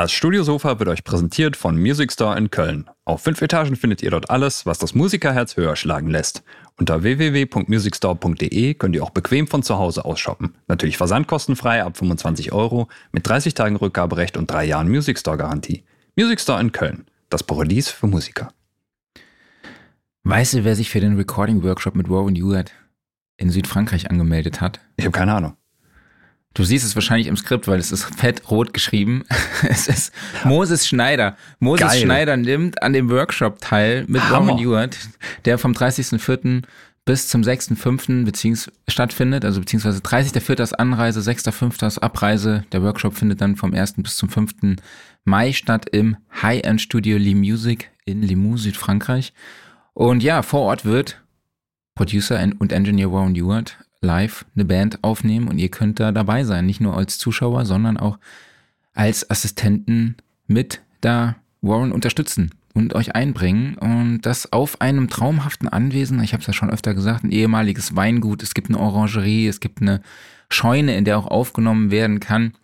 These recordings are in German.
Das Studiosofa wird euch präsentiert von Music Store in Köln. Auf fünf Etagen findet ihr dort alles, was das Musikerherz höher schlagen lässt. Unter www.musicstore.de könnt ihr auch bequem von zu Hause aus shoppen. Natürlich versandkostenfrei ab 25 Euro mit 30 Tagen Rückgaberecht und drei Jahren Music Store Garantie. Music Store in Köln, das Paradies für Musiker. Weißt du, wer sich für den Recording Workshop mit Warren Ewart in Südfrankreich angemeldet hat? Ich habe keine Ahnung. Du siehst es wahrscheinlich im Skript, weil es ist fett rot geschrieben. es ist Moses Schneider. Moses Geil. Schneider nimmt an dem Workshop teil mit Hammer. Roman Ewart, der vom 30.04. bis zum 6.05. beziehungs stattfindet, also beziehungsweise 30.04. ist Anreise, 6.05. ist Abreise. Der Workshop findet dann vom 1. bis zum 5. Mai statt im High-End Studio Lee Music in Limoux, Südfrankreich. Und ja, vor Ort wird Producer und Engineer Warren Ewart live eine Band aufnehmen und ihr könnt da dabei sein. Nicht nur als Zuschauer, sondern auch als Assistenten mit da Warren unterstützen und euch einbringen. Und das auf einem traumhaften Anwesen. Ich habe es ja schon öfter gesagt, ein ehemaliges Weingut. Es gibt eine Orangerie, es gibt eine Scheune, in der auch aufgenommen werden kann.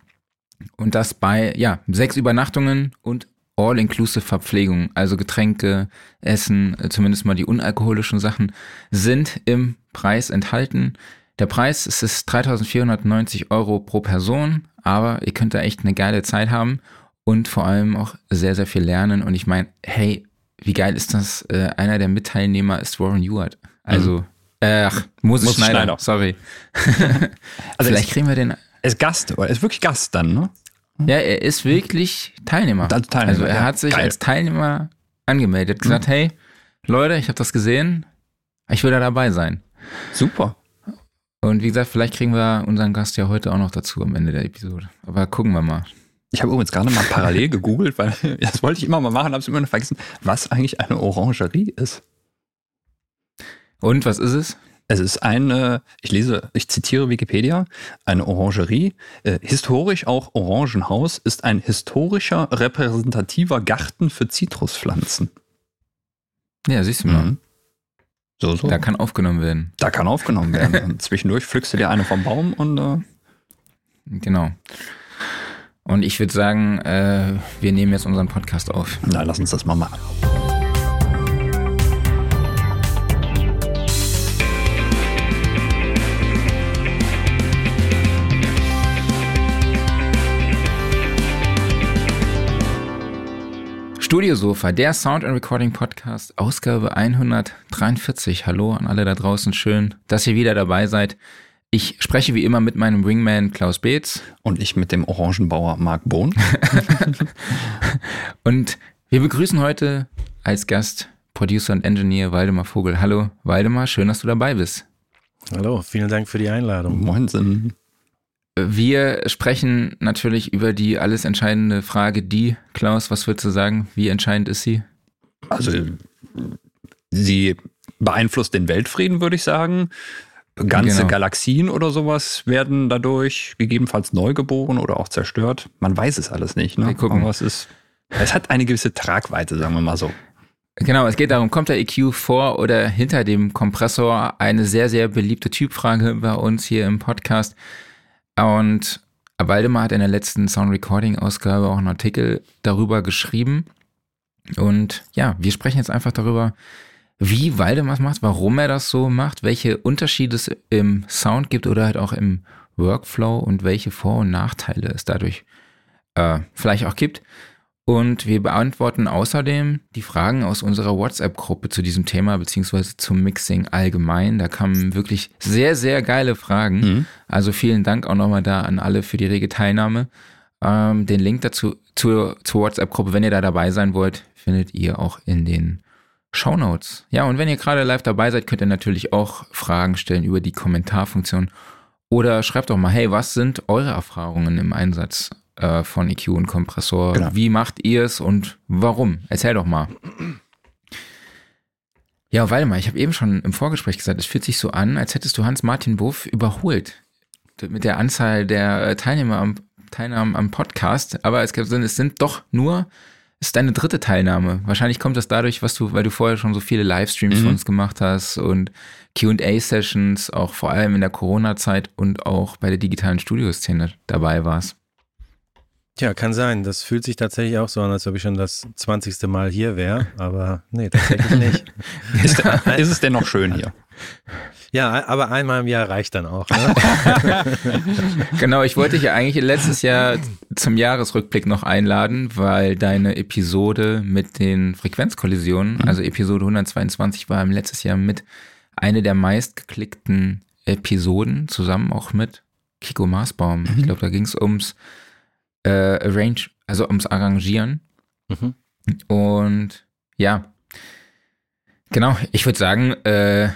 Und das bei, ja, sechs Übernachtungen und All-inclusive Verpflegung, also Getränke, Essen, äh, zumindest mal die unalkoholischen Sachen, sind im Preis enthalten. Der Preis es ist 3490 Euro pro Person, aber ihr könnt da echt eine geile Zeit haben und vor allem auch sehr, sehr viel lernen. Und ich meine, hey, wie geil ist das? Äh, einer der Mitteilnehmer ist Warren Ewart. Also, äh, ach, Moses, Moses Schneider, Schneider. sorry. Also Vielleicht kriegen wir den Er ist Gast, oder? Er ist wirklich Gast dann, ne? Ja, er ist wirklich Teilnehmer. Also Teilnehmer, also er hat sich Geil. Mhm. als Teilnehmer angemeldet, gesagt, hey, Leute, ich habe das gesehen, ich will da dabei sein. Super. Und wie gesagt, vielleicht kriegen wir unseren Gast ja heute auch noch dazu am Ende der Episode. Aber gucken wir mal. Ich habe übrigens gerade mal parallel gegoogelt, weil das wollte ich immer mal machen, habe es immer noch vergessen, was eigentlich eine Orangerie ist. Und was ist es? Es ist eine, ich lese, ich zitiere Wikipedia, eine Orangerie, äh, historisch auch Orangenhaus, ist ein historischer repräsentativer Garten für Zitruspflanzen. Ja, siehst du mal. Mhm. So, so. Da kann aufgenommen werden. Da kann aufgenommen werden. Und zwischendurch pflückst du dir eine vom Baum und äh, Genau. Und ich würde sagen, äh, wir nehmen jetzt unseren Podcast auf. na, lass uns das mal machen. Studiosofa, der Sound and Recording Podcast, Ausgabe 143. Hallo an alle da draußen, schön, dass ihr wieder dabei seid. Ich spreche wie immer mit meinem Wingman Klaus Beetz Und ich mit dem Orangenbauer Marc Bohn. und wir begrüßen heute als Gast Producer und Engineer Waldemar Vogel. Hallo Waldemar, schön, dass du dabei bist. Hallo, vielen Dank für die Einladung. Moinsen. Wir sprechen natürlich über die alles entscheidende Frage, die, Klaus, was würdest du sagen? Wie entscheidend ist sie? Also, sie beeinflusst den Weltfrieden, würde ich sagen. Ganze Genau. Galaxien oder sowas werden dadurch gegebenenfalls neu geboren oder auch zerstört. Man weiß es alles nicht. Ne? Wir gucken. Es ist, es hat eine gewisse Tragweite, sagen wir mal so. Genau, es geht darum, kommt der EQ vor oder hinter dem Kompressor? Eine sehr, sehr beliebte Typfrage bei uns hier im Podcast. Und Waldemar hat in der letzten Sound Recording Ausgabe auch einen Artikel darüber geschrieben. Und ja, wir sprechen jetzt einfach darüber, wie Waldemar es macht, warum er das so macht, welche Unterschiede es im Sound gibt oder halt auch im Workflow und welche Vor- und Nachteile es dadurch äh, vielleicht auch gibt. Und wir beantworten außerdem die Fragen aus unserer WhatsApp-Gruppe zu diesem Thema, beziehungsweise zum Mixing allgemein. Da kamen wirklich sehr, sehr geile Fragen. Mhm. Also vielen Dank auch nochmal da an alle für die rege Teilnahme. Ähm, den Link dazu zur, zur WhatsApp-Gruppe, wenn ihr da dabei sein wollt, findet ihr auch in den Shownotes. Ja, und wenn ihr gerade live dabei seid, könnt ihr natürlich auch Fragen stellen über die Kommentarfunktion. Oder schreibt doch mal, hey, was sind eure Erfahrungen im Einsatz äh, von EQ und Kompressor? Genau. Wie macht ihr es und warum? Erzähl doch mal. Ja, Waldemar, ich habe eben schon im Vorgespräch gesagt, es fühlt sich so an, als hättest du Hans-Martin Buff überholt mit der Anzahl der äh, Teilnehmer am, Teilnahmen am Podcast. Aber es, gibt- es sind doch nur, es ist deine dritte Teilnahme. Wahrscheinlich kommt das dadurch, was du, weil du vorher schon so viele Livestreams Mhm. für uns gemacht hast und Q&A-Sessions, auch vor allem in der Corona-Zeit und auch bei der digitalen Studioszene dabei warst. Tja, kann sein. Das fühlt sich tatsächlich auch so an, als ob ich schon das 20. Mal hier wäre. Aber nee, tatsächlich nicht. ist, ist es denn noch schön hier? Ja, aber einmal im Jahr reicht dann auch. Ne? genau, ich wollte dich ja eigentlich letztes Jahr zum Jahresrückblick noch einladen, weil deine Episode mit den Frequenzkollisionen, mhm. also Episode 122, war im letztes Jahr mit eine der meistgeklickten Episoden, zusammen auch mit Kiko Maasbaum. Mhm. Ich glaube, da ging es ums äh, Arrange, also ums Arrangieren. Mhm. Und ja, genau, ich würde sagen, äh,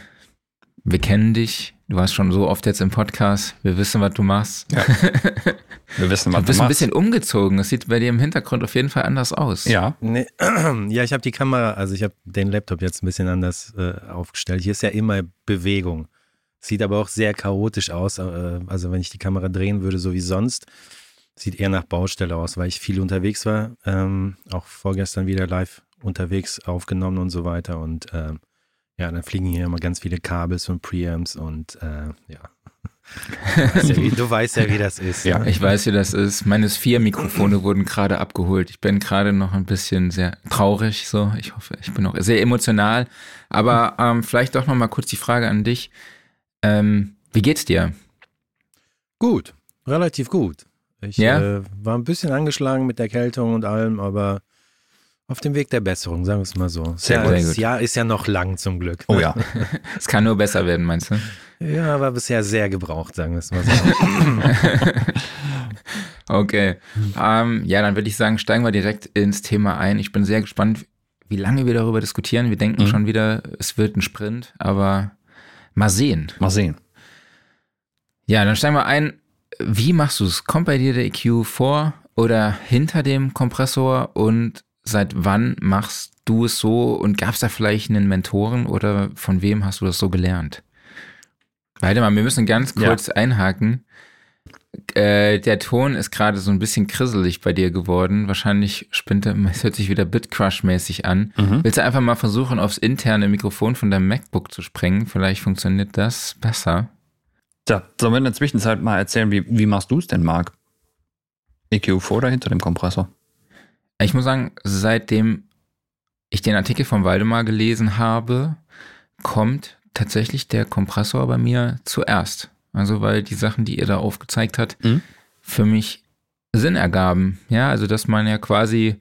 wir kennen dich. Du warst schon so oft jetzt im Podcast. Wir wissen, was du machst. Ja. Wir wissen, was du, bist ein bisschen umgezogen. Das sieht bei dir im Hintergrund auf jeden Fall anders aus. Ja. Nee, ja, ich habe die Kamera, also ich habe den Laptop jetzt ein bisschen anders äh, aufgestellt. Hier ist ja immer Bewegung. Sieht aber auch sehr chaotisch aus. Äh, also wenn ich die Kamera drehen würde, so wie sonst, sieht eher nach Baustelle aus, weil ich viel unterwegs war. Ähm, auch vorgestern wieder live unterwegs aufgenommen und so weiter. Und ähm, ja, dann fliegen hier immer ganz viele Kabels und Preamps und äh, ja. Du weißt ja, wie, du weißt ja, wie das ist. Ja, ne? ich weiß, wie das ist. Meine vier Mikrofone wurden gerade abgeholt. Ich bin gerade noch ein bisschen sehr traurig. So, ich hoffe, ich bin auch sehr emotional. Aber ähm, vielleicht doch noch mal kurz die Frage an dich: ähm, Wie geht's dir? Gut, relativ gut. Ich ja? äh, war ein bisschen angeschlagen mit der Kältung und allem, aber auf dem Weg der Besserung, sagen wir es mal so. Sehr ja, gut. Das Jahr ist ja noch lang zum Glück. Oh ja. es kann nur besser werden, meinst du? Ja, aber bisher sehr gebraucht, sagen wir es mal so. okay. Ähm, ja, dann würde ich sagen, steigen wir direkt ins Thema ein. Ich bin sehr gespannt, wie lange wir darüber diskutieren. Wir denken mhm. schon wieder, es wird ein Sprint, aber mal sehen. Mal sehen. Ja, dann steigen wir ein. Wie machst du es? Kommt bei dir der EQ vor oder hinter dem Kompressor und seit wann machst du es so und gab es da vielleicht einen Mentoren oder von wem hast du das so gelernt? Warte mal, wir müssen ganz kurz ja. einhaken. Äh, der Ton ist gerade so ein bisschen krisselig bei dir geworden. Wahrscheinlich spinnt er, es hört sich wieder Bitcrush-mäßig an. Mhm. Willst du einfach mal versuchen, aufs interne Mikrofon von deinem MacBook zu sprengen? Vielleicht funktioniert das besser. Ja, sollen wir in der Zwischenzeit mal erzählen, wie, wie machst du es denn, Marc? EQ vor oder hinter dem Kompressor? Ich muss sagen, seitdem ich den Artikel von Waldemar gelesen habe, kommt tatsächlich der Kompressor bei mir zuerst. Also weil die Sachen, die ihr da aufgezeigt habt, mhm. für mich Sinn ergaben. Ja, also dass man ja quasi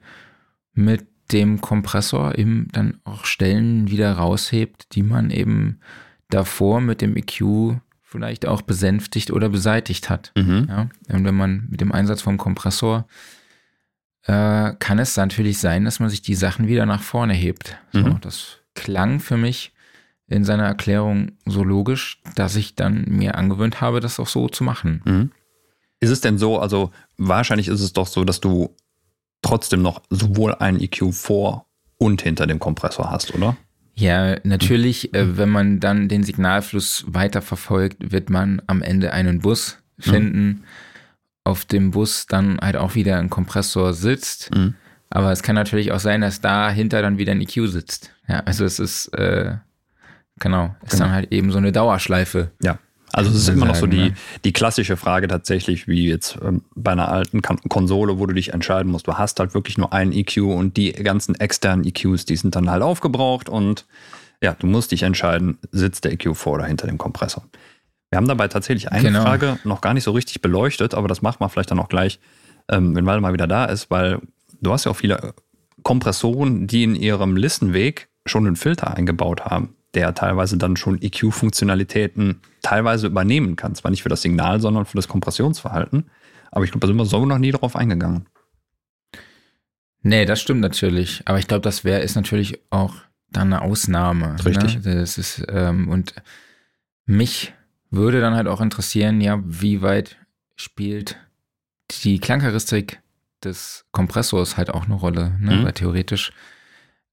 mit dem Kompressor eben dann auch Stellen wieder raushebt, die man eben davor mit dem EQ vielleicht auch besänftigt oder beseitigt hat. Mhm. Ja, und wenn man mit dem Einsatz vom Kompressor äh, kann es natürlich sein, dass man sich die Sachen wieder nach vorne hebt. So, mhm. Das klang für mich in seiner Erklärung so logisch, dass ich dann mir angewöhnt habe, das auch so zu machen. Mhm. Ist es denn so, also wahrscheinlich ist es doch so, dass du trotzdem noch sowohl ein EQ vor und hinter dem Kompressor hast, oder? Ja, natürlich, äh, wenn man dann den Signalfluss weiter verfolgt, wird man am Ende einen Bus finden. Mhm auf dem Bus dann halt auch wieder ein Kompressor sitzt. Mhm. Aber es kann natürlich auch sein, dass dahinter dann wieder ein EQ sitzt. Ja, also es ist, äh, genau, ist genau. dann halt eben so eine Dauerschleife. Ja. Also es ist immer noch so die, die klassische Frage tatsächlich, wie jetzt ähm, bei einer alten Konsole, wo du dich entscheiden musst. Du hast halt wirklich nur einen EQ und die ganzen externen EQs, die sind dann halt aufgebraucht und ja, du musst dich entscheiden, sitzt der EQ vor oder hinter dem Kompressor. Wir haben dabei tatsächlich eine genau. Frage noch gar nicht so richtig beleuchtet, aber das macht man vielleicht dann auch gleich, ähm, wenn Waldemar wieder da ist, weil du hast ja auch viele Kompressoren, die in ihrem Listenweg schon einen Filter eingebaut haben, der teilweise dann schon EQ-Funktionalitäten teilweise übernehmen kann. Zwar nicht für das Signal, sondern für das Kompressionsverhalten. Aber ich glaube, da sind wir so noch nie drauf eingegangen. Nee, das stimmt natürlich. Aber ich glaube, das wäre ist natürlich auch dann eine Ausnahme. Richtig. Ne? Das ist, ähm, und mich würde dann halt auch interessieren, ja, wie weit spielt die Klangcharakteristik des Kompressors halt auch eine Rolle, ne? Mhm. weil theoretisch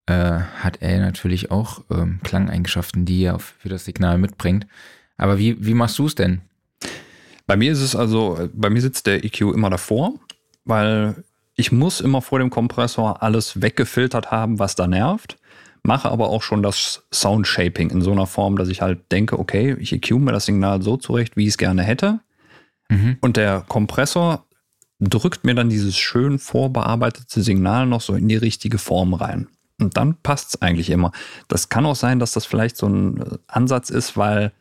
äh, hat er natürlich auch ähm, Klangeigenschaften, die er für das Signal mitbringt. Aber wie, wie machst du es denn? Bei mir ist es also, bei mir sitzt der EQ immer davor, weil ich muss immer vor dem Kompressor alles weggefiltert haben, was da nervt mache aber auch schon das Sound-Shaping in so einer Form, dass ich halt denke, okay, ich EQ mir das Signal so zurecht, wie ich es gerne hätte. Mhm. Und der Kompressor drückt mir dann dieses schön vorbearbeitete Signal noch so in die richtige Form rein. Und dann passt es eigentlich immer. Das kann auch sein, dass das vielleicht so ein äh, Ansatz ist, weil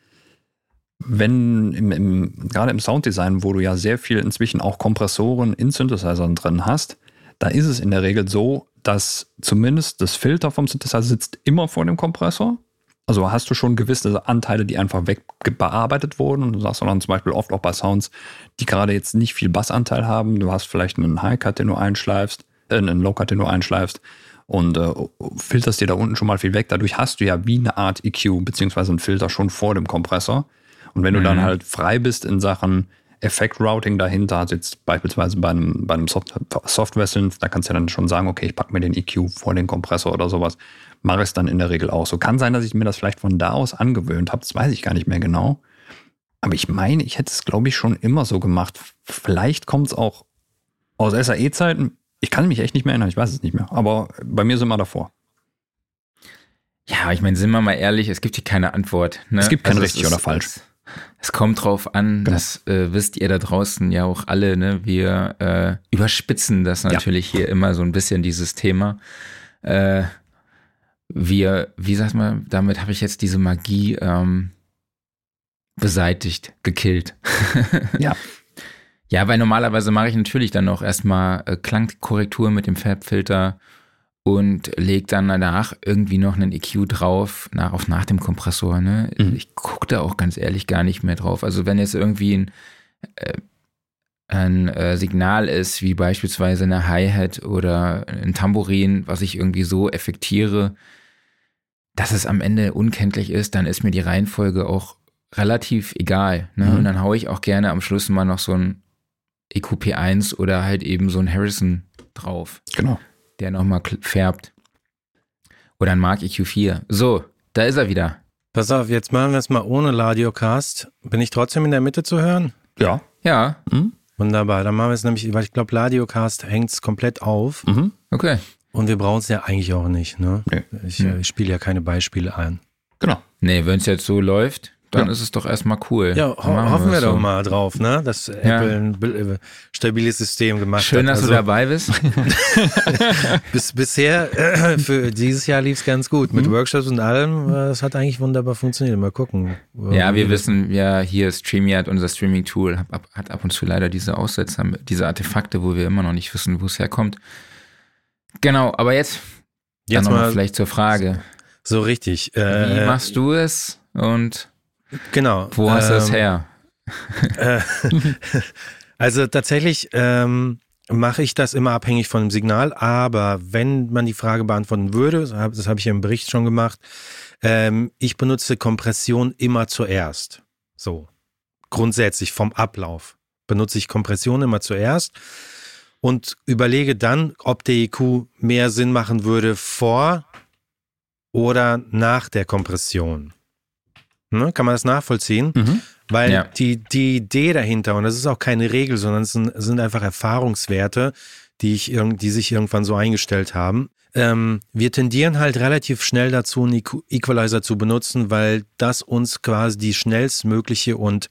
wenn im, im, gerade im Sounddesign, wo du ja sehr viel inzwischen auch Kompressoren in Synthesizern drin hast, da ist es in der Regel so, dass zumindest das Filter vom Synthesizer sitzt immer vor dem Kompressor. Also hast du schon gewisse Anteile, die einfach wegbearbeitet wurden. Und du sagst dann zum Beispiel oft auch bei Sounds, die gerade jetzt nicht viel Bassanteil haben. Du hast vielleicht einen High-Cut, den du einschleifst, äh, einen Low-Cut, den du einschleifst und äh, filterst dir da unten schon mal viel weg. Dadurch hast du ja wie eine Art EQ beziehungsweise einen Filter schon vor dem Kompressor. Und wenn du dann mhm. halt frei bist in Sachen Effekt-Routing dahinter, also jetzt beispielsweise bei einem, bei einem Software-Synth, da kannst du ja dann schon sagen, okay, ich packe mir den EQ vor den Kompressor oder sowas. Mache es dann in der Regel auch so. Kann sein, dass ich mir das vielleicht von da aus angewöhnt habe, das weiß ich gar nicht mehr genau. Aber ich meine, ich hätte es, glaube ich, schon immer so gemacht. Vielleicht kommt es auch aus SAE-Zeiten. Ich kann mich echt nicht mehr erinnern, ich weiß es nicht mehr. Aber bei mir sind wir davor. Ja, ich meine, sind wir mal ehrlich, es gibt hier keine Antwort. Ne? Es gibt kein also richtig ist, oder falsch. Es kommt drauf an, genau. das äh, wisst ihr da draußen ja auch alle, ne? Wir äh, überspitzen das natürlich ja. hier immer so ein bisschen, dieses Thema. Äh, wir, wie sagt man, damit habe ich jetzt diese Magie ähm, beseitigt, gekillt. ja. Ja, weil normalerweise mache ich natürlich dann auch erstmal äh, Klangkorrektur mit dem Fabfilter und legt dann danach irgendwie noch einen EQ drauf, nach, auf nach dem Kompressor. Ne? Mhm. Ich gucke da auch ganz ehrlich gar nicht mehr drauf. Also wenn jetzt irgendwie ein, äh, ein äh, Signal ist, wie beispielsweise eine Hi-Hat oder ein Tambourin, was ich irgendwie so effektiere, dass es am Ende unkenntlich ist, dann ist mir die Reihenfolge auch relativ egal. Ne? Mhm. Und dann haue ich auch gerne am Schluss mal noch so ein EQP1 oder halt eben so ein Harrison drauf. Genau der nochmal färbt. Oder ein Mark EQ4. So, da ist er wieder. Pass auf, jetzt machen wir es mal ohne Ladiocast. Bin ich trotzdem in der Mitte zu hören? Ja. Ja. Mhm. Wunderbar. Dann machen wir es nämlich, weil ich glaube, Ladiocast hängt es komplett auf. Mhm. Okay. Und wir brauchen es ja eigentlich auch nicht. Ne? Nee. Ich, mhm. ich spiele ja keine Beispiele ein. Genau. Nee, wenn es jetzt so läuft, dann ja. ist es doch erstmal cool. Ja, ho hoffen wir so. doch mal drauf, ne? dass ja. Apple ein äh, stabiles System gemacht Schön, hat. Schön, dass also, du dabei bist. bis, bisher, äh, für dieses Jahr lief es ganz gut. Mit mhm. Workshops und allem, äh, es hat eigentlich wunderbar funktioniert. Mal gucken. Ja, wir wissen, ja, hier StreamYard, unser Streaming-Tool, hat ab und zu leider diese Aussetzer, diese Artefakte, wo wir immer noch nicht wissen, wo es herkommt. Genau, aber jetzt, jetzt mal vielleicht zur Frage. So richtig. Äh, Wie machst du es und Genau. Wo hast ähm, du es her? Äh, also tatsächlich ähm, mache ich das immer abhängig von dem Signal, aber wenn man die Frage beantworten würde, das habe ich ja im Bericht schon gemacht, ähm, ich benutze Kompression immer zuerst. So. Grundsätzlich vom Ablauf benutze ich Kompression immer zuerst und überlege dann, ob der EQ mehr Sinn machen würde vor oder nach der Kompression. Ne? Kann man das nachvollziehen? Mhm. Weil ja. die, die Idee dahinter, und das ist auch keine Regel, sondern es sind, sind einfach Erfahrungswerte, die, ich, die sich irgendwann so eingestellt haben. Ähm, wir tendieren halt relativ schnell dazu, einen Equalizer zu benutzen, weil das uns quasi die schnellstmögliche und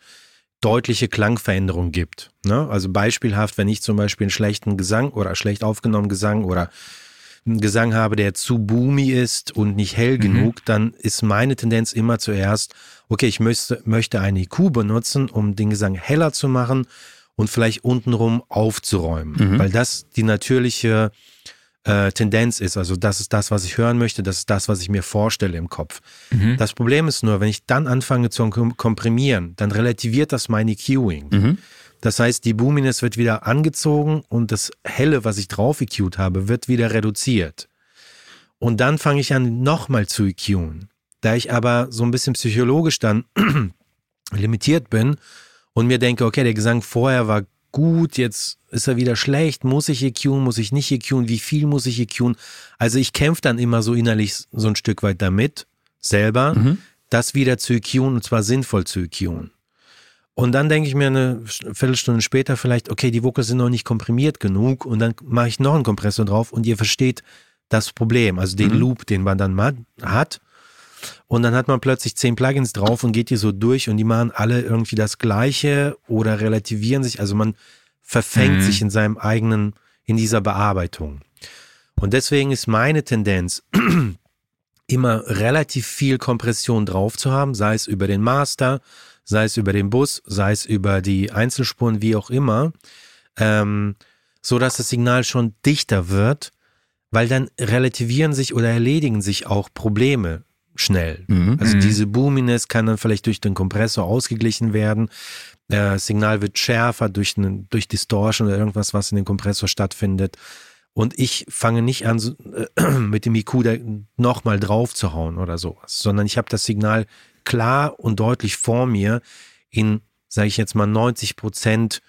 deutliche Klangveränderung gibt. Ne? Also beispielhaft, wenn ich zum Beispiel einen schlechten Gesang oder schlecht aufgenommenen Gesang oder einen Gesang habe, der zu boomy ist und nicht hell mhm. genug, dann ist meine Tendenz immer zuerst, okay, ich möchte, möchte eine IQ benutzen, um den Gesang heller zu machen und vielleicht untenrum aufzuräumen, mhm. weil das die natürliche äh, Tendenz ist. Also das ist das, was ich hören möchte, das ist das, was ich mir vorstelle im Kopf. Mhm. Das Problem ist nur, wenn ich dann anfange zu komprimieren, dann relativiert das mein EQing. Mhm. Das heißt, die Boominess wird wieder angezogen und das Helle, was ich drauf EQt habe, wird wieder reduziert. Und dann fange ich an, nochmal zu EQen. Da ich aber so ein bisschen psychologisch dann limitiert bin und mir denke, okay, der Gesang vorher war gut, jetzt ist er wieder schlecht, muss ich EQen, muss ich nicht EQen, wie viel muss ich EQen? Also ich kämpfe dann immer so innerlich so ein Stück weit damit, selber, mhm. das wieder zu EQen und zwar sinnvoll zu EQen. Und dann denke ich mir eine Viertelstunde später vielleicht, okay, die Vocals sind noch nicht komprimiert genug und dann mache ich noch einen Kompressor drauf und ihr versteht das Problem, also den mhm. Loop, den man dann hat. Und dann hat man plötzlich zehn Plugins drauf und geht die so durch und die machen alle irgendwie das Gleiche oder relativieren sich. Also man verfängt Mhm. sich in seinem eigenen, in dieser Bearbeitung. Und deswegen ist meine Tendenz, immer relativ viel Kompression drauf zu haben, sei es über den Master, sei es über den Bus, sei es über die Einzelspuren, wie auch immer, ähm, so dass das Signal schon dichter wird, weil dann relativieren sich oder erledigen sich auch Probleme schnell. Mhm. Also Mhm. diese Boominess kann dann vielleicht durch den Kompressor ausgeglichen werden. Äh, Das Signal wird schärfer durch, eine, durch Distortion oder irgendwas, was in dem Kompressor stattfindet. Und ich fange nicht an, so, äh, mit dem IQ da nochmal drauf zu hauen oder sowas, sondern ich habe das Signal klar und deutlich vor mir in, sage ich jetzt mal, 90 Prozent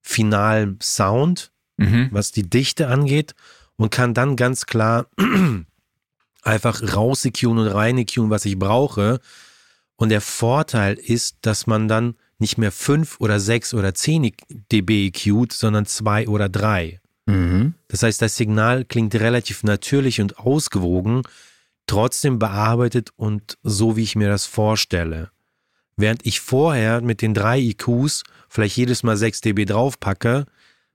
finalem Sound, Mhm. was die Dichte angeht und kann dann ganz klar einfach raus EQen und rein EQen, was ich brauche. Und der Vorteil ist, dass man dann nicht mehr 5 oder 6 oder 10 dB EQt, sondern 2 oder 3. Mhm. Das heißt, das Signal klingt relativ natürlich und ausgewogen, trotzdem bearbeitet und so, wie ich mir das vorstelle. Während ich vorher mit den drei IQs vielleicht jedes Mal 6 dB draufpacke,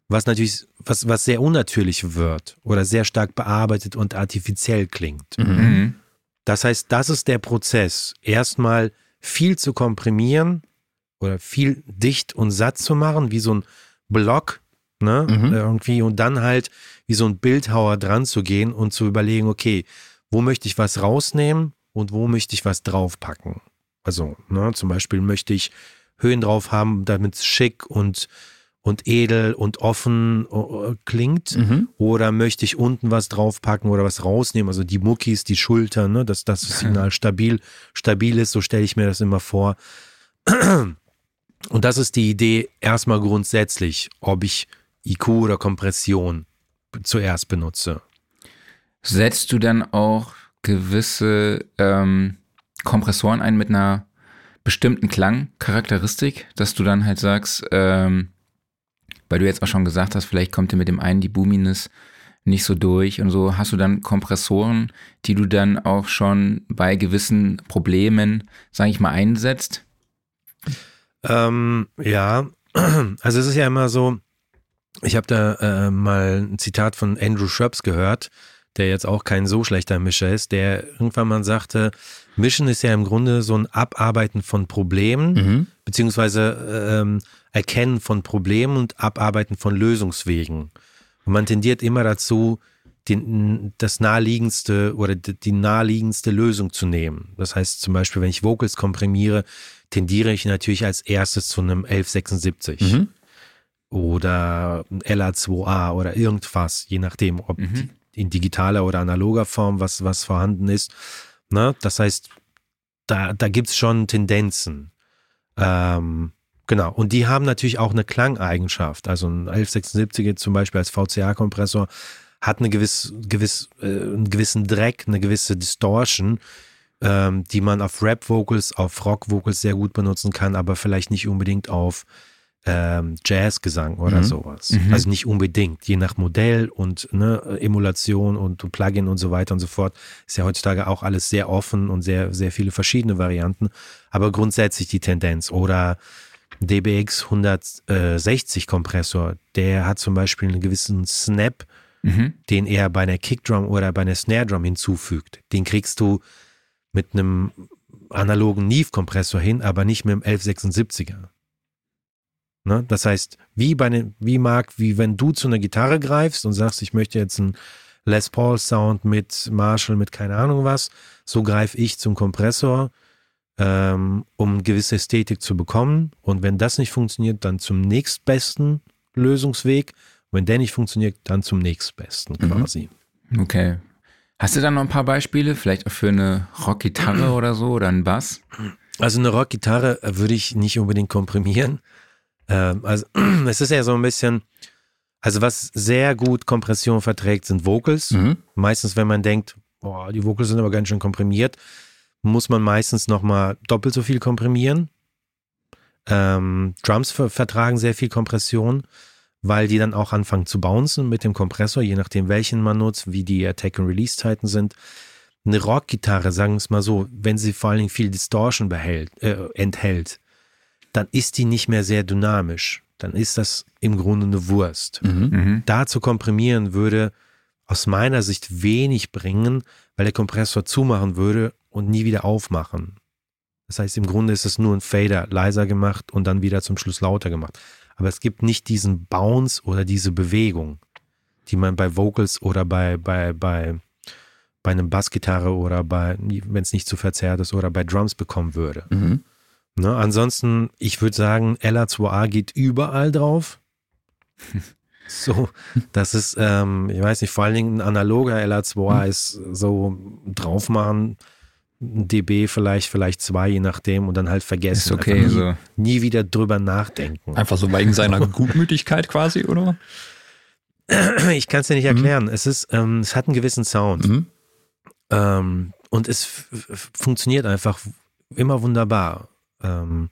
was natürlich, was, was sehr unnatürlich wird oder sehr stark bearbeitet und artifiziell klingt. Mhm. Mhm. Das heißt, das ist der Prozess. Erstmal viel zu komprimieren oder viel dicht und satt zu machen, wie so ein Block, ne? Mhm. Irgendwie, und dann halt wie so ein Bildhauer dran zu gehen und zu überlegen, okay, wo möchte ich was rausnehmen und wo möchte ich was draufpacken. Also, ne, zum Beispiel möchte ich Höhen drauf haben, damit es schick und, und edel und offen klingt. Mhm. Oder möchte ich unten was draufpacken oder was rausnehmen? Also die Muckis, die Schultern, ne, dass das Signal stabil, stabil ist, so stelle ich mir das immer vor. Und das ist die Idee erstmal grundsätzlich, ob ich IQ oder Kompression zuerst benutze. Setzt du dann auch gewisse ähm, Kompressoren ein mit einer bestimmten Klangcharakteristik, dass du dann halt sagst, ähm, weil du jetzt auch schon gesagt hast, vielleicht kommt dir mit dem einen die Boominess nicht so durch und so, hast du dann Kompressoren, die du dann auch schon bei gewissen Problemen, sage ich mal, einsetzt? Ähm, ja, also es ist ja immer so, ich habe da äh, mal ein Zitat von Andrew Schöps gehört, der jetzt auch kein so schlechter Mischer ist, der irgendwann mal sagte, Mischen ist ja im Grunde so ein Abarbeiten von Problemen, Mhm. beziehungsweise ähm, Erkennen von Problemen und Abarbeiten von Lösungswegen. Und man tendiert immer dazu, den, das naheliegendste oder die, naheliegendste Lösung zu nehmen. Das heißt zum Beispiel, wenn ich Vocals komprimiere, tendiere ich natürlich als erstes zu einem 1176 Mhm. oder ein LA2A oder irgendwas, je nachdem, ob Mhm. In digitaler oder analoger Form was, was vorhanden ist. Ne? Das heißt, da, da gibt es schon Tendenzen. Ähm, genau. Und die haben natürlich auch eine Klangeigenschaft. Also ein 1176 zum Beispiel als VCA-Kompressor hat eine gewiss, gewiss, äh, einen gewissen Dreck, eine gewisse Distortion, ähm, die man auf Rap-Vocals, auf Rock-Vocals sehr gut benutzen kann, aber vielleicht nicht unbedingt auf ähm, Jazzgesang oder Mhm. sowas. Mhm. Also nicht unbedingt, je nach Modell und ne, Emulation und Plugin und so weiter und so fort. Ist ja heutzutage auch alles sehr offen und sehr, sehr viele verschiedene Varianten. Aber grundsätzlich die Tendenz. Oder DBX 160 Kompressor, der hat zum Beispiel einen gewissen Snap, Mhm. den er bei einer Kickdrum oder bei einer Snare Drum hinzufügt. Den kriegst du mit einem analogen Neve-Kompressor hin, aber nicht mit dem 1176er. Ne? Das heißt, wie bei ne, wie Marc, wie wenn du zu einer Gitarre greifst und sagst, ich möchte jetzt einen Les Paul Sound mit Marshall, mit keine Ahnung was, so greife ich zum Kompressor, ähm, um eine gewisse Ästhetik zu bekommen. Und wenn das nicht funktioniert, dann zum nächstbesten Lösungsweg. Wenn der nicht funktioniert, dann zum nächstbesten Mhm. quasi. Okay. Hast du dann noch ein paar Beispiele? Vielleicht auch für eine Rockgitarre oder so oder einen Bass? Also eine Rockgitarre würde ich nicht unbedingt komprimieren. Ähm, also es ist ja so ein bisschen, also was sehr gut Kompression verträgt, sind Vocals. Mhm. Meistens, wenn man denkt, boah, die Vocals sind aber ganz schön komprimiert, muss man meistens nochmal doppelt so viel komprimieren. Ähm, Drums ver vertragen sehr viel Kompression, weil die dann auch anfangen zu bouncen mit dem Kompressor, je nachdem welchen man nutzt, wie die Attack- und Release-Zeiten sind. Eine Rockgitarre, sagen wir es mal so, wenn sie vor allen Dingen viel Distortion behält, äh, enthält, dann ist die nicht mehr sehr dynamisch. dann ist das im Grunde eine Wurst. Mhm. Mhm. Da zu komprimieren würde aus meiner Sicht wenig bringen, weil der Kompressor zumachen würde und nie wieder aufmachen. Das heißt, im Grunde ist es nur ein Fader leiser gemacht und dann wieder zum Schluss lauter gemacht. Aber es gibt nicht diesen Bounce oder diese Bewegung, die man bei Vocals oder bei, bei, bei, bei einem Bassgitarre oder bei, wenn es nicht zu verzerrt ist, oder bei Drums bekommen würde. Mhm. Ne? Ansonsten, ich würde sagen, LA2A geht überall drauf. So, das ist, ähm, ich weiß nicht, vor allen Dingen ein analoger LA2A ist so draufmachen, ein dB vielleicht, vielleicht zwei, je nachdem, und dann halt vergessen. Ist okay, nie, so. nie wieder drüber nachdenken. Einfach so wegen seiner Gutmütigkeit quasi, oder? Ich kann es dir nicht erklären. Es ist, ähm, es hat einen gewissen Sound. Mhm. Ähm, und es funktioniert einfach immer wunderbar. Ähm,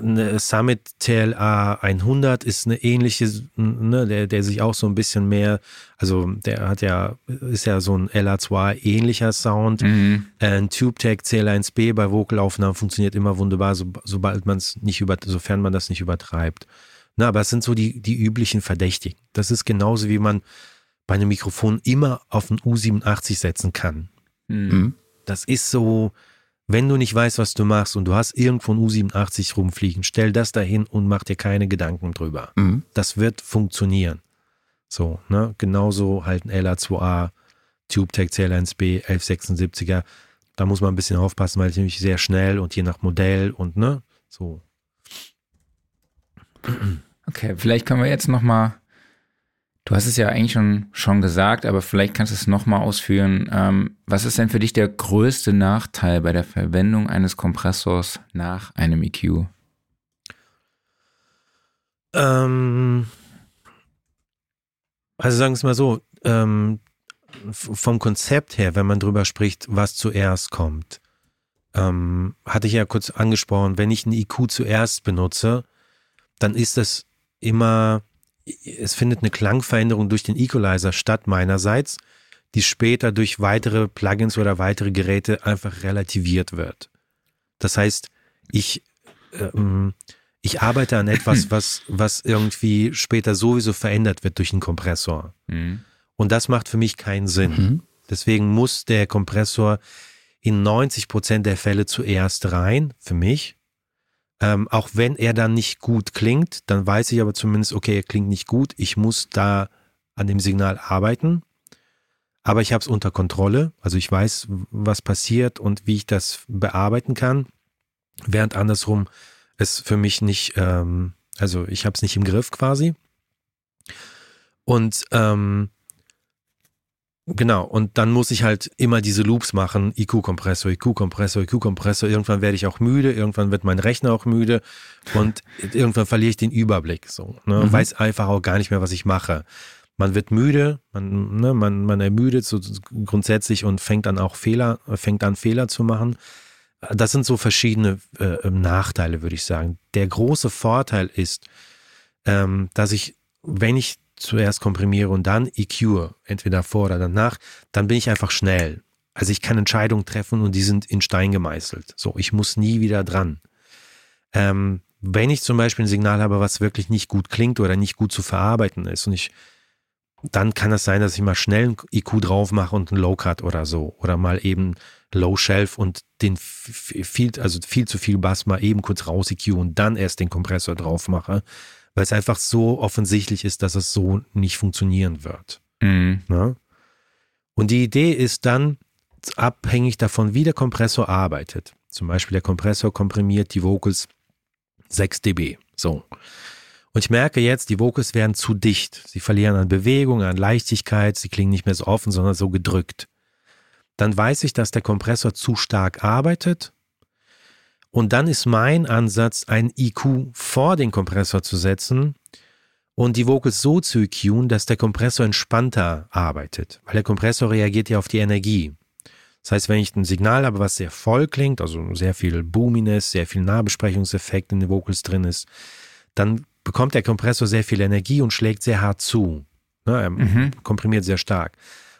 eine Summit TLA 100 ist eine ähnliche, ne, der, der sich auch so ein bisschen mehr, also der hat ja, ist ja so ein LA2 ähnlicher Sound. Mhm. Ein TubeTech CL1B bei Vocalaufnahmen funktioniert immer wunderbar, so, sobald man es nicht über, sofern man das nicht übertreibt. Na, aber es sind so die, die üblichen Verdächtigen. Das ist genauso wie man bei einem Mikrofon immer auf ein U87 setzen kann. Mhm. Das ist so, wenn du nicht weißt, was du machst und du hast irgendwo ein U87 rumfliegen, stell das dahin und mach dir keine Gedanken drüber. Mhm. Das wird funktionieren. So, ne? Genauso halt ein LA2A, TubeTech CL1B, 1176er. Da muss man ein bisschen aufpassen, weil es nämlich sehr schnell und je nach Modell und ne, so. Okay, vielleicht können wir jetzt nochmal, du hast es ja eigentlich schon, schon gesagt, aber vielleicht kannst du es nochmal ausführen. Ähm, was ist denn für dich der größte Nachteil bei der Verwendung eines Kompressors nach einem E EQ? Ähm, also sagen wir es mal so, ähm, vom Konzept her, wenn man drüber spricht, was zuerst kommt, ähm, hatte ich ja kurz angesprochen, wenn ich einen IQ zuerst benutze, dann ist das immer, es findet eine Klangveränderung durch den Equalizer statt meinerseits, die später durch weitere Plugins oder weitere Geräte einfach relativiert wird. Das heißt, ich, ähm, ich arbeite an etwas, was, was irgendwie später sowieso verändert wird durch einen Kompressor. Mhm. Und das macht für mich keinen Sinn. Mhm. Deswegen muss der Kompressor in 90 Prozent der Fälle zuerst rein, für mich. Ähm, auch wenn er dann nicht gut klingt, dann weiß ich aber zumindest, okay, er klingt nicht gut. Ich muss da an dem Signal arbeiten. Aber ich habe es unter Kontrolle. Also ich weiß, was passiert und wie ich das bearbeiten kann. Während andersrum es für mich nicht, ähm, also ich habe es nicht im Griff quasi. Und ähm, Genau, und dann muss ich halt immer diese Loops machen, IQ-Kompressor, IQ-Kompressor, IQ-Kompressor. Irgendwann werde ich auch müde, irgendwann wird mein Rechner auch müde und irgendwann verliere ich den Überblick. So, ne? Mhm. Weiß einfach auch gar nicht mehr, was ich mache. Man wird müde, man, ne, man, man ermüdet so grundsätzlich und fängt dann auch Fehler, fängt an Fehler zu machen. Das sind so verschiedene äh, Nachteile, würde ich sagen. Der große Vorteil ist, ähm, dass ich, wenn ich zuerst komprimiere und dann EQ, entweder vor oder danach, dann bin ich einfach schnell. Also ich kann Entscheidungen treffen und die sind in Stein gemeißelt. So, ich muss nie wieder dran. Ähm, wenn ich zum Beispiel ein Signal habe, was wirklich nicht gut klingt oder nicht gut zu verarbeiten ist und ich, dann kann es sein, dass ich mal schnell ein IQ drauf mache und ein Low Cut oder so oder mal eben Low Shelf und den viel, also viel zu viel Bass mal eben kurz raus EQ und dann erst den Kompressor drauf mache weil es einfach so offensichtlich ist, dass es so nicht funktionieren wird. Mhm. Ne? Und die Idee ist dann abhängig davon, wie der Kompressor arbeitet. Zum Beispiel der Kompressor komprimiert die Vocals 6 dB. So. Und ich merke jetzt, die Vocals werden zu dicht. Sie verlieren an Bewegung, an Leichtigkeit, sie klingen nicht mehr so offen, sondern so gedrückt. Dann weiß ich, dass der Kompressor zu stark arbeitet und dann ist mein Ansatz, ein IQ vor den Kompressor zu setzen und die Vocals so zu EQen, dass der Kompressor entspannter arbeitet. Weil der Kompressor reagiert ja auf die Energie. Das heißt, wenn ich ein Signal habe, was sehr voll klingt, also sehr viel Boominess, sehr viel Nahbesprechungseffekt in den Vocals drin ist, dann bekommt der Kompressor sehr viel Energie und schlägt sehr hart zu. Ne, er Mhm. komprimiert sehr stark.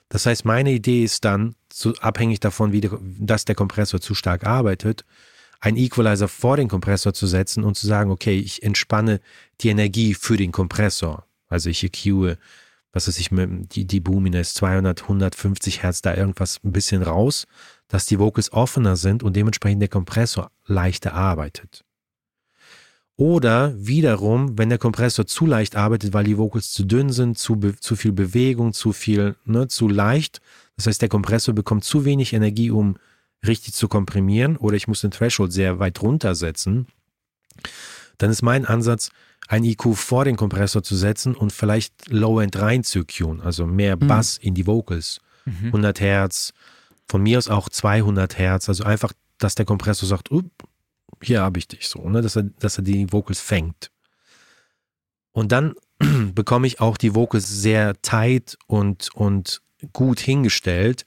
Das heißt, meine Idee ist dann, so abhängig davon, wie dass der Kompressor zu stark arbeitet, einen Equalizer vor den Kompressor zu setzen und zu sagen, okay, ich entspanne die Energie für den Kompressor. Also ich EQe, was weiß ich, die, die Boominess 200, 150 Hertz, da irgendwas ein bisschen raus, dass die Vocals offener sind und dementsprechend der Kompressor leichter arbeitet. Oder wiederum, wenn der Kompressor zu leicht arbeitet, weil die Vocals zu dünn sind, zu, zu viel Bewegung, zu viel, ne, zu leicht. Das heißt, der Kompressor bekommt zu wenig Energie, um richtig zu komprimieren, oder ich muss den Threshold sehr weit runtersetzen. Dann ist mein Ansatz, ein IQ vor den Kompressor zu setzen und vielleicht Low-End rein zu cueen, also mehr mhm. Bass in die Vocals. Mhm. 100 Hertz, von mir aus auch 200 Hertz, also einfach, dass der Kompressor sagt, hier habe ich dich so, ne? dass, er, dass er die Vocals fängt. Und dann bekomme ich auch die Vocals sehr tight und, und gut hingestellt.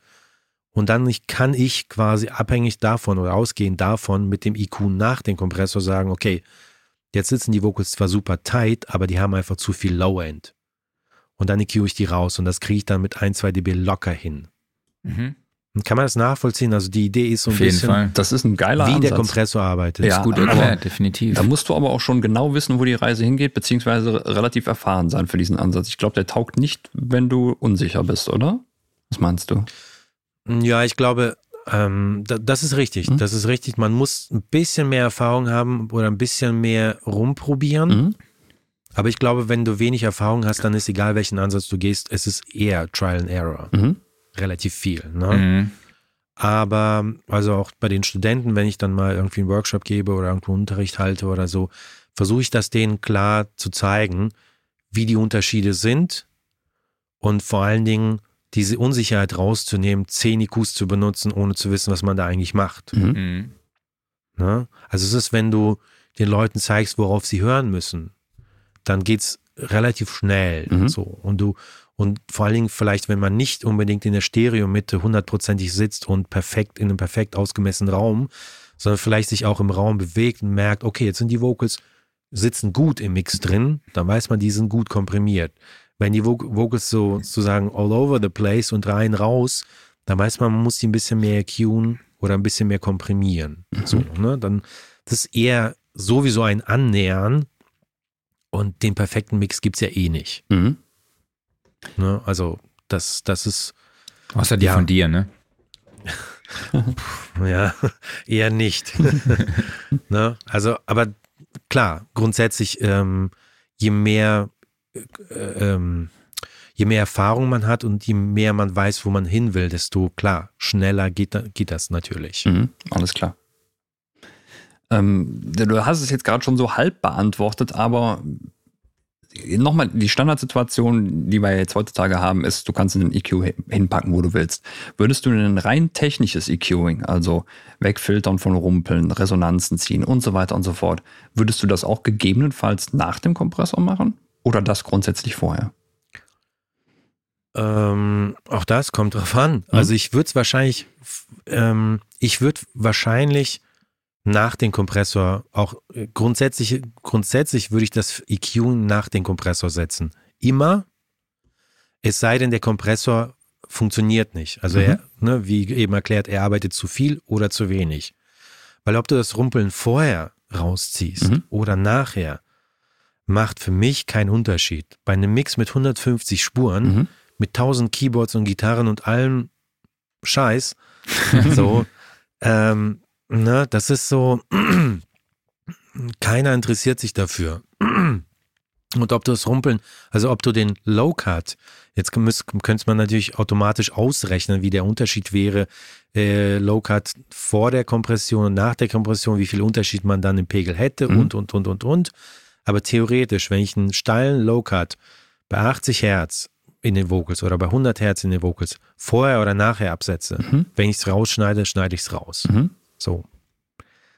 Und dann kann ich quasi abhängig davon oder ausgehend davon mit dem IQ nach dem Kompressor sagen, okay, jetzt sitzen die Vocals zwar super tight, aber die haben einfach zu viel Low End. Und dann EQ ich die raus und das kriege ich dann mit 1, 2 dB locker hin. Mhm. Kann man das nachvollziehen? Also die Idee ist so ein Auf jeden bisschen, Fall. Das ist ein geiler wie Ansatz. der Kompressor arbeitet. Ja, Ist gut aber- erklärt, definitiv. Da musst du aber auch schon genau wissen, wo die Reise hingeht, beziehungsweise relativ erfahren sein für diesen Ansatz. Ich glaube, der taugt nicht, wenn du unsicher bist, oder? Was meinst du? Ja, ich glaube, ähm, da, das ist richtig. Mhm. Das ist richtig. Man muss ein bisschen mehr Erfahrung haben oder ein bisschen mehr rumprobieren. Mhm. Aber ich glaube, wenn du wenig Erfahrung hast, dann ist egal, welchen Ansatz du gehst, es ist eher Trial and Error. Mhm. Relativ viel. Ne? Mhm. Aber also auch bei den Studenten, wenn ich dann mal irgendwie einen Workshop gebe oder irgendwo Unterricht halte oder so, versuche ich das denen klar zu zeigen, wie die Unterschiede sind und vor allen Dingen diese Unsicherheit rauszunehmen, 10 IQs zu benutzen, ohne zu wissen, was man da eigentlich macht. Mhm. Mhm. Ne? Also es ist, wenn du den Leuten zeigst, worauf sie hören müssen, dann geht's relativ schnell. Mhm. So. Und du, und vor allen Dingen vielleicht, wenn man nicht unbedingt in der Stereomitte hundertprozentig sitzt und perfekt in einem perfekt ausgemessenen Raum, sondern vielleicht sich auch im Raum bewegt und merkt, okay, jetzt sind die Vocals, sitzen gut im Mix drin, dann weiß man, die sind gut komprimiert. Wenn die Vo- Vocals so sozusagen all over the place und rein raus, dann weiß man, man muss die ein bisschen mehr cueen oder ein bisschen mehr komprimieren. So, ne? Dann das ist eher sowieso ein Annähern und den perfekten Mix gibt's ja eh nicht. Mhm. Ne? Also das, das ist Außer die Ja. von dir, ne? ja eher nicht. ne? Also, aber klar, grundsätzlich, ähm, je mehr ähm, je mehr Erfahrung man hat und je mehr man weiß, wo man hin will, desto klar, schneller geht, geht das natürlich. Mhm. Alles klar. Ähm, du hast es jetzt gerade schon so halb beantwortet, aber nochmal, die Standardsituation, die wir jetzt heutzutage haben, ist, du kannst einen EQ hin- hinpacken, wo du willst. Würdest du ein rein technisches EQing, also wegfiltern von Rumpeln, Resonanzen ziehen und so weiter und so fort, würdest du das auch gegebenenfalls nach dem Kompressor machen? Oder das grundsätzlich vorher? Ähm, auch das kommt drauf an. Also ich würde es wahrscheinlich, ähm, ich würde wahrscheinlich nach dem Kompressor auch äh, grundsätzlich, grundsätzlich würde ich das EQ nach dem Kompressor setzen. Immer, es sei denn, der Kompressor funktioniert nicht. Also er, ne, wie eben erklärt, er arbeitet zu viel oder zu wenig. Weil ob du das Rumpeln vorher rausziehst Mhm. oder nachher, macht für mich keinen Unterschied. Bei einem Mix mit 150 Spuren Mhm. mit tausend Keyboards und Gitarren und allem Scheiß. so, ähm, ne, das ist so, keiner interessiert sich dafür. Und ob du das Rumpeln, also ob du den Low Cut, jetzt könnte man natürlich automatisch ausrechnen, wie der Unterschied wäre, äh, Low Cut vor der Kompression und nach der Kompression, wie viel Unterschied man dann im Pegel hätte Mhm. und, und, und, und, und. Aber theoretisch, wenn ich einen steilen Low Cut bei 80 Hertz in den Vocals oder bei 100 Hertz in den Vocals vorher oder nachher absetze, Mhm. wenn ich es rausschneide, schneide ich es raus. Mhm. So.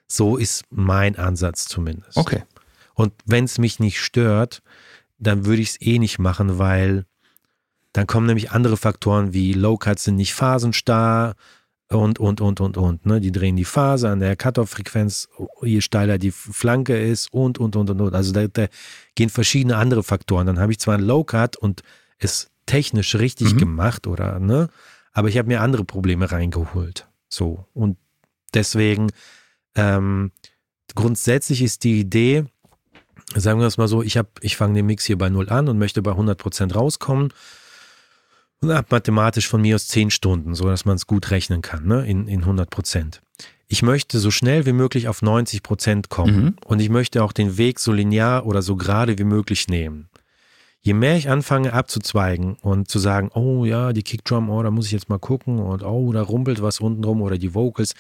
So ist mein Ansatz zumindest. Okay. Und wenn es mich nicht stört, dann würde ich es eh nicht machen, weil dann kommen nämlich andere Faktoren wie Low Cuts sind nicht phasenstarr und, und, und, und, und. Ne? Die drehen die Phase an der Cut-Off-Frequenz, je steiler die Flanke ist und, und, und, und, und. Also da, da gehen verschiedene andere Faktoren. Dann habe ich zwar einen Low Cut und es technisch richtig Mhm. gemacht oder, ne? Aber ich habe mir andere Probleme reingeholt. So. Und deswegen Ähm, grundsätzlich ist die Idee, sagen wir es mal so, ich, hab, ich fange den Mix hier bei 0 an und möchte bei 100% rauskommen habe mathematisch von mir aus 10 Stunden, so dass man es gut rechnen kann, ne, in, in 100%. Ich möchte so schnell wie möglich auf 90% kommen Mhm. und ich möchte auch den Weg so linear oder so gerade wie möglich nehmen. Je mehr ich anfange abzuzweigen und zu sagen, oh ja, die Kickdrum, oh, da muss ich jetzt mal gucken und oh, da rumpelt was unten rum oder die Vocals,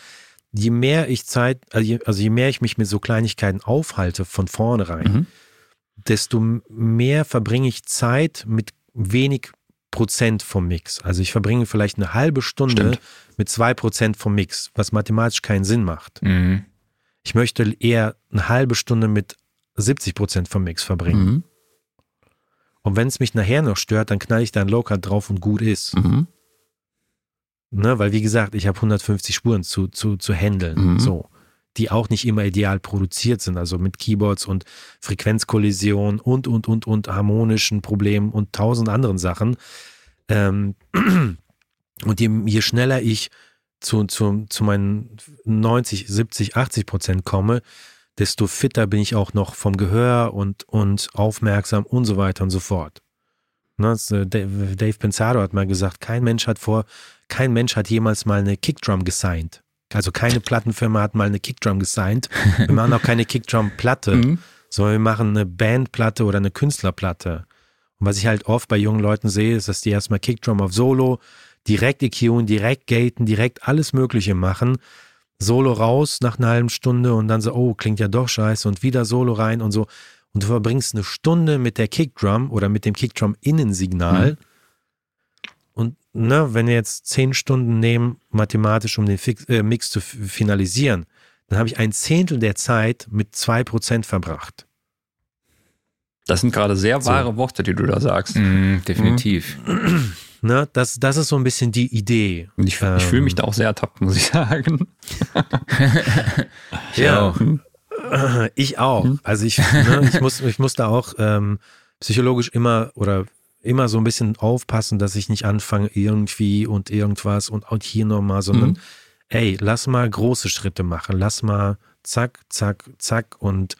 je mehr ich Zeit, also je, also je mehr ich mich mit so Kleinigkeiten aufhalte von vornherein, Mhm. desto mehr verbringe ich Zeit mit wenig Prozent vom Mix. Also ich verbringe vielleicht eine halbe Stunde Stimmt. mit zwei Prozent vom Mix, was mathematisch keinen Sinn macht. Mhm. Ich möchte eher eine halbe Stunde mit 70 Prozent vom Mix verbringen. Mhm. Und wenn es mich nachher noch stört, dann knall ich da ein Low-Cut drauf und gut ist. Mhm. Ne? Weil wie gesagt, ich habe 150 Spuren zu, zu, zu handeln. Mhm. So. Die auch nicht immer ideal produziert sind, also mit Keyboards und Frequenzkollision und, und, und, und harmonischen Problemen und tausend anderen Sachen. Ähm, und je, je schneller ich zu, zu, zu meinen 90, 70, 80 Prozent komme, desto fitter bin ich auch noch vom Gehör und, und aufmerksam und so weiter und so fort. Ne, äh, Dave Dave Pensado hat mal gesagt, kein Mensch hat vor, kein Mensch hat jemals mal eine Kickdrum gesigned. Also keine Plattenfirma hat mal eine Kickdrum gesigned. Wir machen auch keine Kickdrum-Platte, Mhm. sondern wir machen eine Bandplatte oder eine Künstlerplatte. Und was ich halt oft bei jungen Leuten sehe, ist, dass die erstmal Kickdrum auf Solo, direkt EQen, direkt gaten, direkt alles Mögliche machen. Solo raus nach einer halben Stunde und dann so, oh, klingt ja doch scheiße und wieder Solo rein und so. Und du verbringst eine Stunde mit der Kickdrum oder mit dem Kickdrum-Innensignal. Und ne, wenn wir jetzt zehn Stunden nehmen, mathematisch, um den Fix, äh, Mix zu finalisieren, dann habe ich ein Zehntel der Zeit mit zwei Prozent verbracht. Das sind gerade sehr So. wahre Worte, die du da sagst. Mhm, definitiv. Ne, das, das ist so ein bisschen die Idee. Ich, ich fühle mich da auch sehr ertappt, muss ich sagen. Ich Ja. auch. Ich auch. Mhm. Also ich, ne, ich, muss, ich muss da auch ähm, psychologisch immer oder immer so ein bisschen aufpassen, dass ich nicht anfange irgendwie und irgendwas und auch hier nochmal, sondern Mhm. ey, lass mal große Schritte machen. Lass mal zack, zack, zack und,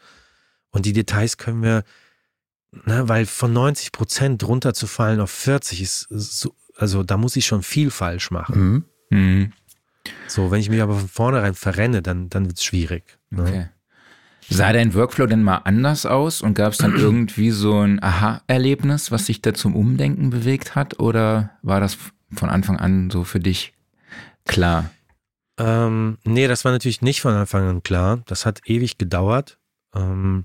und die Details können wir, ne, weil von 90 Prozent runterzufallen auf 40 ist so, also da muss ich schon viel falsch machen. Mhm. Mhm. So, wenn ich mich aber von vornherein verrenne, dann, dann wird es schwierig. Ne? Okay. Sah dein Workflow denn mal anders aus und gab es dann irgendwie so ein Aha-Erlebnis, was dich da zum Umdenken bewegt hat? Oder war das von Anfang an so für dich klar? Ähm, nee, das war natürlich nicht von Anfang an klar. Das hat ewig gedauert. Ähm,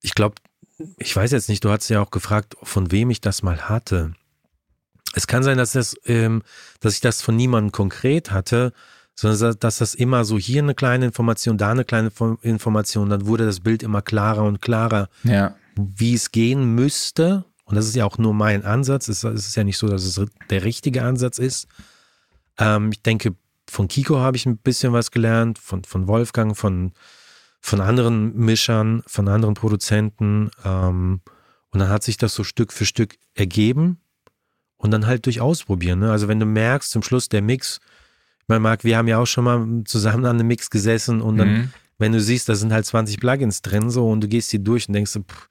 ich glaube, ich weiß jetzt nicht, du hast ja auch gefragt, von wem ich das mal hatte. Es kann sein, dass, das, ähm, dass ich das von niemandem konkret hatte, sondern dass das immer so hier eine kleine Information, da eine kleine Fo- Information, dann wurde das Bild immer klarer und klarer, Ja. wie es gehen müsste. Und das ist ja auch nur mein Ansatz. Es es ist ja nicht so, dass es der richtige Ansatz ist. Ähm, ich denke, von Kiko habe ich ein bisschen was gelernt, von, von Wolfgang, von, von anderen Mischern, von anderen Produzenten. Ähm, und dann hat sich das so Stück für Stück ergeben und dann halt durch Ausprobieren. Ne? Also wenn du merkst, zum Schluss der Mix, ich meine, Marc, wir haben ja auch schon mal zusammen an einem Mix gesessen und dann, Mhm. wenn du siehst, da sind halt 20 Plugins drin so und du gehst die durch und denkst, pff,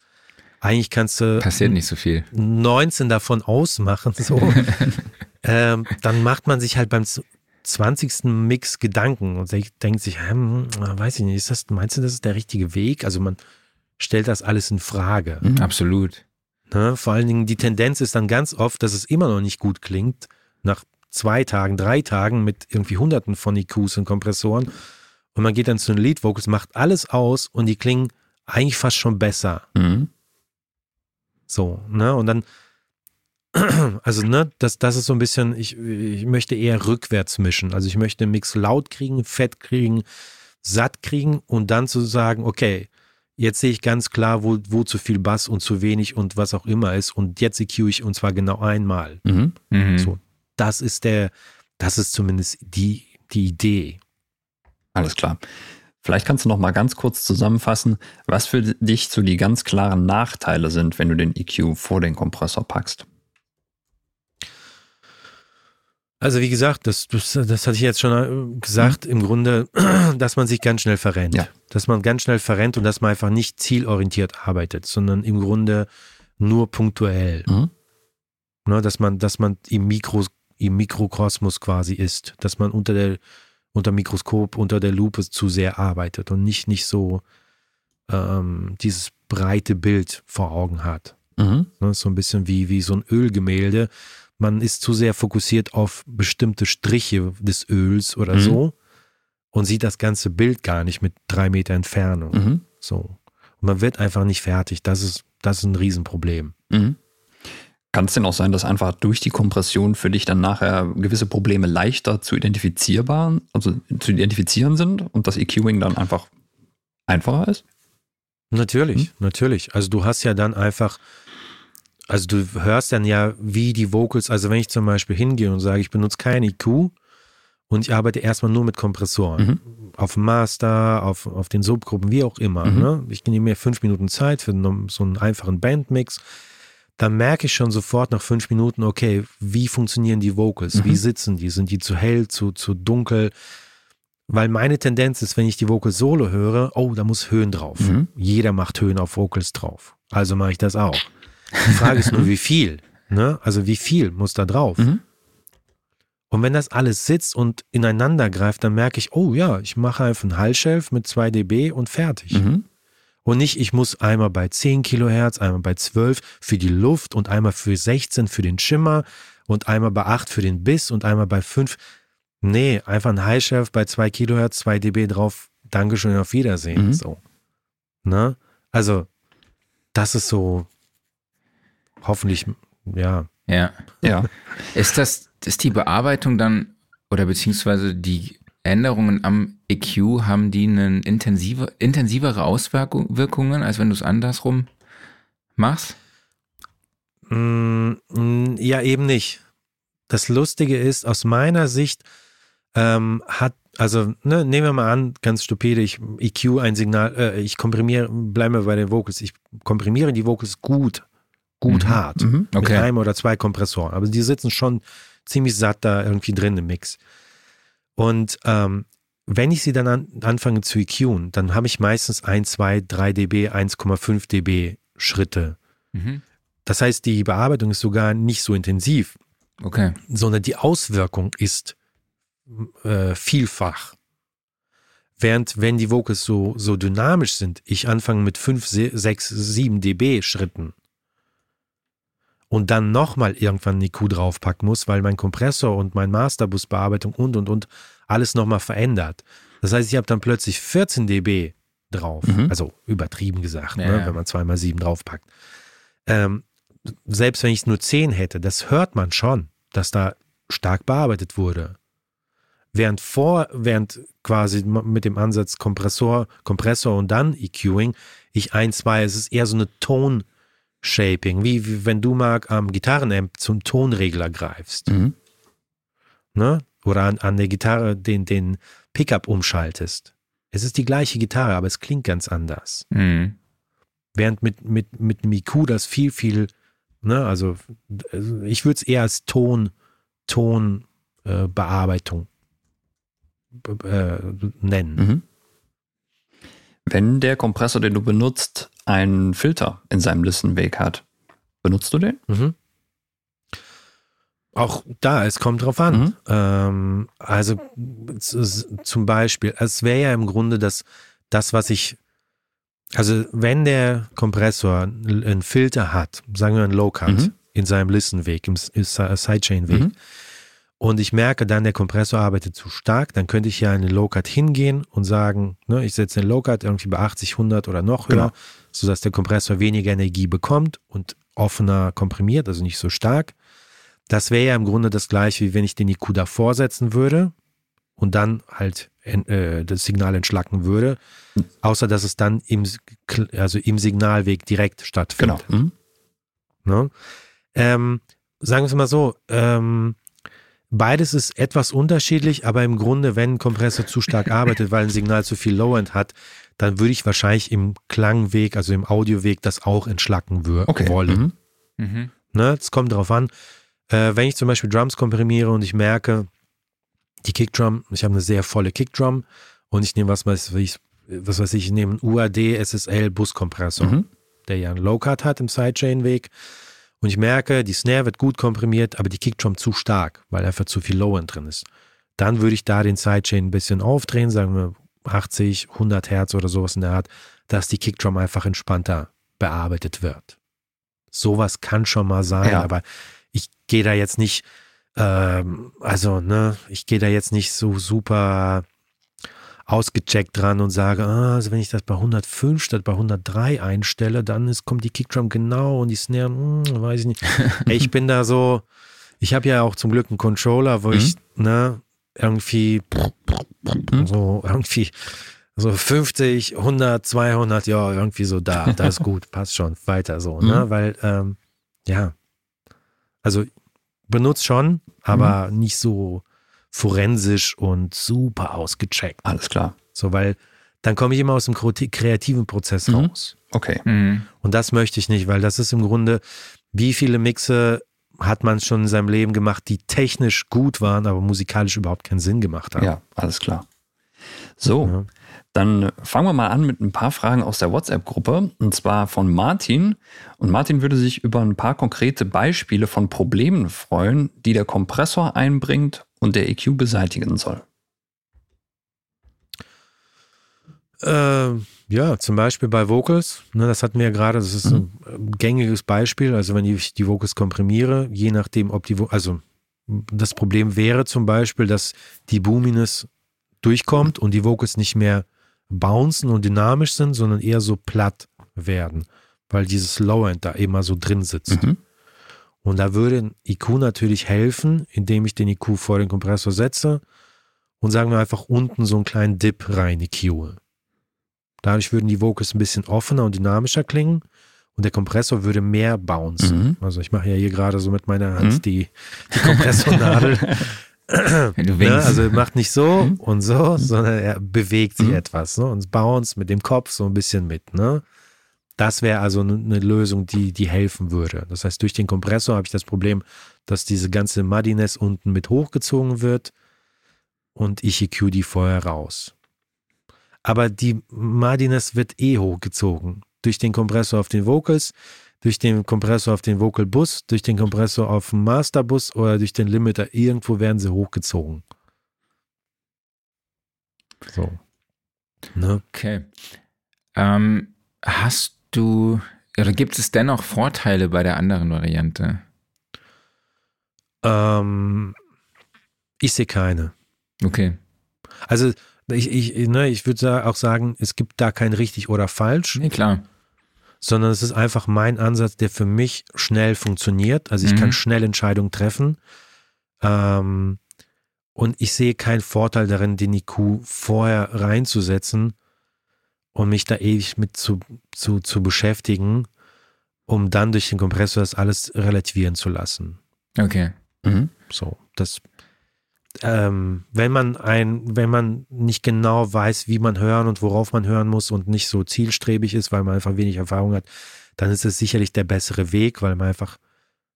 eigentlich kannst du Passiert nicht so viel. 19 davon ausmachen, so, ähm, dann macht man sich halt beim z- 20. Mix Gedanken und denkt sich, hm, weiß ich nicht, ist das, meinst du, das ist der richtige Weg? Also man stellt das alles in Frage. Mhm. Absolut. Ne? Vor allen Dingen die Tendenz ist dann ganz oft, dass es immer noch nicht gut klingt, nach zwei Tagen, drei Tagen mit irgendwie hunderten von EQs und Kompressoren. Und man geht dann zu den Lead Vocals, macht alles aus und die klingen eigentlich fast schon besser. Mhm. So, ne? Und dann, also, ne, das, das ist so ein bisschen, ich, ich möchte eher rückwärts mischen. Also ich möchte den Mix laut kriegen, fett kriegen, satt kriegen und dann zu sagen, okay, jetzt sehe ich ganz klar, wo, wo zu viel Bass und zu wenig und was auch immer ist. Und jetzt EQ ich und zwar genau einmal. Mhm. Mhm. So. Das ist der, das ist zumindest die, die Idee. Alles klar. Vielleicht kannst du noch mal ganz kurz zusammenfassen, was für dich so die ganz klaren Nachteile sind, wenn du den EQ vor den Kompressor packst. Also wie gesagt, das, das, das hatte ich jetzt schon äh, gesagt, im Grunde, dass man sich ganz schnell verrennt. Ja. Dass man ganz schnell verrennt und dass man einfach nicht zielorientiert arbeitet, sondern im Grunde nur punktuell. Mhm. Ne, dass man, dass man im, Mikro, im Mikrokosmos quasi ist, dass man unter der unter Mikroskop, unter der Lupe zu sehr arbeitet und nicht, nicht so ähm, dieses breite Bild vor Augen hat. Mhm. Ne, so ein bisschen wie, wie so ein Ölgemälde. Man ist zu sehr fokussiert auf bestimmte Striche des Öls oder Mhm. so und sieht das ganze Bild gar nicht mit drei Meter Entfernung. Mhm. So. Und man wird einfach nicht fertig. Das ist, das ist ein Riesenproblem. Mhm. Kann es denn auch sein, dass einfach durch die Kompression für dich dann nachher gewisse Probleme leichter zu identifizierbar, also zu identifizieren sind und das EQing dann einfach einfacher ist? Natürlich, Hm? natürlich. Also du hast ja dann einfach, also du hörst dann ja, wie die Vocals, also wenn ich zum Beispiel hingehe und sage, ich benutze kein EQ und ich arbeite erstmal nur mit Kompressoren. Mhm. Auf dem Master, auf, auf den Subgruppen, wie auch immer. Mhm. Ne? Ich nehme mir fünf Minuten Zeit für so einen einfachen Bandmix. Dann merke ich schon sofort nach fünf Minuten, okay, wie funktionieren die Vocals? Mhm. Wie sitzen die? Sind die zu hell, zu, zu dunkel? Weil meine Tendenz ist, wenn ich die Vocals solo höre, oh, da muss Höhen drauf. Mhm. Jeder macht Höhen auf Vocals drauf. Also mache ich das auch. Die Frage ist nur, wie viel? Ne? Also wie viel muss da drauf? Mhm. Und wenn das alles sitzt und ineinander greift, dann merke ich, oh ja, ich mache einfach einen Hallshelf mit 2 dB und fertig. Mhm. Und nicht, ich muss einmal bei 10 Kilohertz, einmal bei 12 für die Luft und einmal für 16 für den Schimmer und einmal bei 8 für den Biss und einmal bei 5. Nee, einfach ein High-Shelf bei 2 Kilohertz, 2 dB drauf. Dankeschön, auf Wiedersehen. Mhm. So. Ne? Also, das ist so hoffentlich, ja. Ja. Ja. Ist das, ist die Bearbeitung dann, oder beziehungsweise die Änderungen am EQ, haben die einen intensive, intensivere Auswirkungen, als wenn du es andersrum machst? Mm, ja, eben nicht. Das Lustige ist, aus meiner Sicht ähm, hat, also ne, nehmen wir mal an, ganz stupide, ich EQ ein Signal, äh, ich komprimiere, bleiben wir bei den Vocals, ich komprimiere die Vocals gut, gut Mhm, hart. Mhm. Mit Okay. einem oder zwei Kompressoren. Aber die sitzen schon ziemlich satt da irgendwie drin im Mix. Und ähm, wenn ich sie dann an, anfange zu EQen, dann habe ich meistens 1, 2, 3 dB, 1,5 dB Schritte. Mhm. Das heißt, die Bearbeitung ist sogar nicht so intensiv, Okay. sondern die Auswirkung ist äh, vielfach. Während wenn die Vocals so, so dynamisch sind, ich anfange mit 5, 6, 7 dB Schritten und dann nochmal irgendwann eine IQ draufpacken muss, weil mein Kompressor und mein Masterbus-Bearbeitung und und und alles nochmal verändert. Das heißt, ich habe dann plötzlich 14 dB drauf. Mhm. Also übertrieben gesagt, Ja, ne, ja. wenn man zweimal sieben draufpackt. Ähm, selbst wenn ich nur 10 hätte, das hört man schon, dass da stark bearbeitet wurde. Während vor, während quasi mit dem Ansatz Kompressor, Kompressor und dann EQing, ich ein, zwei, es ist eher so eine Ton-Shaping, wie, wie wenn du mal am Gitarrenamp zum Tonregler greifst, Mhm. ne? Oder an, an der Gitarre den, den Pickup umschaltest. Es ist die gleiche Gitarre, aber es klingt ganz anders. Mhm. Während mit, mit, mit einem IQ das viel, viel, ne, also also ich würde es eher als Ton, Ton äh, äh, nennen. Mhm. Wenn der Kompressor, den du benutzt, einen Filter in seinem Listenweg hat, benutzt du den? Mhm. Auch da, es kommt drauf an. Mhm. Ähm, also zum Beispiel, es wäre ja im Grunde das, das, was ich, also wenn der Kompressor einen Filter hat, sagen wir einen Low-Cut Mhm. in seinem Listenweg, im Si- Sidechain-Weg, Mhm. und ich merke dann, der Kompressor arbeitet zu stark, dann könnte ich ja in den Low-Cut hingehen und sagen, ne, ich setze den Low-Cut irgendwie bei 80, 100 oder noch höher, Genau. Sodass der Kompressor weniger Energie bekommt und offener komprimiert, also nicht so stark. Das wäre ja im Grunde das gleiche, wie wenn ich den IQ davor setzen würde und dann halt äh, das Signal entschlacken würde, außer dass es dann im, also im Signalweg direkt Genau. stattfindet. Mhm. Ne? Ähm, sagen wir es mal so, ähm, beides ist etwas unterschiedlich, aber im Grunde, wenn ein Kompressor zu stark arbeitet, weil ein Signal zu viel Low-End hat, dann würde ich wahrscheinlich im Klangweg, also im Audioweg, das auch entschlacken Okay. wollen. Mhm. Mhm. Ne? Es kommt darauf an. Äh, wenn ich zum Beispiel Drums komprimiere und ich merke, die Kickdrum, ich habe eine sehr volle Kickdrum und ich nehme was weiß ich, was weiß ich, ich nehme einen UAD SSL Buskompressor, mhm. der ja einen Low-Cut hat im Sidechain-Weg. Und ich merke, die Snare wird gut komprimiert, aber die Kickdrum zu stark, weil einfach zu viel Low-End drin ist. Dann würde ich da den Sidechain ein bisschen aufdrehen, sagen wir 80, 100 Hertz oder sowas in der Art, dass die Kickdrum einfach entspannter bearbeitet wird. Sowas kann schon mal sein, ja. aber ich gehe da jetzt nicht, ähm, also, ne, ich gehe da jetzt nicht so super ausgecheckt dran und sage, ah, also wenn ich das bei 105 statt bei 103 einstelle, dann ist, kommt die Kickdrum genau und die Snare, hm, weiß ich nicht. ich bin da so, ich habe ja auch zum Glück einen Controller, wo mhm. ich, ne, irgendwie mhm. so irgendwie so 50, 100, 200, ja, irgendwie so da, da ist gut, passt schon, weiter so, ne, mhm. weil, ähm, ja, also benutzt schon, aber mhm. nicht so forensisch und super ausgecheckt. Alles klar. So, weil dann komme ich immer aus dem kreativen Prozess mhm. raus. Okay. Mhm. Und das möchte ich nicht, weil das ist im Grunde, wie viele Mixe hat man schon in seinem Leben gemacht, die technisch gut waren, aber musikalisch überhaupt keinen Sinn gemacht haben. Ja, alles klar. So, ja. dann fangen wir mal an mit ein paar Fragen aus der WhatsApp-Gruppe und zwar von Martin. Und Martin würde sich über ein paar konkrete Beispiele von Problemen freuen, die der Kompressor einbringt und der EQ beseitigen soll. Äh, ja, zum Beispiel bei Vocals, ne, das hatten wir ja gerade, das ist mhm. ein gängiges Beispiel. Also wenn ich die Vocals komprimiere, je nachdem, ob die, also das Problem wäre zum Beispiel, dass die Boominess durchkommt und die Vocals nicht mehr bouncen und dynamisch sind, sondern eher so platt werden, weil dieses Low-End da immer so drin sitzt. Mhm. Und da würde ein IQ natürlich helfen, indem ich den IQ vor den Kompressor setze und sagen wir einfach unten so einen kleinen Dip rein EQ. Dadurch würden die Vocals ein bisschen offener und dynamischer klingen und der Kompressor würde mehr bounce. Mhm. Also ich mache ja hier gerade so mit meiner Hand mhm. die, die Kompressornadel. ne? Also macht nicht so mhm. und so, sondern er bewegt sich mhm. etwas ne? und bounce mit dem Kopf so ein bisschen mit. Ne? Das wäre also eine Lösung, die, die helfen würde. Das heißt, durch den Kompressor habe ich das Problem, dass diese ganze Muddiness unten mit hochgezogen wird und ich EQ die vorher raus aber die Mardiness wird eh hochgezogen. Durch den Kompressor auf den Vocals, durch den Kompressor auf den Vocal Bus, durch den Kompressor auf den Master Bus oder durch den Limiter. Irgendwo werden sie hochgezogen. So. Ne? Okay. Ähm, hast du, oder gibt es dennoch Vorteile bei der anderen Variante? Ähm, ich sehe keine. Okay. Also ich, ich, ne, ich würde auch sagen, es gibt da kein richtig oder falsch. Nee, klar. Sondern es ist einfach mein Ansatz, der für mich schnell funktioniert. Also ich mhm. kann schnell Entscheidungen treffen. Ähm, und ich sehe keinen Vorteil darin, den IQ vorher reinzusetzen und mich da ewig mit zu, zu, zu beschäftigen, um dann durch den Kompressor das alles relativieren zu lassen. Okay. Mhm. So, das ähm, wenn man ein, wenn man nicht genau weiß, wie man hören und worauf man hören muss und nicht so zielstrebig ist, weil man einfach wenig Erfahrung hat, dann ist es sicherlich der bessere Weg, weil man einfach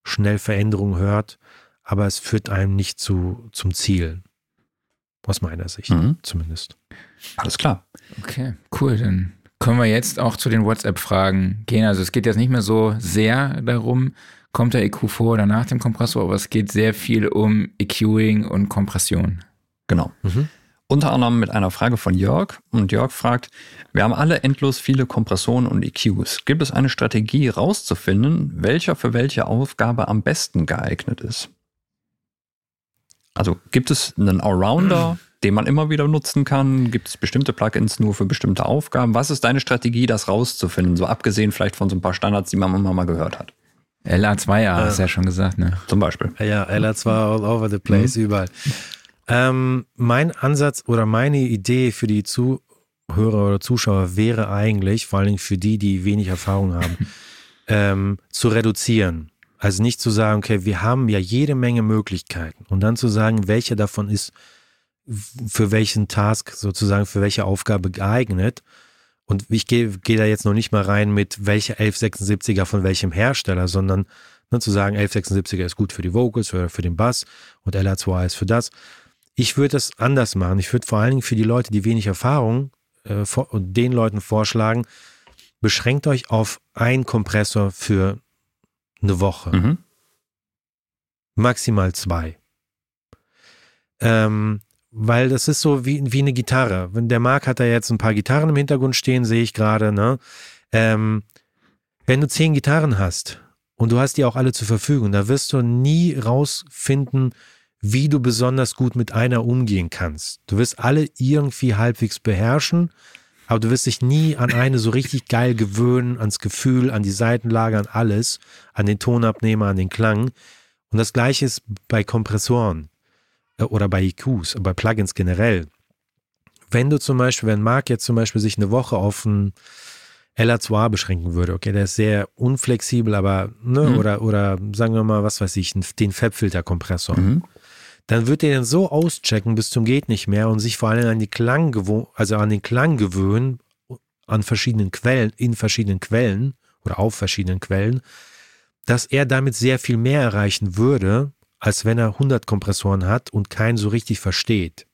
schnell Veränderungen hört, aber es führt einem nicht zu, zum Ziel. Aus meiner Sicht mhm. zumindest. Alles klar. Okay, cool. Dann können wir jetzt auch zu den WhatsApp-Fragen gehen. Also es geht jetzt nicht mehr so sehr darum, kommt der EQ vor oder nach dem Kompressor, aber es geht sehr viel um EQing und Kompression. Genau. Mhm. Unter anderem mit einer Frage von Jörg. Und Jörg fragt, wir haben alle endlos viele Kompressoren und EQs. Gibt es eine Strategie rauszufinden, welcher für welche Aufgabe am besten geeignet ist? Also gibt es einen Allrounder, den man immer wieder nutzen kann? Gibt es bestimmte Plugins nur für bestimmte Aufgaben? Was ist deine Strategie, das rauszufinden? So abgesehen vielleicht von so ein paar Standards, die man immer mal gehört hat. LA2, ja, hast ja schon gesagt, ne? Zum Beispiel. Ja, LA2 all over the place, mhm. überall. Ähm, mein Ansatz oder meine Idee für die Zuhörer oder Zuschauer wäre eigentlich, vor allen Dingen für die, die wenig Erfahrung haben, ähm, zu reduzieren. Also nicht zu sagen, okay, wir haben ja jede Menge Möglichkeiten und dann zu sagen, welche davon ist für welchen Task sozusagen, für welche Aufgabe geeignet, und ich gehe geh da jetzt noch nicht mal rein mit welcher 1176er von welchem Hersteller, sondern Ne, zu sagen, 1176er ist gut für die Vocals oder für den Bass und LA2 ist für das. Ich würde das anders machen. Ich würde vor allen Dingen für die Leute, die wenig Erfahrung äh, und den Leuten vorschlagen, beschränkt euch auf einen Kompressor für eine Woche. Mhm. Maximal zwei. Ähm, weil das ist so wie, wie eine Gitarre. Wenn der Marc hat da jetzt ein paar Gitarren im Hintergrund stehen, sehe ich gerade, ne? Ähm, wenn du zehn Gitarren hast und du hast die auch alle zur Verfügung, da wirst du nie rausfinden, wie du besonders gut mit einer umgehen kannst. Du wirst alle irgendwie halbwegs beherrschen, aber du wirst dich nie an eine so richtig geil gewöhnen, ans Gefühl, an die Seitenlage, an alles, an den Tonabnehmer, an den Klang. Und das gleiche ist bei Kompressoren oder bei EQs, bei Plugins generell. Wenn du zum Beispiel, wenn Marc jetzt zum Beispiel sich eine Woche auf ein LA2A beschränken würde, okay, der ist sehr unflexibel, aber, ne, mhm. oder, oder sagen wir mal, was weiß ich, den Fabfilter-Kompressor. Mhm. Dann wird er den so auschecken bis zum geht nicht mehr und sich vor allem an die Klang also an den Klang gewöhnen, an verschiedenen Quellen, in verschiedenen Quellen oder auf verschiedenen Quellen, dass er damit sehr viel mehr erreichen würde, als wenn er 100 Kompressoren hat und keinen so richtig versteht.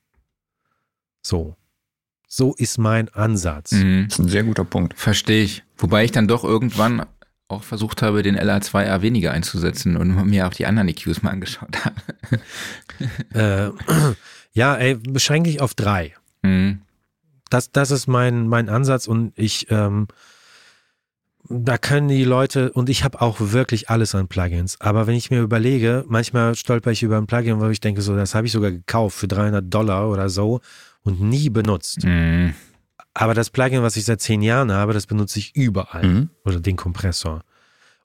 So. So ist mein Ansatz. Mhm. Das ist ein sehr guter Punkt. Verstehe ich. Wobei ich dann doch irgendwann auch versucht habe, den LA2R weniger einzusetzen und mir auch die anderen EQs mal angeschaut habe. äh, ja, ey, beschränke ich auf drei. Mhm. Das, das ist mein, mein Ansatz und ich, ähm, da können die Leute, und ich habe auch wirklich alles an Plugins, aber wenn ich mir überlege, manchmal stolper ich über ein Plugin, wo ich denke, so, das habe ich sogar gekauft für 300 Dollar oder so und nie benutzt. Mhm. Aber das Plugin, was ich seit zehn Jahren habe, das benutze ich überall. Mhm. Oder den Kompressor.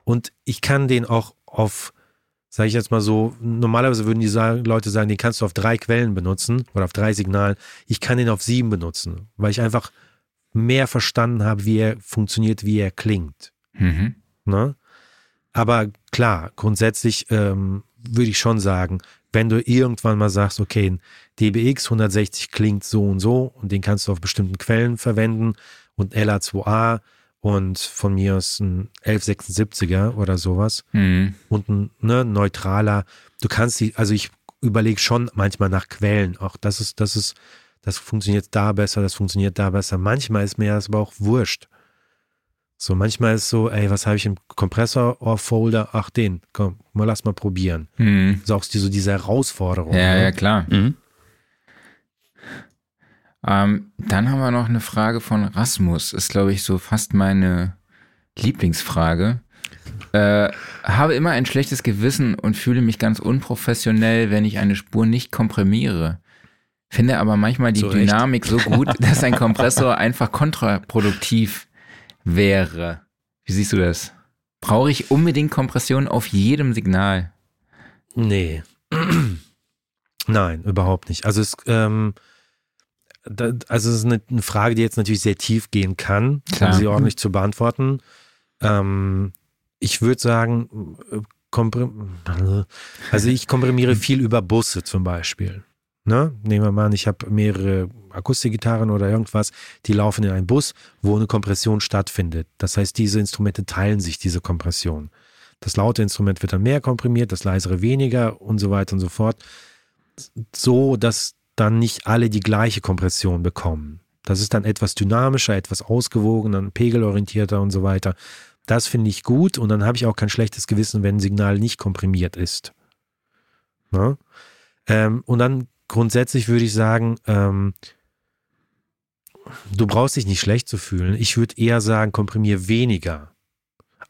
Und ich kann den auch auf, sage ich jetzt mal so, normalerweise würden die sagen, Leute sagen, den kannst du auf drei Quellen benutzen oder auf drei Signalen. Ich kann den auf sieben benutzen, weil ich einfach mehr verstanden habe, wie er funktioniert, wie er klingt. Mhm. Ne? Aber klar, grundsätzlich ähm, würde ich schon sagen, wenn du irgendwann mal sagst, okay, ein DBX 160 klingt so und so und den kannst du auf bestimmten Quellen verwenden und LA2A und von mir ist ein 1176er oder sowas mhm. und ein ne, neutraler. Du kannst die, also ich überlege schon manchmal nach Quellen. Auch das ist, das ist, das funktioniert da besser, das funktioniert da besser. Manchmal ist mir das aber auch wurscht. So, manchmal ist so, ey, was habe ich im Kompressor-Folder? Ach, den, komm, mal lass mal probieren. Mhm. So auch so diese Herausforderung. Ja, ne? ja, klar. Mhm. Ähm, dann haben wir noch eine Frage von Rasmus. Ist, glaube ich, so fast meine Lieblingsfrage. Äh, habe immer ein schlechtes Gewissen und fühle mich ganz unprofessionell, wenn ich eine Spur nicht komprimiere. Finde aber manchmal die So. Dynamik so gut, dass ein Kompressor einfach kontraproduktiv wäre. Wie siehst du das? Brauche ich unbedingt Kompression auf jedem Signal? Nee. Nein, überhaupt nicht. Also es, ähm, da, also es ist eine, eine Frage, die jetzt natürlich sehr tief gehen kann, Klar. um sie ordentlich zu beantworten. Ähm, ich würde sagen, äh, also ich komprimiere viel über Busse zum Beispiel. Ne? Nehmen wir mal an, ich habe mehrere Akustikgitarren oder irgendwas, die laufen in einen Bus, wo eine Kompression stattfindet. Das heißt, diese Instrumente teilen sich diese Kompression. Das laute Instrument wird dann mehr komprimiert, das leisere weniger und so weiter und so fort. So, dass dann nicht alle die gleiche Kompression bekommen. Das ist dann etwas dynamischer, etwas ausgewogener, pegelorientierter und so weiter. Das finde ich gut und dann habe ich auch kein schlechtes Gewissen, wenn ein Signal nicht komprimiert ist. Ne? Ähm, und dann grundsätzlich würde ich sagen, ähm, du brauchst dich nicht schlecht zu fühlen. Ich würde eher sagen, komprimier weniger.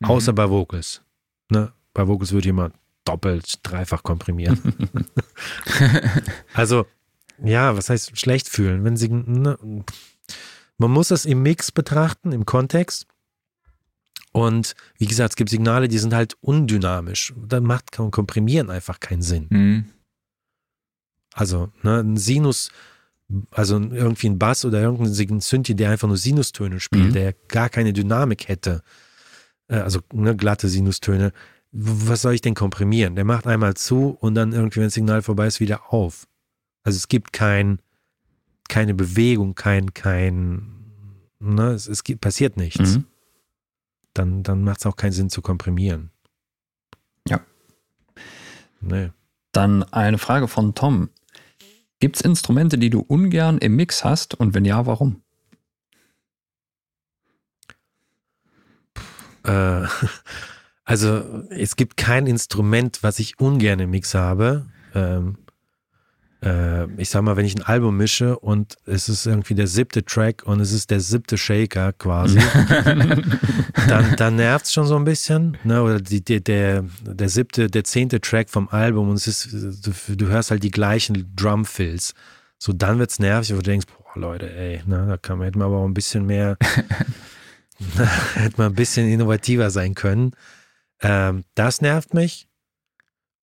Mhm. Außer bei Vocals. Ne? Bei Vocals würde jemand doppelt, dreifach komprimieren. also, ja, was heißt schlecht fühlen? Wenn sie, ne, man muss das im Mix betrachten, im Kontext. Und wie gesagt, es gibt Signale, die sind halt undynamisch. Da macht Komprimieren einfach keinen Sinn. Mhm. Also ne, ein Sinus, also irgendwie ein Bass oder irgendein Synthi, der einfach nur Sinustöne spielt, Mhm. der gar keine Dynamik hätte, äh, also ne, glatte Sinustöne, was soll ich denn komprimieren? Der macht einmal zu und dann irgendwie, wenn das Signal vorbei ist, wieder auf. Also es gibt kein, keine Bewegung, kein, kein, ne, es, es gibt, passiert nichts. Mhm. Dann, dann macht es auch keinen Sinn zu komprimieren. Ja, Nee. Dann eine Frage von Tom. Gibt es Instrumente, die du ungern im Mix hast und wenn ja, warum? Äh, also es gibt kein Instrument, was ich ungern im Mix habe. Ähm, äh, ich sag mal, wenn ich ein Album mische und es ist irgendwie der siebte Track und es ist der siebte Shaker quasi, dann, dann nervt es schon so ein bisschen. Ne? Oder die, die, der, der siebte, der zehnte Track vom Album und es ist, du, du hörst halt die gleichen Drumfills. So, dann wird es nervig, wo du denkst, boah, Leute, ey, ne, da kann man, hätte man aber auch ein bisschen mehr, hätte man ein bisschen innovativer sein können. Ähm, das nervt mich.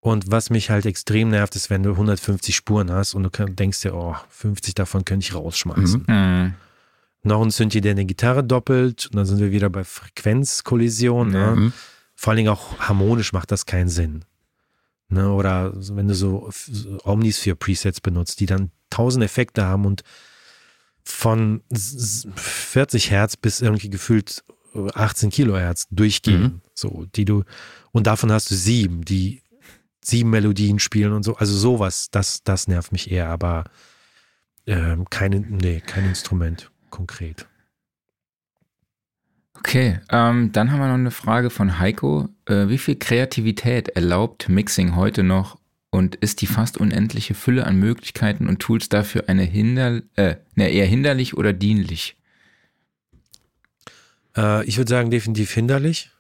Und was mich halt extrem nervt, ist, wenn du 150 Spuren hast und du denkst dir, oh, 50 davon könnte ich rausschmeißen. Mhm. Noch ein Synthi, der eine Gitarre doppelt und dann sind wir wieder bei Frequenzkollision. Ne? Mhm. Vor allen Dingen auch harmonisch macht das keinen Sinn. Ne? Oder wenn du so so Omnisphere Presets benutzt, die dann tausend Effekte haben und von s- s- 40 Hertz bis irgendwie gefühlt 18 Kilohertz durchgehen. Mhm. So, die du, und davon hast du sieben, die sieben Melodien spielen und so. Also sowas, das, das nervt mich eher, aber ähm, keine, nee, kein Instrument konkret. Okay, ähm, dann haben wir noch eine Frage von Heiko. Äh, wie viel Kreativität erlaubt Mixing heute noch und ist die fast unendliche Fülle an Möglichkeiten und Tools dafür eine hinder, äh, ne, eher hinderlich oder dienlich? Äh, ich würde sagen, definitiv hinderlich.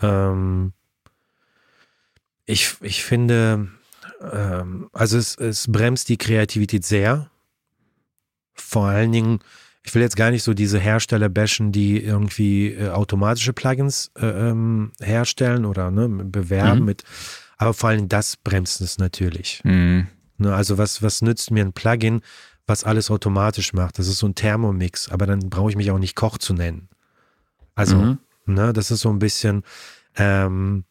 Ähm, ich, ich finde, ähm, also es, es bremst die Kreativität sehr. Vor allen Dingen, ich will jetzt gar nicht so diese Hersteller bashen, die irgendwie äh, automatische Plugins äh, ähm, herstellen oder ne, bewerben Mhm. mit, aber vor allen Dingen das bremst es natürlich. Hm, Ne, also was, was nützt mir ein Plugin, was alles automatisch macht? Das ist so ein Thermomix, aber dann brauche ich mich auch nicht Koch zu nennen. Also, Mhm. ne, das ist so ein bisschen, ähm,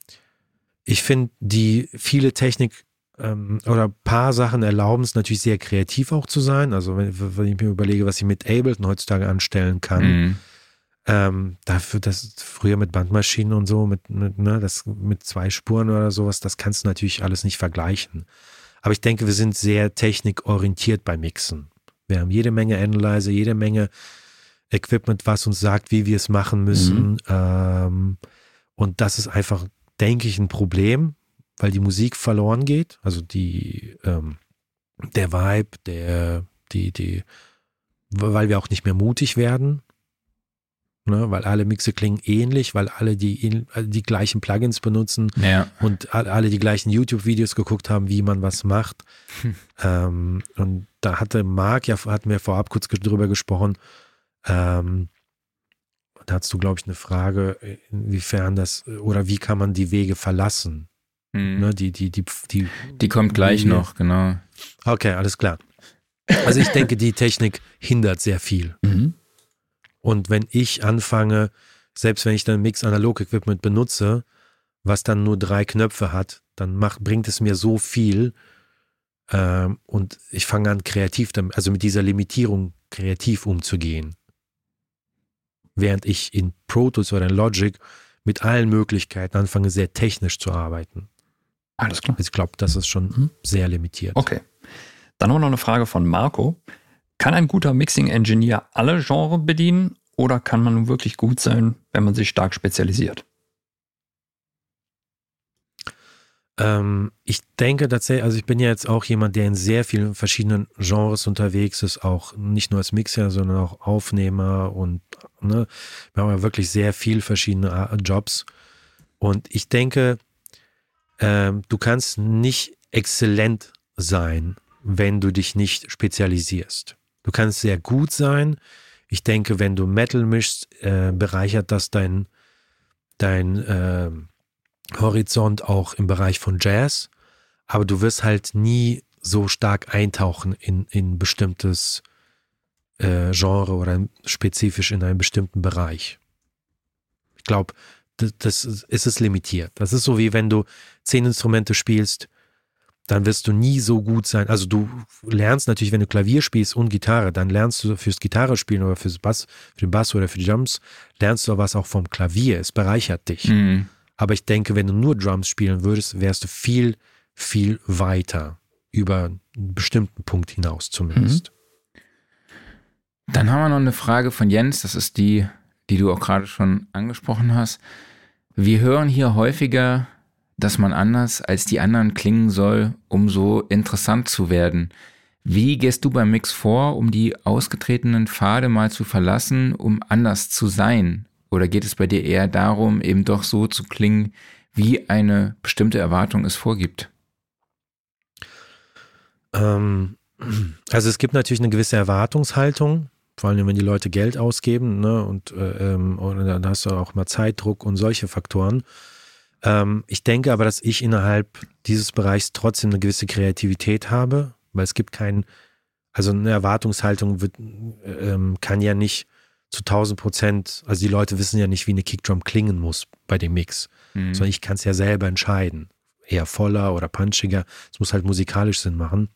ich finde, die viele Technik ähm, oder ein paar Sachen erlauben es natürlich sehr kreativ auch zu sein. Also wenn, wenn ich mir überlege, was ich mit Ableton heutzutage anstellen kann, hm, ähm, dafür, das früher mit Bandmaschinen und so, mit, mit, ne, das, mit zwei Spuren oder sowas, das kannst du natürlich alles nicht vergleichen. Aber ich denke, wir sind sehr technikorientiert beim Mixen. Wir haben jede Menge Analyzer, jede Menge Equipment, was uns sagt, wie wir es machen müssen. Ähm, und das ist einfach, denke ich, ein Problem, weil die Musik verloren geht. Also die, ähm, der Vibe, der, die, die, weil wir auch nicht mehr mutig werden. Ne, weil alle Mixe klingen ähnlich, weil alle die, die gleichen Plugins benutzen ja. und all- alle die gleichen YouTube-Videos geguckt haben, wie man was macht. Ähm, und da hatte Marc, ja, hatten wir vorab kurz drüber gesprochen, ähm, da hast du, glaube ich, eine Frage, inwiefern das, oder wie kann man die Wege verlassen? Hm. Ne, die, die, die, die, Die kommt gleich Wie- noch, genau. okay, alles klar. Also ich denke, die Technik hindert sehr viel. Mhm. Und wenn ich anfange, selbst wenn ich dann Mix-Analog-Equipment benutze, was dann nur drei Knöpfe hat, dann macht, bringt es mir so viel. Ähm, und ich fange an, kreativ, damit, also mit dieser Limitierung kreativ umzugehen. Während ich in Pro Tools oder in Logic mit allen Möglichkeiten anfange, sehr technisch zu arbeiten. Alles klar. Ich glaube, das ist schon Mhm. sehr limitiert. Okay. Dann haben wir noch eine Frage von Marco. Kann ein guter Mixing-Engineer alle Genres bedienen oder kann man wirklich gut sein, wenn man sich stark spezialisiert? Ähm, ich denke tatsächlich, also ich bin ja jetzt auch jemand, der in sehr vielen verschiedenen Genres unterwegs ist, auch nicht nur als Mixer, sondern auch Aufnehmer und ne, wir haben ja wirklich sehr viel verschiedene Jobs. Und ich denke, ähm, du kannst nicht exzellent sein, wenn du dich nicht spezialisierst. Du kannst sehr gut sein. Ich denke, wenn du Metal mischst, äh, bereichert das dein, dein ähm, Horizont auch im Bereich von Jazz, aber du wirst halt nie so stark eintauchen in, in bestimmtes äh, Genre oder spezifisch in einen bestimmten Bereich. Ich glaube, das, das ist, ist es limitiert. Das ist so wie wenn du zehn Instrumente spielst, dann wirst du nie so gut sein. Also du lernst natürlich, wenn du Klavier spielst und Gitarre, dann lernst du fürs Gitarre spielen oder fürs Bass, für den Bass oder für die Drums, lernst du was auch vom Klavier. Es bereichert dich. Hm. Aber ich denke, wenn du nur Drums spielen würdest, wärst du viel, viel weiter über einen bestimmten Punkt hinaus zumindest. Mhm. Dann haben wir noch eine Frage von Jens, das ist die, die du auch gerade schon angesprochen hast. Wir hören hier häufiger, dass man anders als die anderen klingen soll, um so interessant zu werden. Wie gehst du beim Mix vor, um die ausgetretenen Pfade mal zu verlassen, um anders zu sein? Oder geht es bei dir eher darum, eben doch so zu klingen, wie eine bestimmte Erwartung es vorgibt? Ähm, also es gibt natürlich eine gewisse Erwartungshaltung, vor allem wenn die Leute Geld ausgeben, ne? Und äh, ähm, oder dann hast du auch mal Zeitdruck und solche Faktoren. Ähm, ich denke aber, dass ich innerhalb dieses Bereichs trotzdem eine gewisse Kreativität habe, weil es gibt keinen, also eine Erwartungshaltung wird, ähm, kann ja nicht zu 1000 Prozent, also die Leute wissen ja nicht, wie eine Kickdrum klingen muss bei dem Mix, mhm. sondern ich kann es ja selber entscheiden. Eher voller oder punchiger. Es muss halt musikalisch Sinn machen.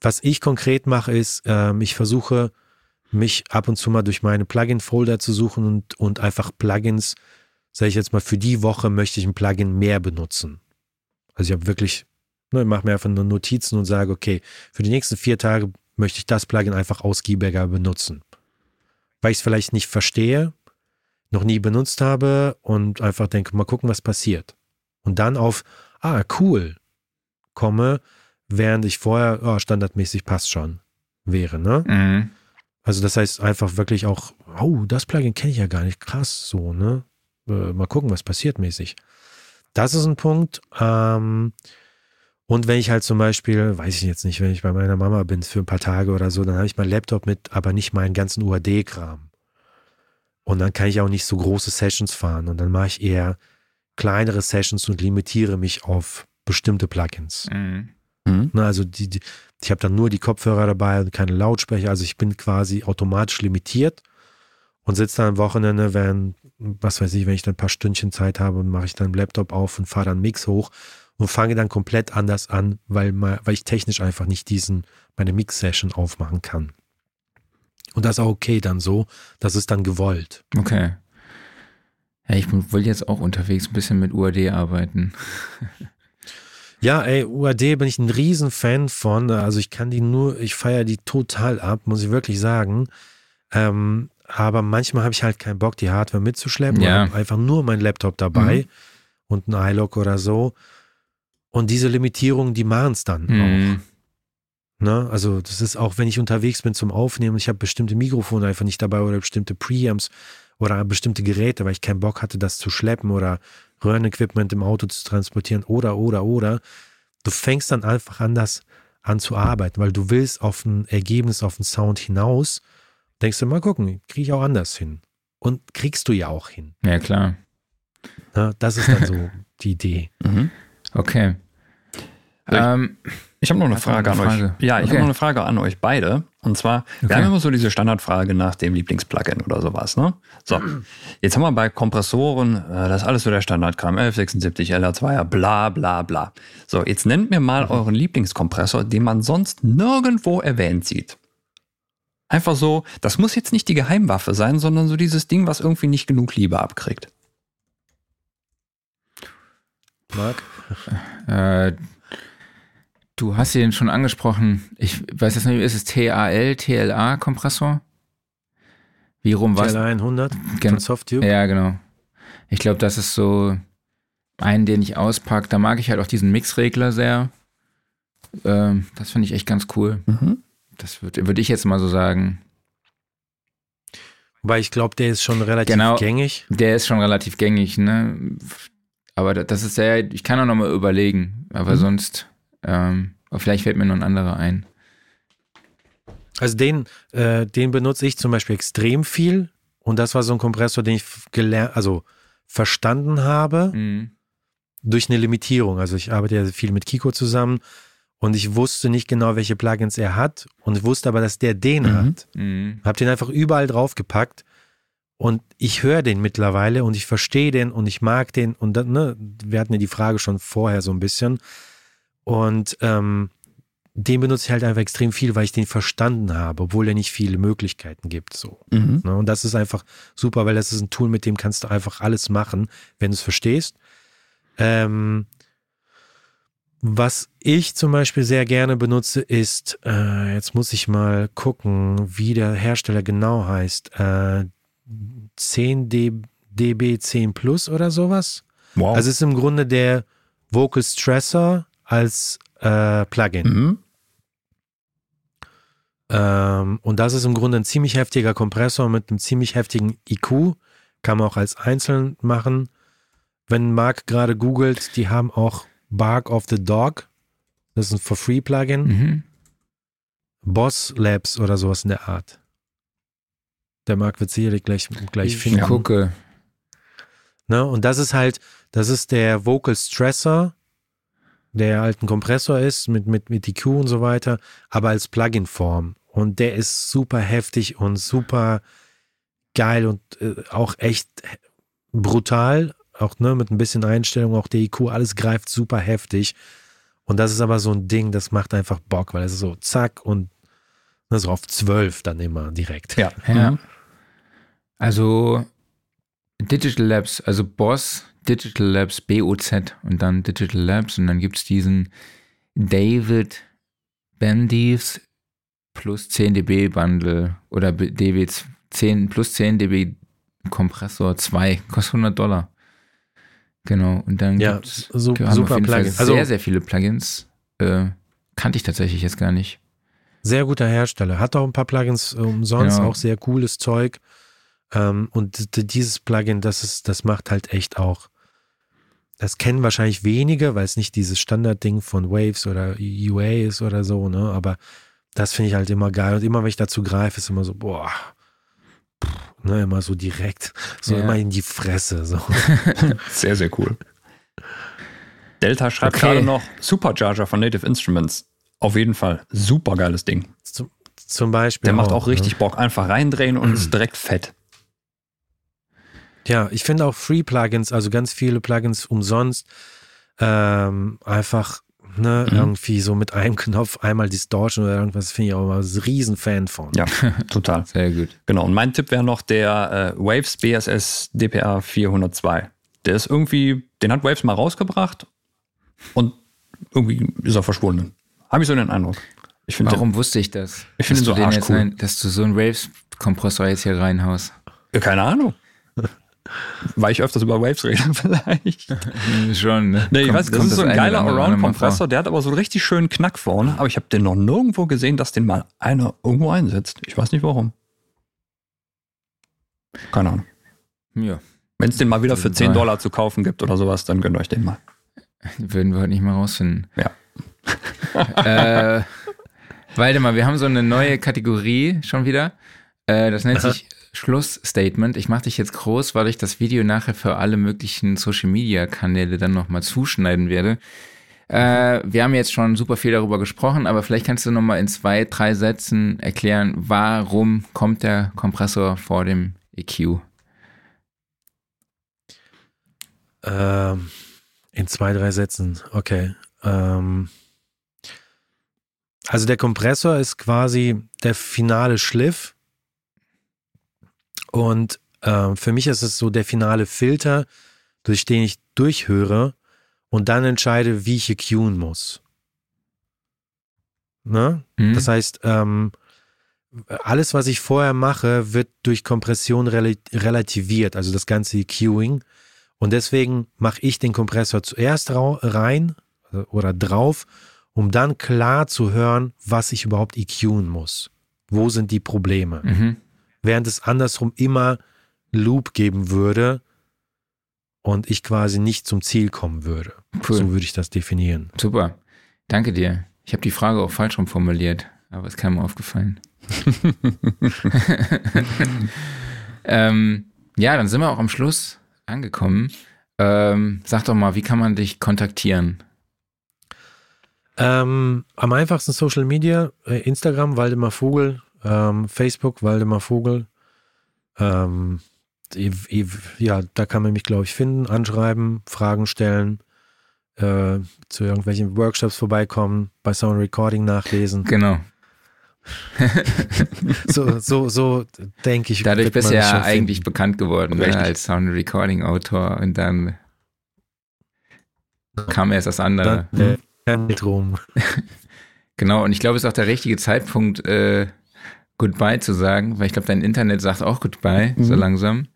Was ich konkret mache, ist, ähm, ich versuche, mich ab und zu mal durch meine Plugin-Folder zu suchen und, und einfach Plugins, sage ich jetzt mal, für die Woche möchte ich ein Plugin mehr benutzen. Also ich habe wirklich, ne, ich mache mir einfach nur Notizen und sage, okay, für die nächsten vier Tage möchte ich das Plugin einfach ausgiebiger benutzen weil ich es vielleicht nicht verstehe, noch nie benutzt habe und einfach denke, mal gucken, was passiert. Und dann auf, ah, cool, komme, während ich vorher, oh, standardmäßig passt schon, wäre, ne? Mhm. Also das heißt einfach wirklich auch, oh, das Plugin kenne ich ja gar nicht, krass, so, ne? Äh, mal gucken, was passiert mäßig. Das ist ein Punkt. Ähm, und wenn ich halt zum Beispiel, weiß ich jetzt nicht, wenn ich bei meiner Mama bin für ein paar Tage oder so, dann habe ich meinen Laptop mit, aber nicht meinen ganzen UAD-Kram. Und dann kann ich auch nicht so große Sessions fahren. Und dann mache ich eher kleinere Sessions und limitiere mich auf bestimmte Plugins. Mhm. Mhm. also die, die ich habe dann nur die Kopfhörer dabei und keine Lautsprecher. Also ich bin quasi automatisch limitiert und sitze dann am Wochenende, wenn, was weiß ich, wenn ich dann ein paar Stündchen Zeit habe, mache ich dann den Laptop auf und fahre dann Mix hoch und fange dann komplett anders an, weil, weil ich technisch einfach nicht diesen, meine Mix-Session aufmachen kann. Und das ist auch okay dann so, das ist dann gewollt. Okay. Ja, ich will jetzt auch unterwegs ein bisschen mit UAD arbeiten. Ja, ey, UAD bin ich ein Riesenfan von. Also ich kann die nur, ich feiere die total ab, muss ich wirklich sagen. Ähm, aber manchmal habe ich halt keinen Bock, die Hardware mitzuschleppen. Ja. einfach nur mein Laptop dabei mhm. und ein iLock oder so. Und diese Limitierungen, die machen es dann mhm. auch. Ne? Also das ist auch, wenn ich unterwegs bin zum Aufnehmen, ich habe bestimmte Mikrofone einfach nicht dabei oder bestimmte Preamps oder bestimmte Geräte, weil ich keinen Bock hatte, das zu schleppen oder Röhrenequipment im Auto zu transportieren oder, oder, oder. Du fängst dann einfach anders an zu arbeiten, weil du willst auf ein Ergebnis, auf einen Sound hinaus. Denkst du, mal gucken, kriege ich auch anders hin. Und kriegst du ja auch hin. Ja, klar. Ja, das ist dann so die Idee. Mhm. Okay. Ähm, ich habe noch eine Frage, eine Frage, an euch. Ja, ich okay. habe noch eine Frage an euch beide. Und zwar, okay. wir haben immer so diese Standardfrage nach dem Lieblingsplugin oder sowas. Ne? So, jetzt haben wir bei Kompressoren, äh, das ist alles so der Standardkram, 1176, LR2er, bla bla bla. So, jetzt nennt mir mal mhm. euren Lieblingskompressor, den man sonst nirgendwo erwähnt sieht. Einfach so, das muss jetzt nicht die Geheimwaffe sein, sondern so dieses Ding, was irgendwie nicht genug Liebe abkriegt. Marc? Äh, Du hast ihn schon angesprochen. Ich weiß jetzt nicht, ist es TAL, TLA-Kompressor? Wie rum was? TLA 100 Gen von Softtube? Ja, genau. Ich glaube, das ist so einen, den ich auspacke. Da mag ich halt auch diesen Mixregler sehr. Ähm, das finde ich echt ganz cool. Mhm. Das würde würd ich jetzt mal so sagen. Weil ich glaube, der ist schon relativ genau, gängig. Der ist schon relativ gängig, ne? Aber das ist sehr, ich kann auch nochmal überlegen. Aber mhm. sonst ähm, aber vielleicht fällt mir noch ein anderer ein. Also den, äh, den benutze ich zum Beispiel extrem viel. Und das war so ein Kompressor, den ich gelernt, also verstanden habe mhm. durch eine Limitierung. Also ich arbeite ja viel mit Kiko zusammen und ich wusste nicht genau, welche Plugins er hat und ich wusste aber, dass der den mhm. hat. Mhm. Hab den einfach überall draufgepackt und ich höre den mittlerweile und ich verstehe den und ich mag den und dann, ne, wir hatten ja die Frage schon vorher so ein bisschen. Und ähm, den benutze ich halt einfach extrem viel, weil ich den verstanden habe, obwohl er nicht viele Möglichkeiten gibt. So. Mhm. Ne? Und das ist einfach super, weil das ist ein Tool, mit dem kannst du einfach alles machen, wenn du es verstehst. Ähm, was ich zum Beispiel sehr gerne benutze, ist, äh, jetzt muss ich mal gucken, wie der Hersteller genau heißt. Äh, 10 dB 10 Plus oder sowas. Wow. Also es ist im Grunde der Vocal Stressor als äh, Plugin. mhm. Ähm, und das ist im Grunde ein ziemlich heftiger Kompressor mit einem ziemlich heftigen IQ. Kann man auch als einzeln machen. Wenn Marc gerade googelt, die haben auch Bark of the Dog. Das ist ein For-Free-Plugin. Mhm. Boss Labs oder sowas in der Art. Der Marc wird sicherlich gleich, gleich Ich finden. gucke. Ne? Und das ist halt, das ist der Vocal Stressor, der halt ein Kompressor ist mit, mit, mit EQ und so weiter, aber als Plugin-Form. Und der ist super heftig und super geil und äh, auch echt brutal. Auch ne, mit ein bisschen Einstellung, auch der IQ, alles greift super heftig. Und das ist aber so ein Ding, das macht einfach Bock, weil es ist so zack und ne, so auf zwölf dann immer direkt. Ja. Ja. Mhm. Also Digital Labs, also Boss, Digital Labs, BOZ und dann Digital Labs und dann gibt es diesen David Bendives plus 10 dB Bundle oder dB 10 plus 10 dB Kompressor 2, kostet 100 Dollar. Genau, und dann Ja, gibt's wir haben super auf jeden Fall sehr, Also- sehr viele Plugins. Äh, kannte ich tatsächlich jetzt gar nicht. Sehr guter Hersteller. Hat auch ein paar Plugins äh, umsonst, Genau. auch sehr cooles Zeug. Ähm, und dieses Plugin, das ist, das macht halt echt auch. Das kennen wahrscheinlich wenige, weil es nicht dieses Standardding von Waves oder UA ist oder so, ne? Aber das finde ich halt immer geil. Und immer wenn ich dazu greife, ist immer so, boah, pff, ne, immer so direkt, so Ja. immer in die Fresse. So. Sehr, sehr cool. Delta schreibt Okay. gerade noch Supercharger von Native Instruments. Auf jeden Fall. Super geiles Ding. Zum, zum Beispiel. Der macht auch ne? richtig Bock. Einfach reindrehen und ist direkt fett. Ja, ich finde auch Free-Plugins, also ganz viele Plugins umsonst, ähm, einfach ne, Mhm. irgendwie so mit einem Knopf einmal Distortion oder irgendwas, finde ich auch immer ein Riesenfan von. Ja, total. Sehr gut. Genau. Und mein Tipp wäre noch der äh, Waves BSS DPA 402. Der ist irgendwie, den hat Waves mal rausgebracht und irgendwie ist er verschwunden. Habe ich so den Eindruck. Ich finde, Warum wusste ich das? Ich finde so den jetzt arschcool. rein, dass du so einen Waves-Kompressor jetzt hier reinhaust. Ja, keine Ahnung. Weil ich öfters über Waves rede, vielleicht. Schon, ne? Nee, ich Kommt- weiß, das ist so ein geiler Around-Kompressor, der hat aber so einen richtig schönen Knack vorne, aber ich habe den noch nirgendwo gesehen, dass den mal einer irgendwo einsetzt. Ich weiß nicht warum. Keine Ahnung. mal. Ja, Wenn es den mal wieder für Das ist 10 toll. Dollar zu kaufen gibt oder sowas, dann gönnt euch den mal. würden wir heute nicht mal rausfinden. Ja. äh, Waldemar, wir haben so eine neue Kategorie schon wieder. Äh, das nennt sich Schlussstatement. Ich mache dich jetzt groß, weil ich das Video nachher für alle möglichen Social-Media-Kanäle dann nochmal zuschneiden werde. Äh, wir haben jetzt schon super viel darüber gesprochen, aber vielleicht kannst du nochmal in zwei, drei Sätzen erklären, warum kommt der Kompressor vor dem EQ? Ähm, in zwei, drei Sätzen. Okay. Ähm, also der Kompressor ist quasi der finale Schliff. Und ähm, für mich ist es so der finale Filter, durch den ich durchhöre und dann entscheide, wie ich EQen muss. Ne? Hm? Das heißt, ähm, alles, was ich vorher mache, wird durch Kompression rel relativiert, also das ganze EQing. Und deswegen mache ich den Kompressor zuerst rein äh, oder drauf, um dann klar zu hören, was ich überhaupt EQen muss. Wo sind die Probleme? mhm. Während es andersrum immer Loop geben würde und ich quasi nicht zum Ziel kommen würde. Cool. So würde ich das definieren. Super. Danke dir. Ich habe die Frage auch falsch rum formuliert, aber ist keinem aufgefallen. ähm, ja, dann sind wir auch am Schluss angekommen. Ähm, sag doch mal, wie kann man dich kontaktieren? Ähm, am einfachsten Social Media, äh, Instagram, Waldemar Vogel, ähm, Facebook, Waldemar Vogel. Ähm, ja, da kann man mich, glaube ich, finden, anschreiben, Fragen stellen. äh, zu irgendwelchen Workshops vorbeikommen, bei Sound Recording nachlesen. Genau. so, so, so denke ich. Dadurch bist du ja eigentlich finden. bekannt geworden ne, als Sound Recording Autor und dann kam erst das andere. Dann, äh, rum. Genau, und ich glaube, es ist auch der richtige Zeitpunkt, äh, Goodbye zu sagen, weil ich glaube, dein Internet sagt auch Goodbye, so Mhm. langsam.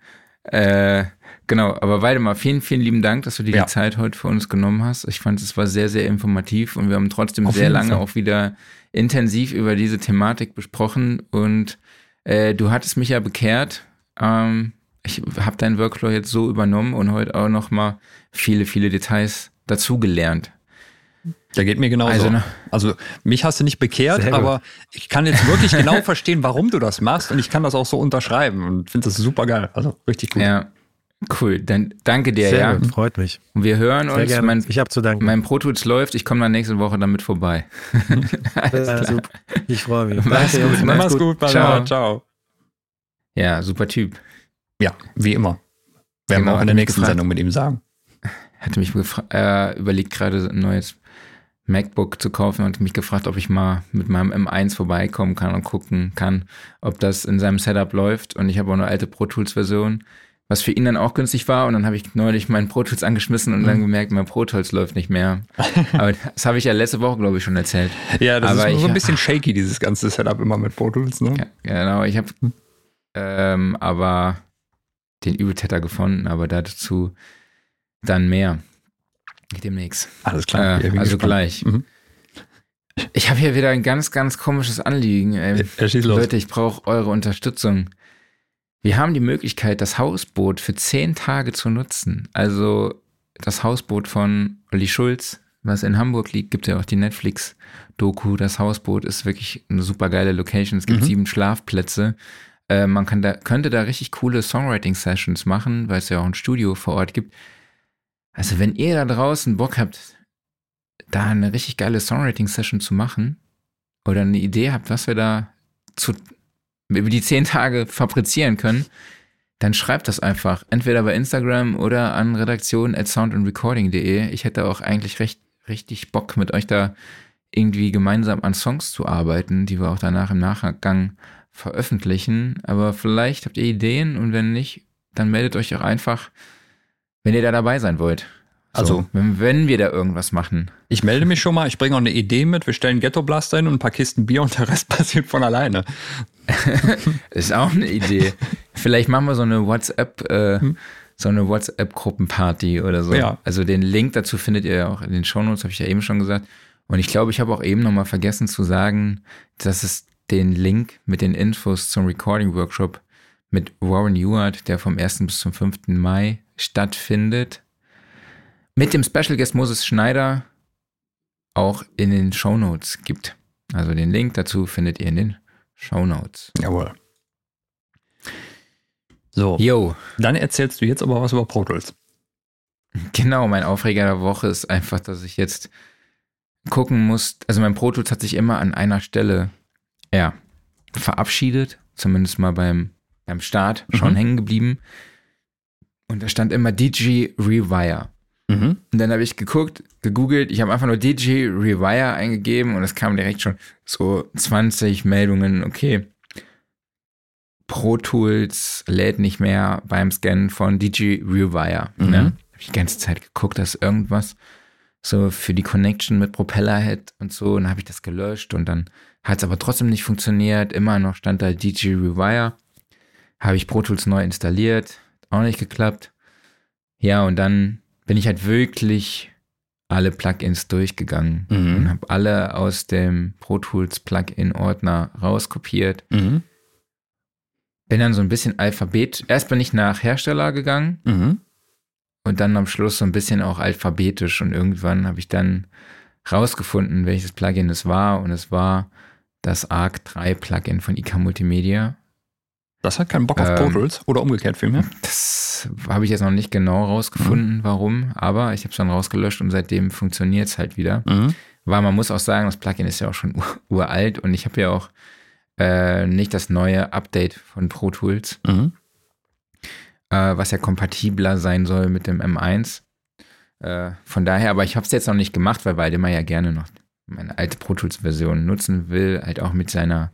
Äh, genau, aber Waldemar, vielen, vielen lieben Dank, dass du dir Ja. die Zeit heute für uns genommen hast. Ich fand, es war sehr, sehr informativ und wir haben trotzdem Auf sehr lange Fall. auch wieder intensiv über diese Thematik besprochen und äh, du hattest mich ja bekehrt. Ähm, ich habe deinen Workflow jetzt so übernommen und heute auch noch mal viele, viele Details dazugelernt. Der geht mir genauso. Also, Also, ne? mich hast du nicht bekehrt, Sehr gut. aber ich kann jetzt wirklich genau verstehen, warum du das machst und ich kann das auch so unterschreiben und finde das super geil. Also richtig gut. Ja, cool. Dann danke dir, Sehr ja. gut, freut mich. Und wir hören Sehr uns. gerne. Mein, ich habe zu danken. mein Pro Tools läuft. Ich komme dann nächste Woche damit vorbei. Alles Ja, klar. super. Ich freue mich. Mach's Danke, gut, Mach's gut, Ciao. ciao. ciao. Ja, super Typ. Ja, wie immer. Werden Genau, wir auch in der nächsten gefragt. Sendung mit ihm sagen. Hatte mich äh, überlegt, gerade ein neues MacBook zu kaufen und mich gefragt, ob ich mal mit meinem M1 vorbeikommen kann und gucken kann, ob das in seinem Setup läuft. Und ich habe auch eine alte Pro Tools Version, was für ihn dann auch günstig war. Und dann habe ich neulich meinen Pro Tools angeschmissen und Mhm. dann gemerkt, mein Pro Tools läuft nicht mehr. Aber das habe ich ja letzte Woche, glaube ich, schon erzählt. Ja, das Aber ist so ein bisschen shaky, dieses ganze Setup immer mit Pro Tools, ne? Ja, genau, ich habe ähm, aber den Übeltäter gefunden, aber dazu dann mehr. Demnächst. Alles klar. Äh, also gespannt. gleich. Mhm. Ich habe hier wieder ein ganz, ganz komisches Anliegen. Ähm. Leute, ich brauche eure Unterstützung. Wir haben die Möglichkeit, das Hausboot für zehn Tage zu nutzen. Also das Hausboot von Olli Schulz, was in Hamburg liegt, gibt ja auch die Netflix-Doku. Das Hausboot ist wirklich eine super geile Location. Es gibt Mhm. sieben Schlafplätze. Äh, man kann da, könnte da richtig coole Songwriting-Sessions machen, weil es ja auch ein Studio vor Ort gibt. Also wenn ihr da draußen Bock habt, da eine richtig geile Songwriting-Session zu machen oder eine Idee habt, was wir da zu, über die zehn Tage fabrizieren können, dann schreibt das einfach. Entweder bei Instagram oder an redaktion at soundandrecording.de. Ich hätte auch eigentlich recht, richtig Bock, mit euch da irgendwie gemeinsam an Songs zu arbeiten, die wir auch danach im Nachgang veröffentlichen. Aber vielleicht habt ihr Ideen und wenn nicht, dann meldet euch auch einfach, wenn ihr da dabei sein wollt. So, Also- wenn, wenn wir da irgendwas machen. Ich melde mich schon mal, ich bringe auch eine Idee mit. Wir stellen Ghetto Blaster hin und ein paar Kisten Bier und der Rest passiert von alleine. Ist auch eine Idee. Vielleicht machen wir so eine WhatsApp, äh, so eine WhatsApp-Gruppenparty oder so. Ja. Also den Link dazu findet ihr ja auch in den Shownotes, habe ich ja eben schon gesagt. Und ich glaube, ich habe auch eben nochmal vergessen zu sagen, dass es den Link mit den Infos zum Recording-Workshop mit Warren Ewart, der vom 1. bis zum 5. Mai stattfindet, mit dem Special Guest Moses Schneider auch in den Shownotes gibt. Also den Link dazu findet ihr in den Shownotes. Jawohl. So, Yo, dann erzählst du jetzt aber was über Pro Tools. genau, mein Aufreger der Woche ist einfach, dass ich jetzt gucken muss, also mein Pro Tools hat sich immer an einer Stelle, ja, verabschiedet, zumindest mal beim, beim Start schon Mhm. hängen geblieben. Und da stand immer DG Rewire. Mhm. Und dann habe ich geguckt, gegoogelt, ich habe einfach nur DG Rewire eingegeben und es kam direkt schon so 20 Meldungen, okay. Pro Tools lädt nicht mehr beim Scannen von DG Rewire. Mhm. Ne? Habe ich die ganze Zeit geguckt, dass irgendwas so für die Connection mit Propellerhead und so, und dann habe ich das gelöscht und dann hat es aber trotzdem nicht funktioniert. Immer noch stand da DG Rewire. Habe ich Pro Tools neu installiert, auch nicht geklappt. Ja, und dann bin ich halt wirklich alle Plugins durchgegangen Mhm. und habe alle aus dem Pro Tools Plugin-Ordner rauskopiert. Mhm. Bin dann so ein bisschen Alphabet. Erst bin ich nach Hersteller gegangen Mhm. und dann am Schluss so ein bisschen auch alphabetisch und irgendwann habe ich dann rausgefunden, welches Plugin es war und es war das ARC 3 Plugin von IK Multimedia. Das hat keinen Bock auf Pro Ähm, Tools oder umgekehrt vielmehr. Das habe ich jetzt noch nicht genau rausgefunden, warum, aber ich habe es dann rausgelöscht und seitdem funktioniert es halt wieder. Mhm. Weil man muss auch sagen, das Plugin ist ja auch schon ur uralt und ich habe ja auch äh, nicht das neue Update von Pro Tools, Mhm. äh, was ja kompatibler sein soll mit dem M1. Äh, von daher, aber ich habe es jetzt noch nicht gemacht, weil Waldemar ja gerne noch meine alte Pro Tools Version nutzen will, halt auch mit seiner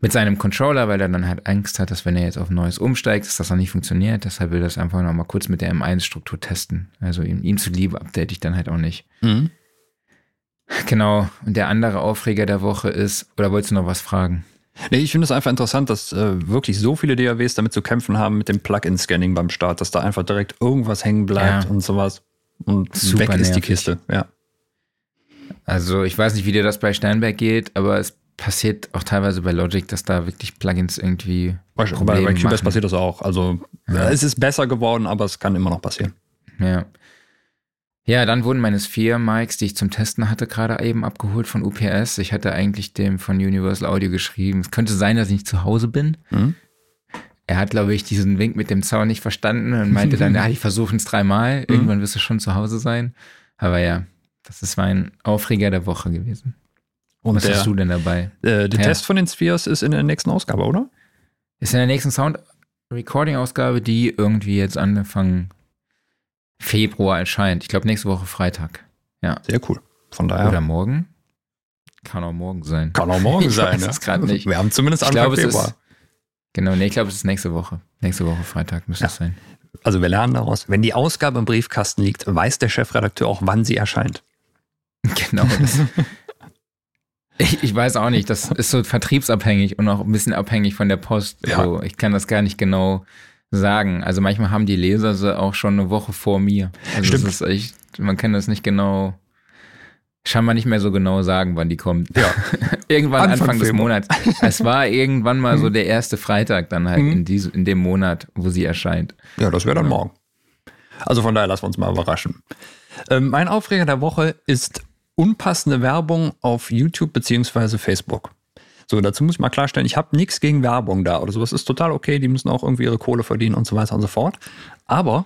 mit seinem Controller, weil er dann halt Angst hat, dass wenn er jetzt auf ein neues umsteigt, dass das noch nicht funktioniert. Deshalb will er das einfach noch mal kurz mit der M1-Struktur testen. Also ihm, ihm zuliebe update ich dann halt auch nicht. Mhm. Genau. Und der andere Aufreger der Woche ist, oder wolltest du noch was fragen? Nee, ich finde es einfach interessant, dass äh, wirklich so viele DAWs damit zu kämpfen haben mit dem Plugin-Scanning beim Start, dass da einfach direkt irgendwas hängen bleibt ja. und sowas. Und Super weg ist die Kiste, ja. Also ich weiß nicht, wie dir das bei Steinberg geht, aber es passiert auch teilweise bei Logic, dass da wirklich Plugins irgendwie. Bei, bei, bei Cubase passiert das auch. Also ja. es ist besser geworden, aber es kann immer noch passieren. Ja. Ja, dann wurden meine Sphere Mics, die ich zum Testen hatte, gerade eben abgeholt von UPS. Ich hatte eigentlich dem von Universal Audio geschrieben. Es könnte sein, dass ich nicht zu Hause bin. Mhm. Er hat, glaube ich, diesen Wink mit dem Zaun nicht verstanden und meinte dann, ja, ich versuche es dreimal. Mhm. Irgendwann wirst du schon zu Hause sein. Aber ja, das ist mein Aufreger der Woche gewesen. Und Was der, hast du denn dabei? Äh, der ja. Test von den Spheres ist in der nächsten Ausgabe, oder? Ist in der nächsten Sound-Recording-Ausgabe, die irgendwie jetzt Anfang Februar erscheint. Ich glaube, nächste Woche Freitag. Ja. Sehr cool. Von daher. Oder morgen. Kann auch morgen sein. Kann auch morgen ich sein. Weiß ja. nicht. Wir haben zumindest Anfang glaub, Februar. Ist, genau, nee, ich glaube, es ist nächste Woche. Nächste Woche Freitag müsste ja. es sein. Also wir lernen daraus, wenn die Ausgabe im Briefkasten liegt, weiß der Chefredakteur auch, wann sie erscheint. Genau. Das, ich, ich, weiß auch nicht, das ist so vertriebsabhängig und auch ein bisschen abhängig von der Post. Ja. Also ich kann das gar nicht genau sagen. Also manchmal haben die Leser sie auch schon eine Woche vor mir. Also Stimmt. Das ist echt, man kann das nicht genau, scheinbar nicht mehr so genau sagen, wann die kommt. Ja. irgendwann Anfang, Anfang des Monats. Es war irgendwann mal so der erste Freitag dann halt mhm. in, diesem, in dem Monat, wo sie erscheint. Ja, das wäre dann morgen. Also von daher lassen wir uns mal überraschen. Ähm, mein Aufreger der Woche ist unpassende Werbung auf YouTube beziehungsweise Facebook. So, dazu muss ich mal klarstellen, ich habe nichts gegen Werbung da oder sowas. Ist total okay, die müssen auch irgendwie ihre Kohle verdienen und so weiter und so fort. Aber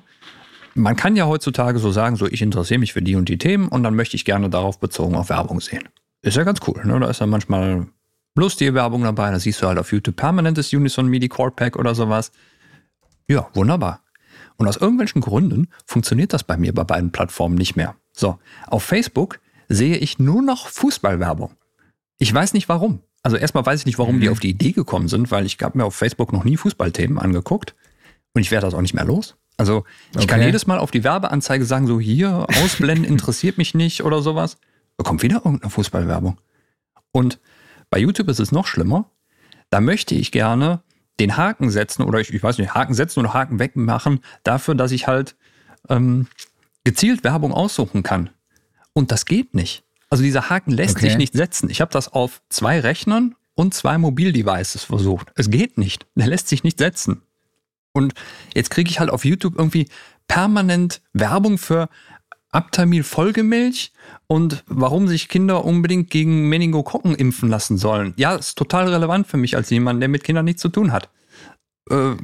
man kann ja heutzutage so sagen, so ich interessiere mich für die und die Themen und dann möchte ich gerne darauf bezogen auf Werbung sehen. Ist ja ganz cool, ne? Da ist ja manchmal lustige Werbung dabei, da siehst du halt auf YouTube permanentes Unison MIDI Core Pack oder sowas. Ja, wunderbar. Und aus irgendwelchen Gründen funktioniert das bei mir bei beiden Plattformen nicht mehr. So, auf Facebook sehe ich nur noch Fußballwerbung. Ich weiß nicht warum. Also erstmal weiß ich nicht, warum mhm. die auf die Idee gekommen sind, weil ich habe mir auf Facebook noch nie Fußballthemen angeguckt und ich werde das auch nicht mehr los. Also ich okay. kann jedes Mal auf die Werbeanzeige sagen, so hier, ausblenden, interessiert mich nicht oder sowas. Da kommt wieder irgendeine Fußballwerbung. Und bei YouTube ist es noch schlimmer. Da möchte ich gerne den Haken setzen oder ich, ich weiß nicht, Haken setzen oder Haken wegmachen dafür, dass ich halt ähm, gezielt Werbung aussuchen kann. Und das geht nicht. Also dieser Haken lässt okay. sich nicht setzen. Ich habe das auf zwei Rechnern und zwei Mobildevices versucht. Es geht nicht. Der lässt sich nicht setzen. Und jetzt kriege ich halt auf YouTube irgendwie permanent Werbung für Abtamil Folgemilch und warum sich Kinder unbedingt gegen Meningokokken impfen lassen sollen. Ja, ist total relevant für mich als jemand, der mit Kindern nichts zu tun hat. Äh,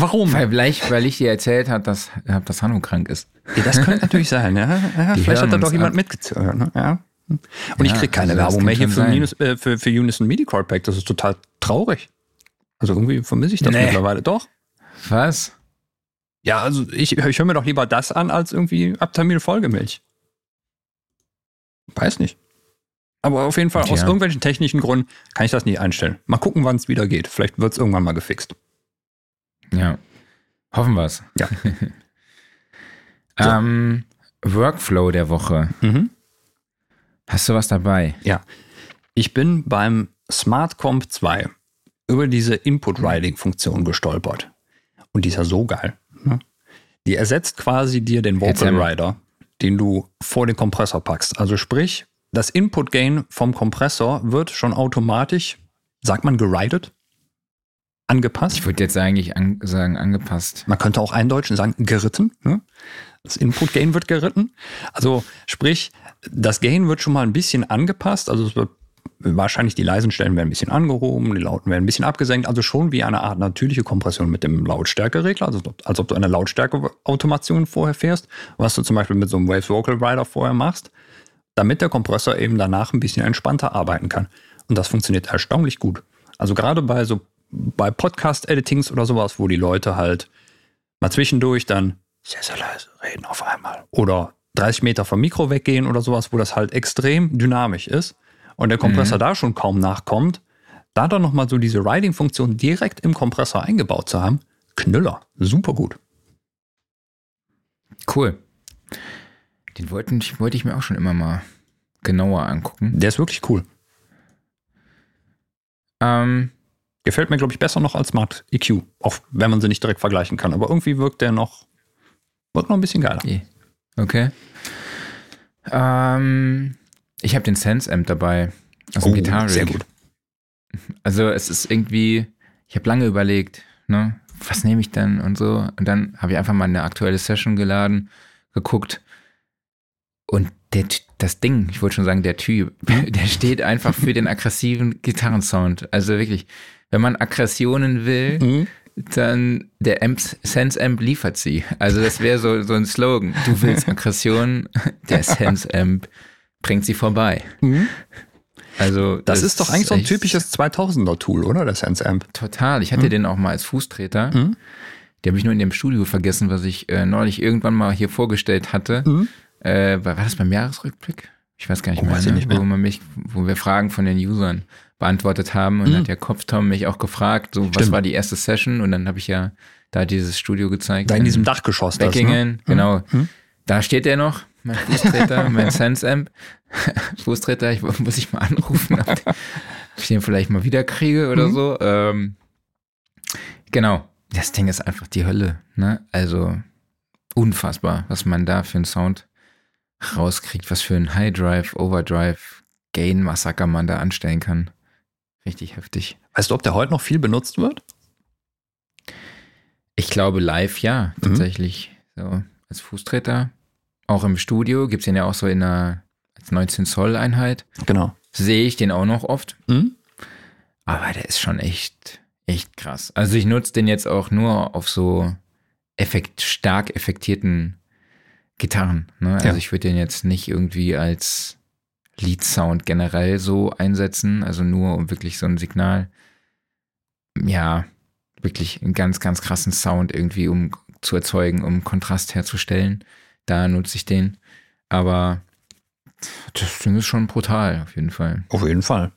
Warum? Weil, vielleicht, weil ich dir erzählt habe, dass, dass Hanno krank ist. Ja, das könnte natürlich sein. Ja. ja vielleicht hat da doch jemand mitgezählt. Ne? Ja. Und ja, ich kriege keine also Werbung mehr hier für, Minus, äh, für, für Unison MIDI Core Pack. Das ist total traurig. Also irgendwie vermisse ich das nee. mittlerweile. Doch. Was? Ja, also ich, ich höre mir doch lieber das an als irgendwie Abtamil Folgemilch. Weiß nicht. Aber auf jeden Fall, aus irgendwelchen technischen Gründen kann ich das nicht einstellen. Mal gucken, wann es wieder geht. Vielleicht wird es irgendwann mal gefixt. Ja. Hoffen wir es. Ja. so. ähm, Workflow der Woche. Mhm. Hast du was dabei? Ja. Ich bin beim SmartComp 2 über diese Input-Writing-Funktion gestolpert. Und die ist ja so geil. Ne? Die ersetzt quasi dir den Vocal Rider, den du vor den Kompressor packst. Also sprich, das Input-Gain vom Kompressor wird schon automatisch, sagt man geridet? Angepasst. Ich würde jetzt eigentlich an, sagen angepasst. Man könnte auch eindeutschen sagen geritten. Ne? Das Input-Gain wird geritten. Also sprich, das Gain wird schon mal ein bisschen angepasst. Also es wird wahrscheinlich die leisen Stellen werden ein bisschen angehoben, die lauten werden ein bisschen abgesenkt. Also schon wie eine Art natürliche Kompression mit dem Lautstärkeregler. Also als ob du eine Lautstärke-Automation vorher fährst, was du zum Beispiel mit so einem Waves Vocal Rider vorher machst, damit der Kompressor eben danach ein bisschen entspannter arbeiten kann. Und das funktioniert erstaunlich gut. Also gerade bei so bei Podcast-Editings oder sowas, wo die Leute halt mal zwischendurch dann sehr, sehr leise reden auf einmal. Oder 30 Meter vom Mikro weggehen oder sowas, wo das halt extrem dynamisch ist und der Kompressor mhm. da schon kaum nachkommt, da dann nochmal so diese Riding-Funktion direkt im Kompressor eingebaut zu haben, Knüller, super gut. Cool. Den wollten, wollte ich mir auch schon immer mal genauer angucken. Der ist wirklich cool. Ähm, Gefällt mir, glaube ich, besser noch als Smart EQ, auch wenn man sie nicht direkt vergleichen kann. Aber irgendwie wirkt der noch, wirkt noch ein bisschen geiler. Okay. Ähm, ich habe den Sense Amp dabei. Aus dem oh, Gitarre. Sehr gut. Also es ist irgendwie, ich habe lange überlegt, ne, was nehme ich denn und so. Und dann habe ich einfach mal eine aktuelle Session geladen, geguckt. Und der, das Ding, ich wollte schon sagen, der Typ, der steht einfach für den aggressiven Gitarrensound. Also wirklich, wenn man Aggressionen will, mhm. dann der Amp, Sense Amp liefert sie. Also das wäre so, so ein Slogan. Du willst Aggression, der Sense Amp bringt sie vorbei. Mhm. Also das, das, ist doch eigentlich so ein typisches 2000er Tool, oder? Der Sense Amp. Total. Ich hatte mhm. den auch mal als Fußtreter. Mhm. Die habe ich nur in dem Studio vergessen, was ich äh, neulich irgendwann mal hier vorgestellt hatte. Mhm. Äh, war das beim Jahresrückblick? Ich weiß gar nicht, oh, mehr, ne? nicht mehr, wo man mich, wo wir Fragen von den Usern beantwortet haben und mhm. hat der Kopftom mich auch gefragt, so Stimmt. was war die erste Session und dann habe ich ja da dieses Studio gezeigt. Da in, in diesem Dachgeschoss. Beckingen, das, ne? genau. Mhm. Da steht der noch, mein Fußtreter, mein Sense Amp. Fußtreter, ich muss ich mal anrufen, ob ich den vielleicht mal wieder kriege oder mhm. so. Ähm, genau, das Ding ist einfach die Hölle. Ne? Also unfassbar, was man da für einen Sound rauskriegt, was für ein High Drive, Overdrive, Gain Massaker man da anstellen kann. Richtig heftig. Weißt du, ob der heute noch viel benutzt wird? Ich glaube live ja, mhm. tatsächlich. Mhm. So als Fußtreter. Auch im Studio gibt es den ja auch so in einer als 19 Zoll Einheit. Genau. Sehe ich den auch noch oft. Mhm. Aber der ist schon echt, echt krass. Also ich nutze den jetzt auch nur auf so effekt, stark effektierten Gitarren. Ne? Also ja. ich würde den jetzt nicht irgendwie als Lead-Sound generell so einsetzen, also nur um wirklich so ein Signal, ja, wirklich einen ganz, ganz krassen Sound irgendwie um zu erzeugen, um Kontrast herzustellen. Da nutze ich den. Aber das Ding ist schon brutal, auf jeden Fall. Auf jeden Fall.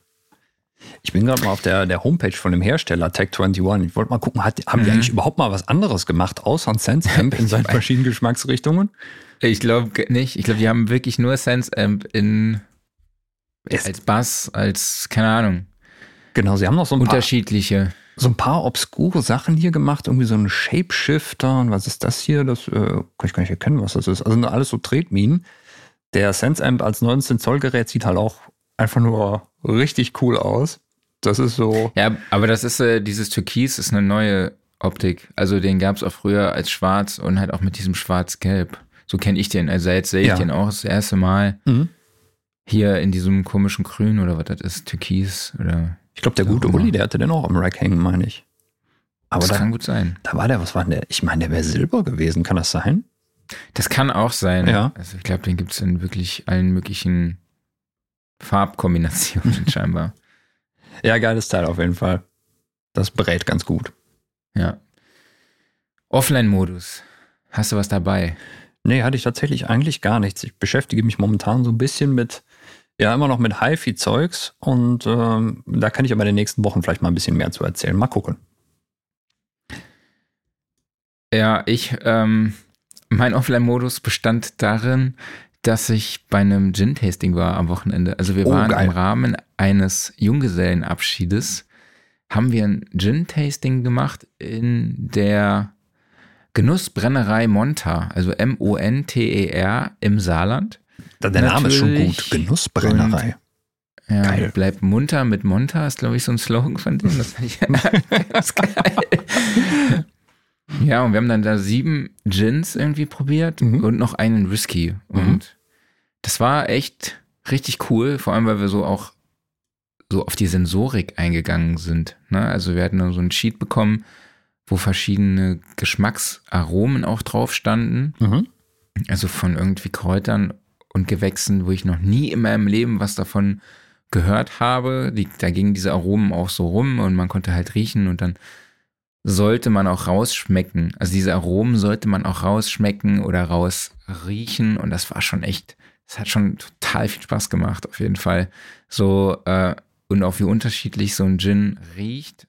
Ich bin gerade mal auf der, der Homepage von dem Hersteller Tech21. Ich wollte mal gucken, hat, haben mhm. die eigentlich überhaupt mal was anderes gemacht, außer ein Sense Amp in seinen verschiedenen Geschmacksrichtungen? Ich glaube nicht. Ich glaube, die haben wirklich nur Sense Amp in es als Bass, als keine Ahnung. Genau, sie haben noch so ein unterschiedliche. Paar, so ein paar obskure Sachen hier gemacht, irgendwie so ein Shapeshifter und was ist das hier? Das äh, kann ich gar nicht erkennen, was das ist. Also alles so Tretminen. Der Sense Amp als 19 Zoll Gerät sieht halt auch einfach nur richtig cool aus. Das ist so. Ja, aber das ist äh, dieses Türkis ist eine neue Optik. Also den gab es auch früher als schwarz und halt auch mit diesem schwarz-gelb. So kenne ich den. Also jetzt sehe ich ja. den auch das erste Mal. Mhm. Hier in diesem komischen Grün oder was das ist, Türkis oder. Ich glaube, der gute Uli, der hatte den auch am Rack hängen, meine ich. Aber das da, kann gut sein. Da war der, was war denn der? Ich meine, der wäre Silber gewesen, kann das sein? Das kann auch sein. Ja. Also ich glaube, den gibt es in wirklich allen möglichen Farbkombinationen scheinbar. Ja, geiles Teil auf jeden Fall. Das brät ganz gut. Ja. Offline-Modus. Hast du was dabei? Nee, hatte ich tatsächlich eigentlich gar nichts. Ich beschäftige mich momentan so ein bisschen mit, ja, immer noch mit HiFi-Zeugs und ähm, da kann ich aber in den nächsten Wochen vielleicht mal ein bisschen mehr zu erzählen. Mal gucken. Ja, ich, ähm, mein Offline-Modus bestand darin, dass ich bei einem Gin-Tasting war am Wochenende. Also wir oh, waren geil. im Rahmen eines Junggesellenabschiedes, haben wir ein Gin-Tasting gemacht in der Genussbrennerei Monta, also M-O-N-T-E-R im Saarland. Der Name ist schon gut, Genussbrennerei. Und, ja, geil. Bleib munter mit Monta ist, glaube ich, so ein Slogan von denen. Das fand ich ganz geil. Ja, und wir haben dann da sieben Gins irgendwie probiert mhm. und noch einen Whisky. Und mhm. das war echt richtig cool, vor allem weil wir so auch so auf die Sensorik eingegangen sind. Ne? Also wir hatten dann so ein Sheet bekommen, wo verschiedene Geschmacksaromen auch drauf standen. Mhm. Also von irgendwie Kräutern und Gewächsen, wo ich noch nie in meinem Leben was davon gehört habe. Die, da gingen diese Aromen auch so rum und man konnte halt riechen und dann sollte man auch rausschmecken. Also diese Aromen sollte man auch rausschmecken oder rausriechen. Und das war schon echt, das hat schon total viel Spaß gemacht, auf jeden Fall. So, äh, und auch wie unterschiedlich so ein Gin riecht.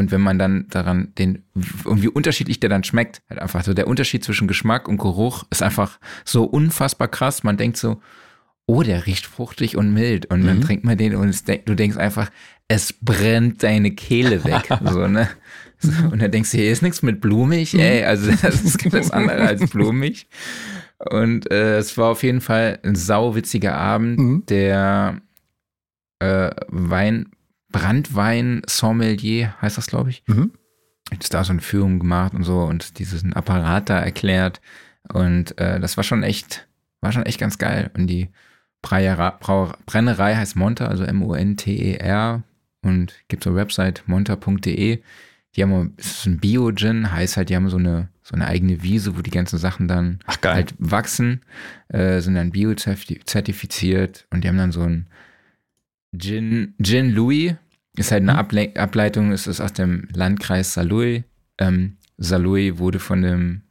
Und wenn man dann daran den, und wie unterschiedlich der dann schmeckt, halt einfach so der Unterschied zwischen Geschmack und Geruch ist einfach so unfassbar krass. Man denkt so, oh, der riecht fruchtig und mild. Und dann Mhm. trinkt man den und denk- du denkst einfach, es brennt deine Kehle weg. so, ne? So, und dann denkst du, hier ist nichts mit blumig, ey. Also das ist alles andere als blumig. Und äh, es war auf jeden Fall ein sauwitziger Abend. Mhm. Der äh, Wein, Brandwein-Sommelier heißt das, glaube ich. Mhm. Jetzt da so eine Führung gemacht und so und diesen Apparat da erklärt. Und äh, das war schon echt, war schon echt ganz geil. Und die Brauer, Brennerei heißt Monter, also M-O-N-T-E-R. Und gibt so eine Website monter.de. Die haben, es ist ein Bio-Gin, heißt halt, die haben so eine, so eine eigene Wiese, wo die ganzen Sachen dann Ach halt wachsen, äh, sind dann bio-zertifiziert und die haben dann so ein Gin, Gin Louis, ist halt eine Able Ableitung, ist es aus dem Landkreis Saarlouis. Ähm, Saarlouis wurde von dem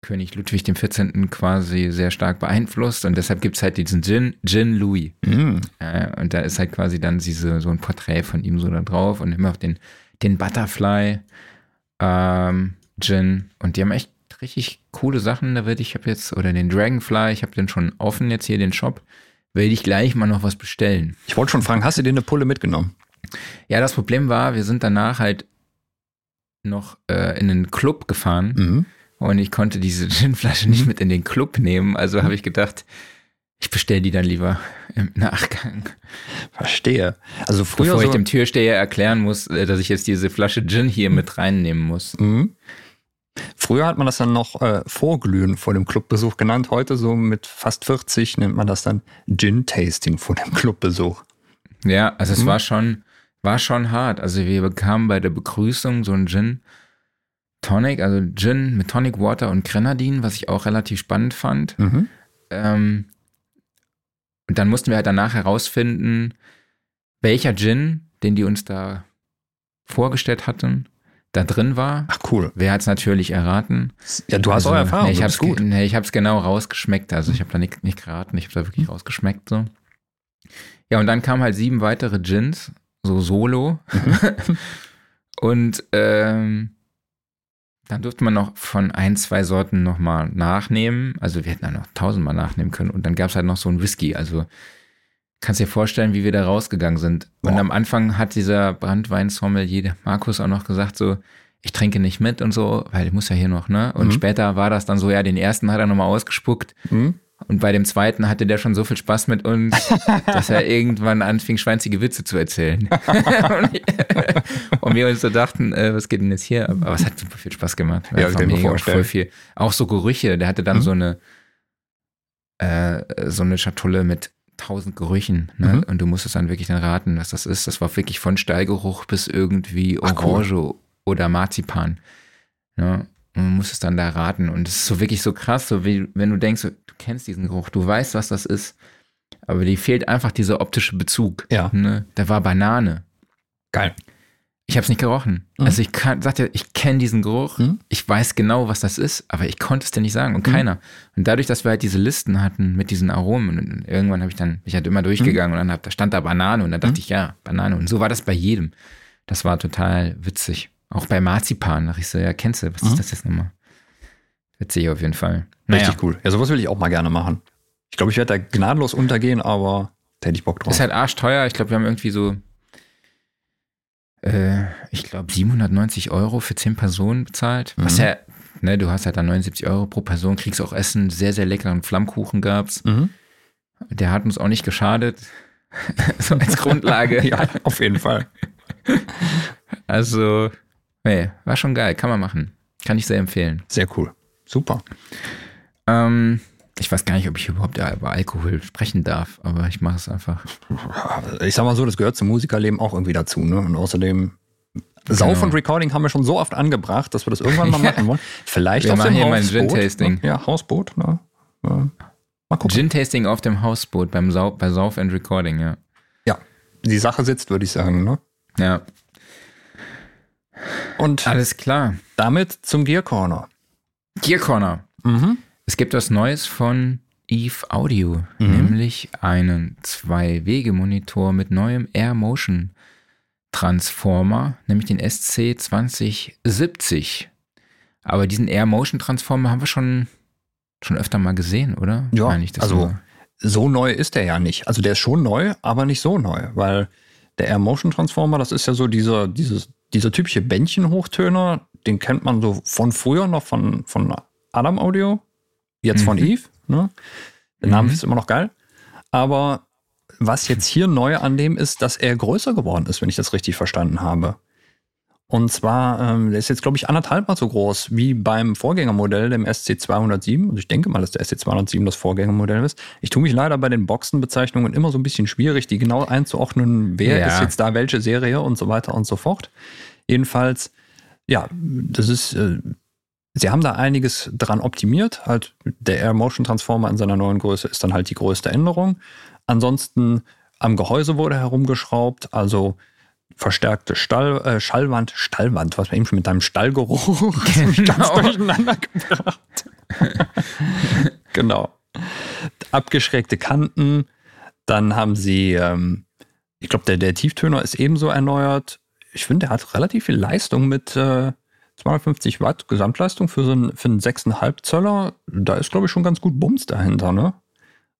König Ludwig XIV. quasi sehr stark beeinflusst und deshalb gibt es halt diesen Gin, Gin Louis. Mhm. Äh, und da ist halt quasi dann diese, so ein Porträt von ihm so da drauf und immer auch den, den Butterfly ähm, Gin. Und die haben echt richtig coole Sachen. Da werde ich, habe jetzt, oder den Dragonfly, ich habe den schon offen jetzt hier, den Shop. Werde ich gleich mal noch was bestellen. Ich wollte schon fragen, hast du dir eine Pulle mitgenommen? Ja, das Problem war, wir sind danach halt noch äh, in einen Club gefahren Mhm. und ich konnte diese Ginflasche nicht mit in den Club nehmen. Also habe ich gedacht, ich bestelle die dann lieber im Nachgang. Verstehe. Also früher Bevor ich so, dem Türsteher erklären muss, äh, dass ich jetzt diese Flasche Gin hier mit reinnehmen muss. Mhm. Früher hat man das dann noch äh, Vorglühen vor dem Clubbesuch genannt. Heute so mit fast 40 nennt man das dann Gin-Tasting vor dem Clubbesuch. Ja, also es Mhm. war schon, war schon hart. Also wir bekamen bei der Begrüßung so ein Gin Tonic, also Gin mit Tonic Water und Grenadin, was ich auch relativ spannend fand. Mhm. Ähm, und dann mussten wir halt danach herausfinden, welcher Gin, den die uns da vorgestellt hatten, da drin war. Ach cool. Wer hat es natürlich erraten? Ja, du hast Also, auch Erfahrung. Nee, ich hab's, bist gut. Nee, ich hab's genau rausgeschmeckt. Also ich habe da nicht, nicht geraten, ich habe da wirklich rausgeschmeckt so. Ja, und dann kamen halt sieben weitere Gins, so solo. und ähm, dann durfte man noch von ein, zwei Sorten nochmal nachnehmen. Also wir hätten da noch tausendmal nachnehmen können. Und dann gab's halt noch so ein Whisky. Also kannst dir vorstellen, wie wir da rausgegangen sind. Und Boah. am Anfang hat dieser Brandwein-Sommelier, Markus, auch noch gesagt so, ich trinke nicht mit und so, weil ich muss ja hier noch, ne? Und Mhm. später war das dann so, ja, den ersten hat er nochmal ausgespuckt. Mhm. Und bei dem zweiten hatte der schon so viel Spaß mit uns, dass er irgendwann anfing, schweinzige Witze zu erzählen. und, und wir uns so dachten, äh, was geht denn jetzt hier? Aber es hat super viel Spaß gemacht. Ja, ich mir mega, voll viel. Auch so Gerüche. Der hatte dann Mhm. so eine äh, so eine Schatulle mit tausend Gerüchen. Ne? Mhm. Und du musstest dann wirklich dann raten, was das ist. Das war wirklich von Stallgeruch bis irgendwie Ach, cool. Orange oder Marzipan. Ne? Und man muss es dann da raten. Und es ist so wirklich so krass, so wie wenn du denkst, du kennst diesen Geruch, du weißt, was das ist. Aber dir fehlt einfach dieser optische Bezug. Ja. Ne? Da war Banane. Geil. Ich habe es nicht gerochen. Mhm. Also ich kann, sagte, ich kenne diesen Geruch. Mhm. Ich weiß genau, was das ist, aber ich konnte es dir nicht sagen und keiner. Und dadurch, dass wir halt diese Listen hatten mit diesen Aromen, und irgendwann habe ich dann, ich halt immer durchgegangen und dann hab, da stand da Banane und dann dachte ich, ja, Banane. Und so war das bei jedem. Das war total witzig. Auch bei Marzipan. Da dachte ich so, ja, kennst du, was Mhm. ist das jetzt nochmal? Witzig auf jeden Fall. Naja, Richtig cool. Ja, sowas will ich auch mal gerne machen. Ich glaube, ich werde da gnadenlos untergehen, aber da hätte ich Bock drauf. ist halt arschteuer. Ich glaube, wir haben irgendwie so, äh, ich glaube, 790 Euro für 10 Personen bezahlt. Was Mhm. ja, ne, du hast halt dann 79 Euro pro Person, kriegst auch Essen, sehr, sehr leckeren Flammkuchen gab's. mhm. Der hat uns auch nicht geschadet. so als Grundlage. ja, auf jeden Fall. Also, nee, war schon geil. Kann man machen. Kann ich sehr empfehlen. Sehr cool. Super. Ähm, ich weiß gar nicht, ob ich überhaupt über Alkohol sprechen darf, aber ich mache es einfach. Ich sag mal so, das gehört zum Musikerleben auch irgendwie dazu. Ne? Und außerdem, Sauf Genau. und Recording haben wir schon so oft angebracht, dass wir das irgendwann mal machen wollen. Vielleicht Wir auf machen dem hier mal ein Hausboot. Gin-Tasting. Ja, Hausboot. Ne? Ja. Mal gucken. Gin-Tasting auf dem Hausboot beim Sau bei Sauf and Recording, ja. Ja, die Sache sitzt, würde ich sagen. Ne? Ja. Und Alles klar. damit zum Gear Corner. Gear Corner. Mhm. Es gibt was Neues von Eve Audio, Mhm. nämlich einen Zwei-Wege-Monitor mit neuem Air Motion Transformer, nämlich den SC2070. Aber diesen Air Motion Transformer haben wir schon, schon öfter mal gesehen, oder? Ja, also so neu ist der ja nicht. Also der ist schon neu, aber nicht so neu, weil der Air Motion Transformer, das ist ja so dieser, dieses, dieser typische Bändchen-Hochtöner, den kennt man so von früher noch von, von Adam Audio, jetzt von Mhm. Eve. Ne? Der Name Mhm. ist immer noch geil. Aber was jetzt hier neu an dem ist, dass er größer geworden ist, wenn ich das richtig verstanden habe. Und zwar, ähm, der ist jetzt, glaube ich, anderthalb Mal so groß wie beim Vorgängermodell, dem SC207. Also ich denke mal, dass der SC207 das Vorgängermodell ist. Ich tue mich leider bei den Boxenbezeichnungen immer so ein bisschen schwierig, die genau einzuordnen, wer Ja. ist jetzt da welche Serie und so weiter und so fort. Jedenfalls, ja, das ist, äh, sie haben da einiges dran optimiert. Halt, der Air Motion Transformer in seiner neuen Größe ist dann halt die größte Änderung. Ansonsten am Gehäuse wurde herumgeschraubt, also verstärkte Stall, äh, Schallwand, Stallwand, was wir eben schon mit deinem Stallgeruch ganz Genau. durcheinander gebracht. genau. Abgeschrägte Kanten, dann haben sie, ähm, ich glaube, der, der Tieftöner ist ebenso erneuert. Ich finde, der hat relativ viel Leistung mit äh, 250 Watt Gesamtleistung für so einen, für einen 6,5 Zöller. Da ist, glaube ich, schon ganz gut Bums dahinter, ne?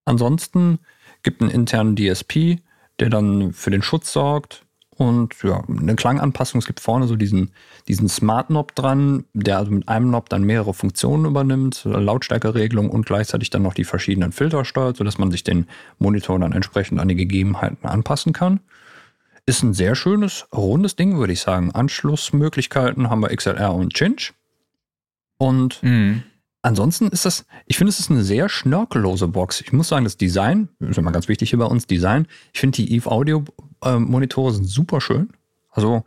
Ansonsten gibt einen internen DSP, der dann für den Schutz sorgt. Und ja, eine Klanganpassung. Es gibt vorne so diesen, diesen Smart Knob dran, der also mit einem Knob dann mehrere Funktionen übernimmt, Lautstärkeregelung und gleichzeitig dann noch die verschiedenen Filter steuert, sodass man sich den Monitor dann entsprechend an die Gegebenheiten anpassen kann. Ist ein sehr schönes, rundes Ding, würde ich sagen. Anschlussmöglichkeiten haben wir XLR und Cinch. Und Mhm. ansonsten ist das, ich finde, es ist eine sehr schnörkellose Box. Ich muss sagen, das Design, das ist immer ganz wichtig hier bei uns, Design. Ich finde, die Eve Audio äh, Monitore sind super schön. Also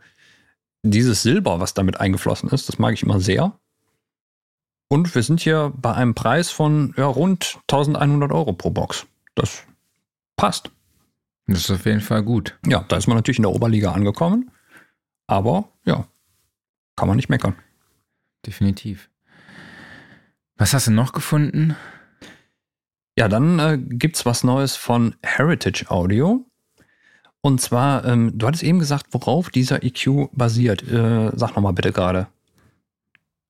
dieses Silber, was damit eingeflossen ist, das mag ich immer sehr. Und wir sind hier bei einem Preis von ja, rund 1100 Euro pro Box. Das passt. Das ist auf jeden Fall gut. Ja, da ist man natürlich in der Oberliga angekommen. Aber ja, kann man nicht meckern. Definitiv. Was hast du noch gefunden? Ja, dann äh, gibt's was Neues von Heritage Audio. Und zwar, ähm, du hattest eben gesagt, worauf dieser EQ basiert. Äh, sag nochmal bitte gerade.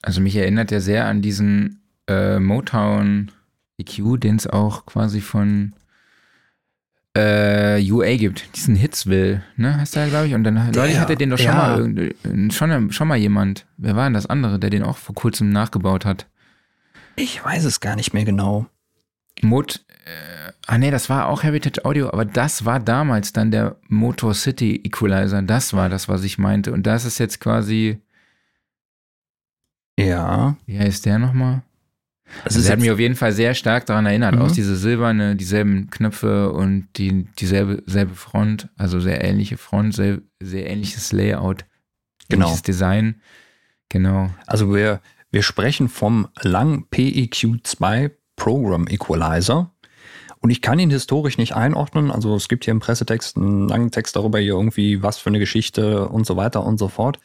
Also mich erinnert er sehr an diesen äh, Motown EQ, den es auch quasi von äh, UA gibt. Diesen Hitsville, ne, heißt der, glaube ich. Und dann neulich hatte den doch schon ja. mal schon, schon mal jemand. Wer war denn das andere, der den auch vor kurzem nachgebaut hat? Ich weiß es gar nicht mehr genau. Mot, äh, ah nee, das war auch Heritage Audio, aber das war damals dann der Motor City Equalizer. Das war das, was ich meinte. Und das ist jetzt quasi, Ja. wie heißt der nochmal? Es Also ist sie hat mich auf jeden Fall sehr stark daran erinnert. Mhm. Auch diese silberne, dieselben Knöpfe und die, dieselbe selbe Front, also sehr ähnliche Front, sehr, sehr ähnliches Layout, Genau. ähnliches Design. Genau. also wir, wir sprechen vom Lang PEQ2 Program Equalizer. Und ich kann ihn historisch nicht einordnen. Also es gibt hier im Pressetext einen langen Text darüber, hier irgendwie was für eine Geschichte und so weiter und so fort.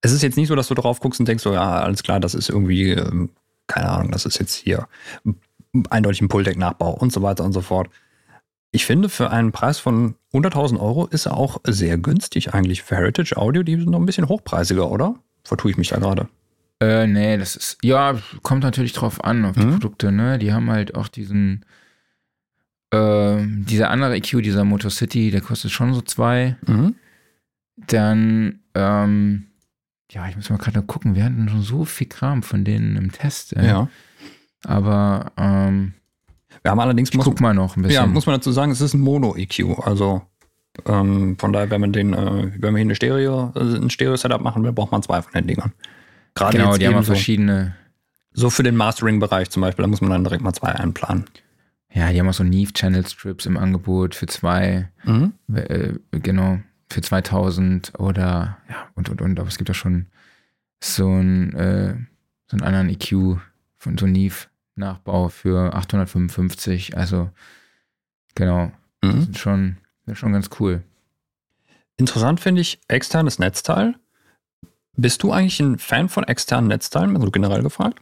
Es ist jetzt nicht so, dass du drauf guckst und denkst, so, ja, alles klar, das ist irgendwie, ähm, keine Ahnung, das ist jetzt hier eindeutig ein Pulldeck-Nachbau und so weiter und so fort. Ich finde, für einen Preis von 100.000 Euro ist er auch sehr günstig eigentlich für Heritage Audio. Die sind noch ein bisschen hochpreisiger, oder? Vertue ich mich da gerade? Äh, nee, das ist, ja, kommt natürlich drauf an, auf die Mhm. Produkte, ne? Die haben halt auch diesen, äh, dieser andere EQ, dieser Motor City, der kostet schon so zwei. Mhm. Dann, ähm, ja, ich muss mal gerade gucken, wir hatten schon so viel Kram von denen im Test. Ey. Ja. Aber, ähm, Wir haben allerdings, ich muss, guck mal noch ein bisschen. ja, muss man dazu sagen, es ist ein Mono-EQ. Also ähm, von daher, wenn man den, äh, wenn man hier eine Stereo, also ein Stereo-Setup machen will, braucht man zwei von den Dingern. Gerade genau, die haben auch so, verschiedene, so für den Mastering-Bereich zum Beispiel, da muss man dann direkt mal zwei einplanen. ja, die haben auch so Neve Channel Strips im Angebot für zwei, Mhm. äh, genau, für 2000 oder, ja, und, und, und, aber es gibt auch schon so einen, äh, so einen anderen EQ von so Neve Nachbau für 855, also, genau, Mhm. sind schon, sind schon ganz cool. Interessant finde ich externes Netzteil. Bist du eigentlich ein Fan von externen Netzteilen, also generell gefragt?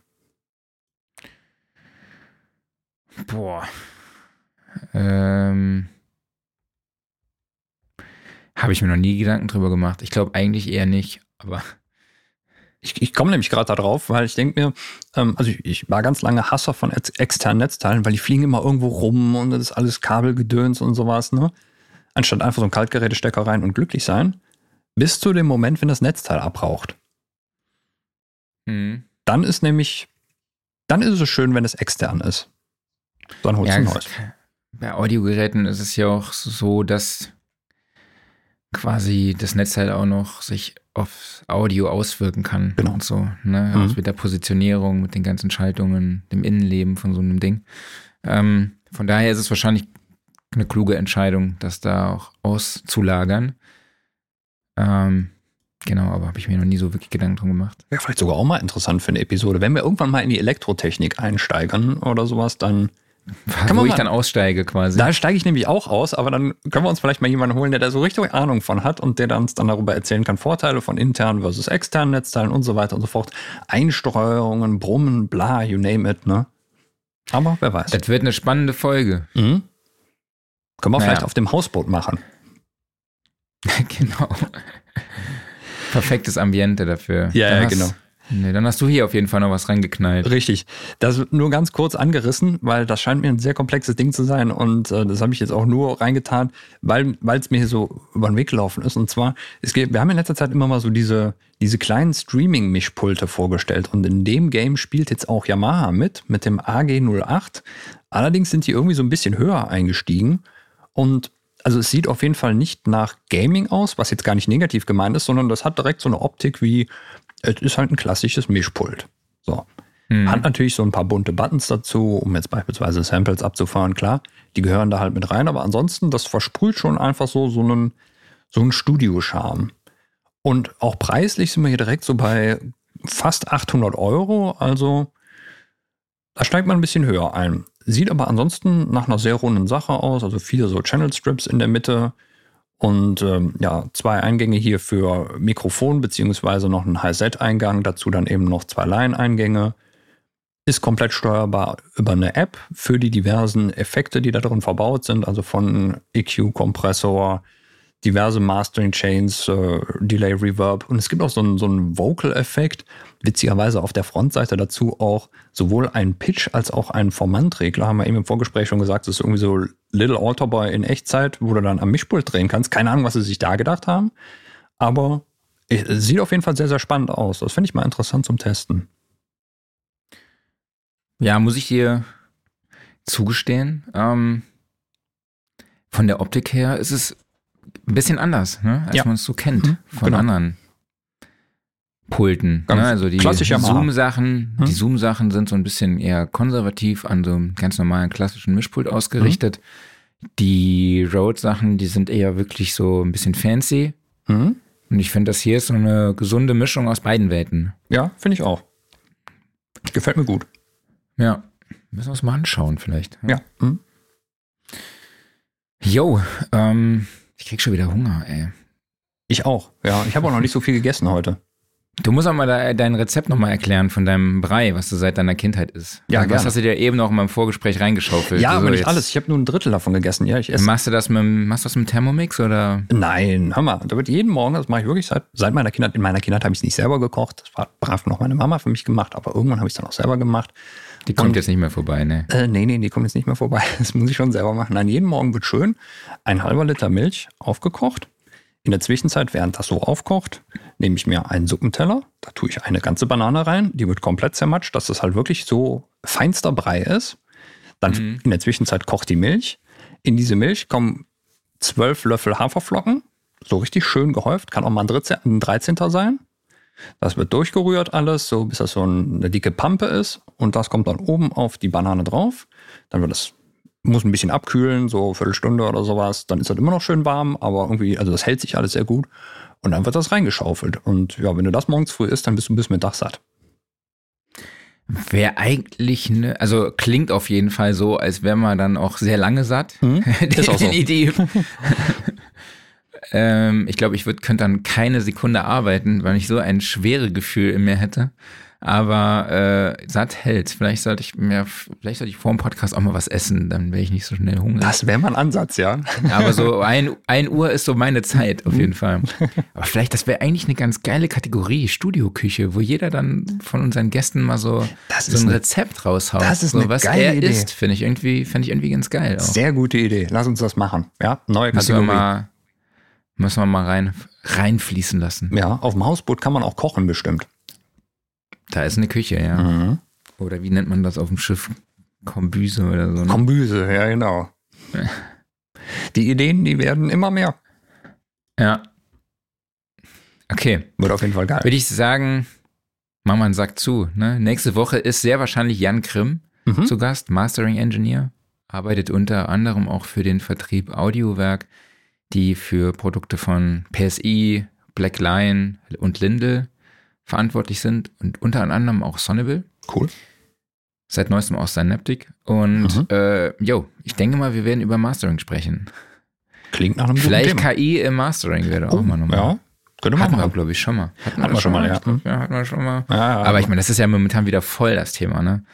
Boah. Ähm. Habe ich mir noch nie Gedanken drüber gemacht. Ich glaube eigentlich eher nicht, aber. Ich, ich komme nämlich gerade darauf, weil ich denke mir, ähm, also ich, ich, war ganz lange Hasser von ex externen Netzteilen, weil die fliegen immer irgendwo rum und das ist alles Kabelgedöns und sowas, ne? Anstatt einfach so ein Kaltgerätestecker rein und glücklich sein. Bis zu dem Moment, wenn das Netzteil abraucht. Hm. Dann ist nämlich, dann ist es schön, wenn es extern ist. Dann holst Ja, du es- neues. Bei Audiogeräten ist es ja auch so, dass quasi das Netzteil auch noch sich aufs Audio auswirken kann. Genau. Und so, ne? Mhm. Auch mit der Positionierung, mit den ganzen Schaltungen, dem Innenleben von so einem Ding. Ähm, von daher ist es wahrscheinlich eine kluge Entscheidung, das da auch auszulagern. Ähm, genau, aber habe ich mir noch nie so wirklich Gedanken drum gemacht. Wäre vielleicht sogar auch mal interessant für eine Episode. Wenn wir irgendwann mal in die Elektrotechnik einsteigern oder sowas, dann Wo man ich mal- dann aussteige quasi. Da steige ich nämlich auch aus, aber dann können wir uns vielleicht mal jemanden holen, der da so richtig Ahnung von hat und der uns dann darüber erzählen kann, Vorteile von internen versus externen Netzteilen und so weiter und so fort. Einsteuerungen, Brummen, bla, you name it, ne? Aber wer weiß. das wird eine spannende Folge. Mhm. Können wir Naja. vielleicht auf dem Hausboot machen. genau. Perfektes Ambiente dafür. Ja, ja, genau. Nee, dann hast du hier auf jeden Fall noch was reingeknallt. Richtig. Das nur ganz kurz angerissen, weil das scheint mir ein sehr komplexes Ding zu sein und äh, das habe ich jetzt auch nur reingetan, weil es mir hier so über den Weg gelaufen ist. Und zwar, es geht, wir haben in letzter Zeit immer mal so diese, diese kleinen Streaming-Mischpulte vorgestellt und in dem Game spielt jetzt auch Yamaha mit, mit dem AG08. Allerdings sind die irgendwie so ein bisschen höher eingestiegen und also es sieht auf jeden Fall nicht nach Gaming aus, was jetzt gar nicht negativ gemeint ist, sondern das hat direkt so eine Optik wie, es ist halt ein klassisches Mischpult. So. Hm. Hat natürlich so ein paar bunte Buttons dazu, um jetzt beispielsweise Samples abzufahren, klar. Die gehören da halt mit rein, aber ansonsten, das versprüht schon einfach so, so einen, so einen Studio-Charme. Und auch preislich sind wir hier direkt so bei fast 800 Euro, also da steigt man ein bisschen höher ein. Sieht aber ansonsten nach einer sehr runden Sache aus, also viele so Channel Strips in der Mitte und ähm, ja, zwei Eingänge hier für Mikrofon beziehungsweise noch einen Hi-Set-Eingang, dazu dann eben noch zwei Line-Eingänge. Ist komplett steuerbar über eine App für die diversen Effekte, die da drin verbaut sind, also von EQ, Kompressor, diverse Mastering Chains, äh, Delay, Reverb. Und es gibt auch so einen, so einen Vocal-Effekt, witzigerweise auf der Frontseite dazu auch sowohl einen Pitch als auch einen Formantregler, haben wir eben im Vorgespräch schon gesagt, das ist irgendwie so Little Alter Boy in Echtzeit, wo du dann am Mischpult drehen kannst. Keine Ahnung, was sie sich da gedacht haben, aber es sieht auf jeden Fall sehr, sehr spannend aus. Das finde ich mal interessant zum Testen. Ja, muss ich dir zugestehen. Ähm, von der Optik her ist es ein bisschen anders, ne, als Ja. man es so kennt Mhm, von genau. anderen Pulten. Ne? Also die. Zoom-Sachen, Mhm. die Zoom-Sachen sind so ein bisschen eher konservativ an so einem ganz normalen klassischen Mischpult ausgerichtet. Die Rode-Sachen, die sind eher wirklich so ein bisschen fancy. Mhm. Und ich finde, das hier ist so eine gesunde Mischung aus beiden Welten. Ja, finde ich auch. Gefällt mir gut. Ja. Müssen wir uns mal anschauen, vielleicht. Ja. Mhm. Yo, ähm, ich krieg schon wieder Hunger, ey. Ich auch. Ja, ich habe auch noch nicht so viel gegessen heute. Du musst auch mal da, dein Rezept nochmal erklären von deinem Brei, was du seit deiner Kindheit isst. Ja, Was gerne. hast du dir eben noch mal im Vorgespräch reingeschaufelt? Ja, Also aber nicht alles. Ich habe nur ein Drittel davon gegessen. Ja, ich esse. Machst du das mit, machst du das mit Thermomix oder? Nein, mal, da wird jeden Morgen, das mache ich wirklich seit, seit meiner Kindheit. In meiner Kindheit habe ich es nicht selber gekocht. Das war brav noch meine Mama für mich gemacht, aber irgendwann habe ich es dann auch selber gemacht. Die kommt Und- jetzt nicht mehr vorbei, ne? Äh, nee, nee, die kommen jetzt nicht mehr vorbei. Das muss ich schon selber machen. Nein, jeden Morgen wird schön ein halber Liter Milch aufgekocht. In der Zwischenzeit, während das so aufkocht, nehme ich mir einen Suppenteller. Da tue ich eine ganze Banane rein. Die wird komplett zermatscht, dass das halt wirklich so feinster Brei ist. Dann Mhm. in der Zwischenzeit kocht die Milch. In diese Milch kommen zwölf Löffel Haferflocken. So richtig schön gehäuft. Kann auch mal ein, Dritze- ein 13. sein. Das wird durchgerührt alles, so bis das so eine dicke Pampe ist. Und das kommt dann oben auf die Banane drauf. Dann wird das, muss ein bisschen abkühlen, so eine Viertelstunde oder sowas. Dann ist das immer noch schön warm, aber irgendwie, also das hält sich alles sehr gut. Und dann wird das reingeschaufelt. Und ja, wenn du das morgens früh isst, dann bist du bis Mittag satt. Wäre eigentlich ne, also klingt auf jeden Fall so, als wäre man dann auch sehr lange satt. Mhm. Ist auch so. Definitiv. Ähm, ich glaube, ich könnte dann keine Sekunde arbeiten, weil ich so ein schwere Gefühl in mir hätte. Aber äh, satt hält. Vielleicht sollte ich mir, vielleicht sollte ich vor dem Podcast auch mal was essen, dann wäre ich nicht so schnell hungrig. Das wäre mal ein Ansatz, ja. Aber so ein, ein Uhr ist so meine Zeit auf jeden Fall. Aber vielleicht, das wäre eigentlich eine ganz geile Kategorie, Studioküche, wo jeder dann von unseren Gästen mal so, Das so ein eine- Rezept raushaut. das ist so, eine was geile er Idee. isst, finde ich irgendwie, finde ich irgendwie ganz geil. Auch. Sehr gute Idee. Lass uns das machen. Ja, neue Müssen wir Kategorie. mal, müssen wir mal rein, reinfließen lassen. Ja, auf dem Hausboot kann man auch kochen bestimmt. Da ist eine Küche, ja. Mhm. Oder wie nennt man das auf dem Schiff? Kombüse oder so. Ne? Kombüse, ja genau. Die Ideen, die werden immer mehr. ja. Okay. Wird auf jeden Fall geil. Würde ich sagen, machen wir einen Sack zu. Ne? Nächste Woche ist sehr wahrscheinlich Jan Grimm Mhm. zu Gast, Mastering Engineer. Arbeitet unter anderem auch für den Vertrieb Audiowerk, die für Produkte von PSI, Black Lion und Lindel verantwortlich sind und unter anderem auch Sonnable. Cool. Seit neuestem auch Synaptic. Und Mhm. äh, jo, ich denke mal, wir werden über Mastering sprechen. Klingt nach einem Vielleicht guten Thema. KI im Mastering wäre auch Oh, mal nochmal. ja, könnte man machen. glaube ich, schon mal. Hatten, Hatten wir das schon mal, ja. Ich glaub, ja. Hatten wir schon mal. Ja, ja, Aber ich meine, das ist ja momentan wieder voll das Thema, ne?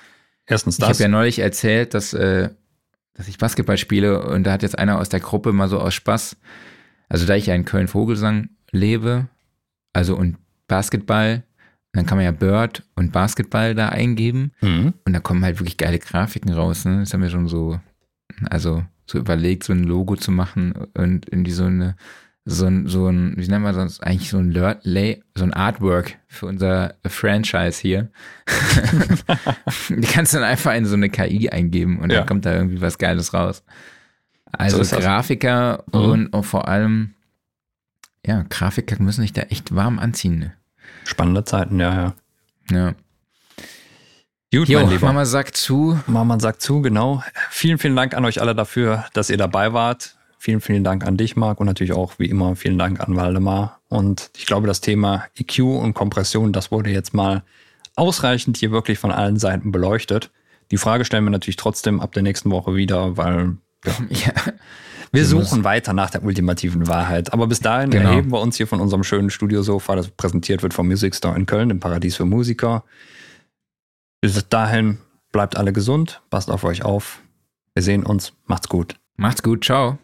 erstens Ich habe das. ja neulich erzählt, dass, äh, dass ich Basketball spiele und da hat jetzt einer aus der Gruppe mal so aus Spaß, also da ich ja in Köln-Vogelsang lebe, also und Basketball, dann kann man ja Bird und Basketball da eingeben mhm. und da kommen halt wirklich geile Grafiken raus. Ne? Das haben wir schon so, also so überlegt, so ein Logo zu machen und irgendwie so eine, so ein, so ein, wie nennt man das eigentlich so ein Lay, so ein Artwork für unser Franchise hier. Die kannst du dann einfach in so eine KI eingeben und Ja. dann kommt da irgendwie was Geiles raus. Also So ist das. Grafiker Mhm. und auch vor allem, ja, Grafiker müssen sich da echt warm anziehen. Ne? Spannende Zeiten, ja, ja. Ja. Gut, Jo, mein Lieber. Mama sagt zu, Mama sagt zu, genau. Vielen, vielen Dank an euch alle dafür, dass ihr dabei wart. Vielen, vielen Dank an dich, Marc, und natürlich auch wie immer vielen Dank an Waldemar. Und ich glaube, das Thema EQ und Kompression, das wurde jetzt mal ausreichend hier wirklich von allen Seiten beleuchtet. Die Frage stellen wir natürlich trotzdem ab der nächsten Woche wieder, weil ja, wir suchen weiter nach der ultimativen Wahrheit. Aber bis dahin Genau. erheben wir uns hier von unserem schönen Studiosofa, das präsentiert wird vom Music Store in Köln, dem Paradies für Musiker. Bis dahin bleibt alle gesund, passt auf euch auf. Wir sehen uns. Macht's gut. macht's gut, ciao.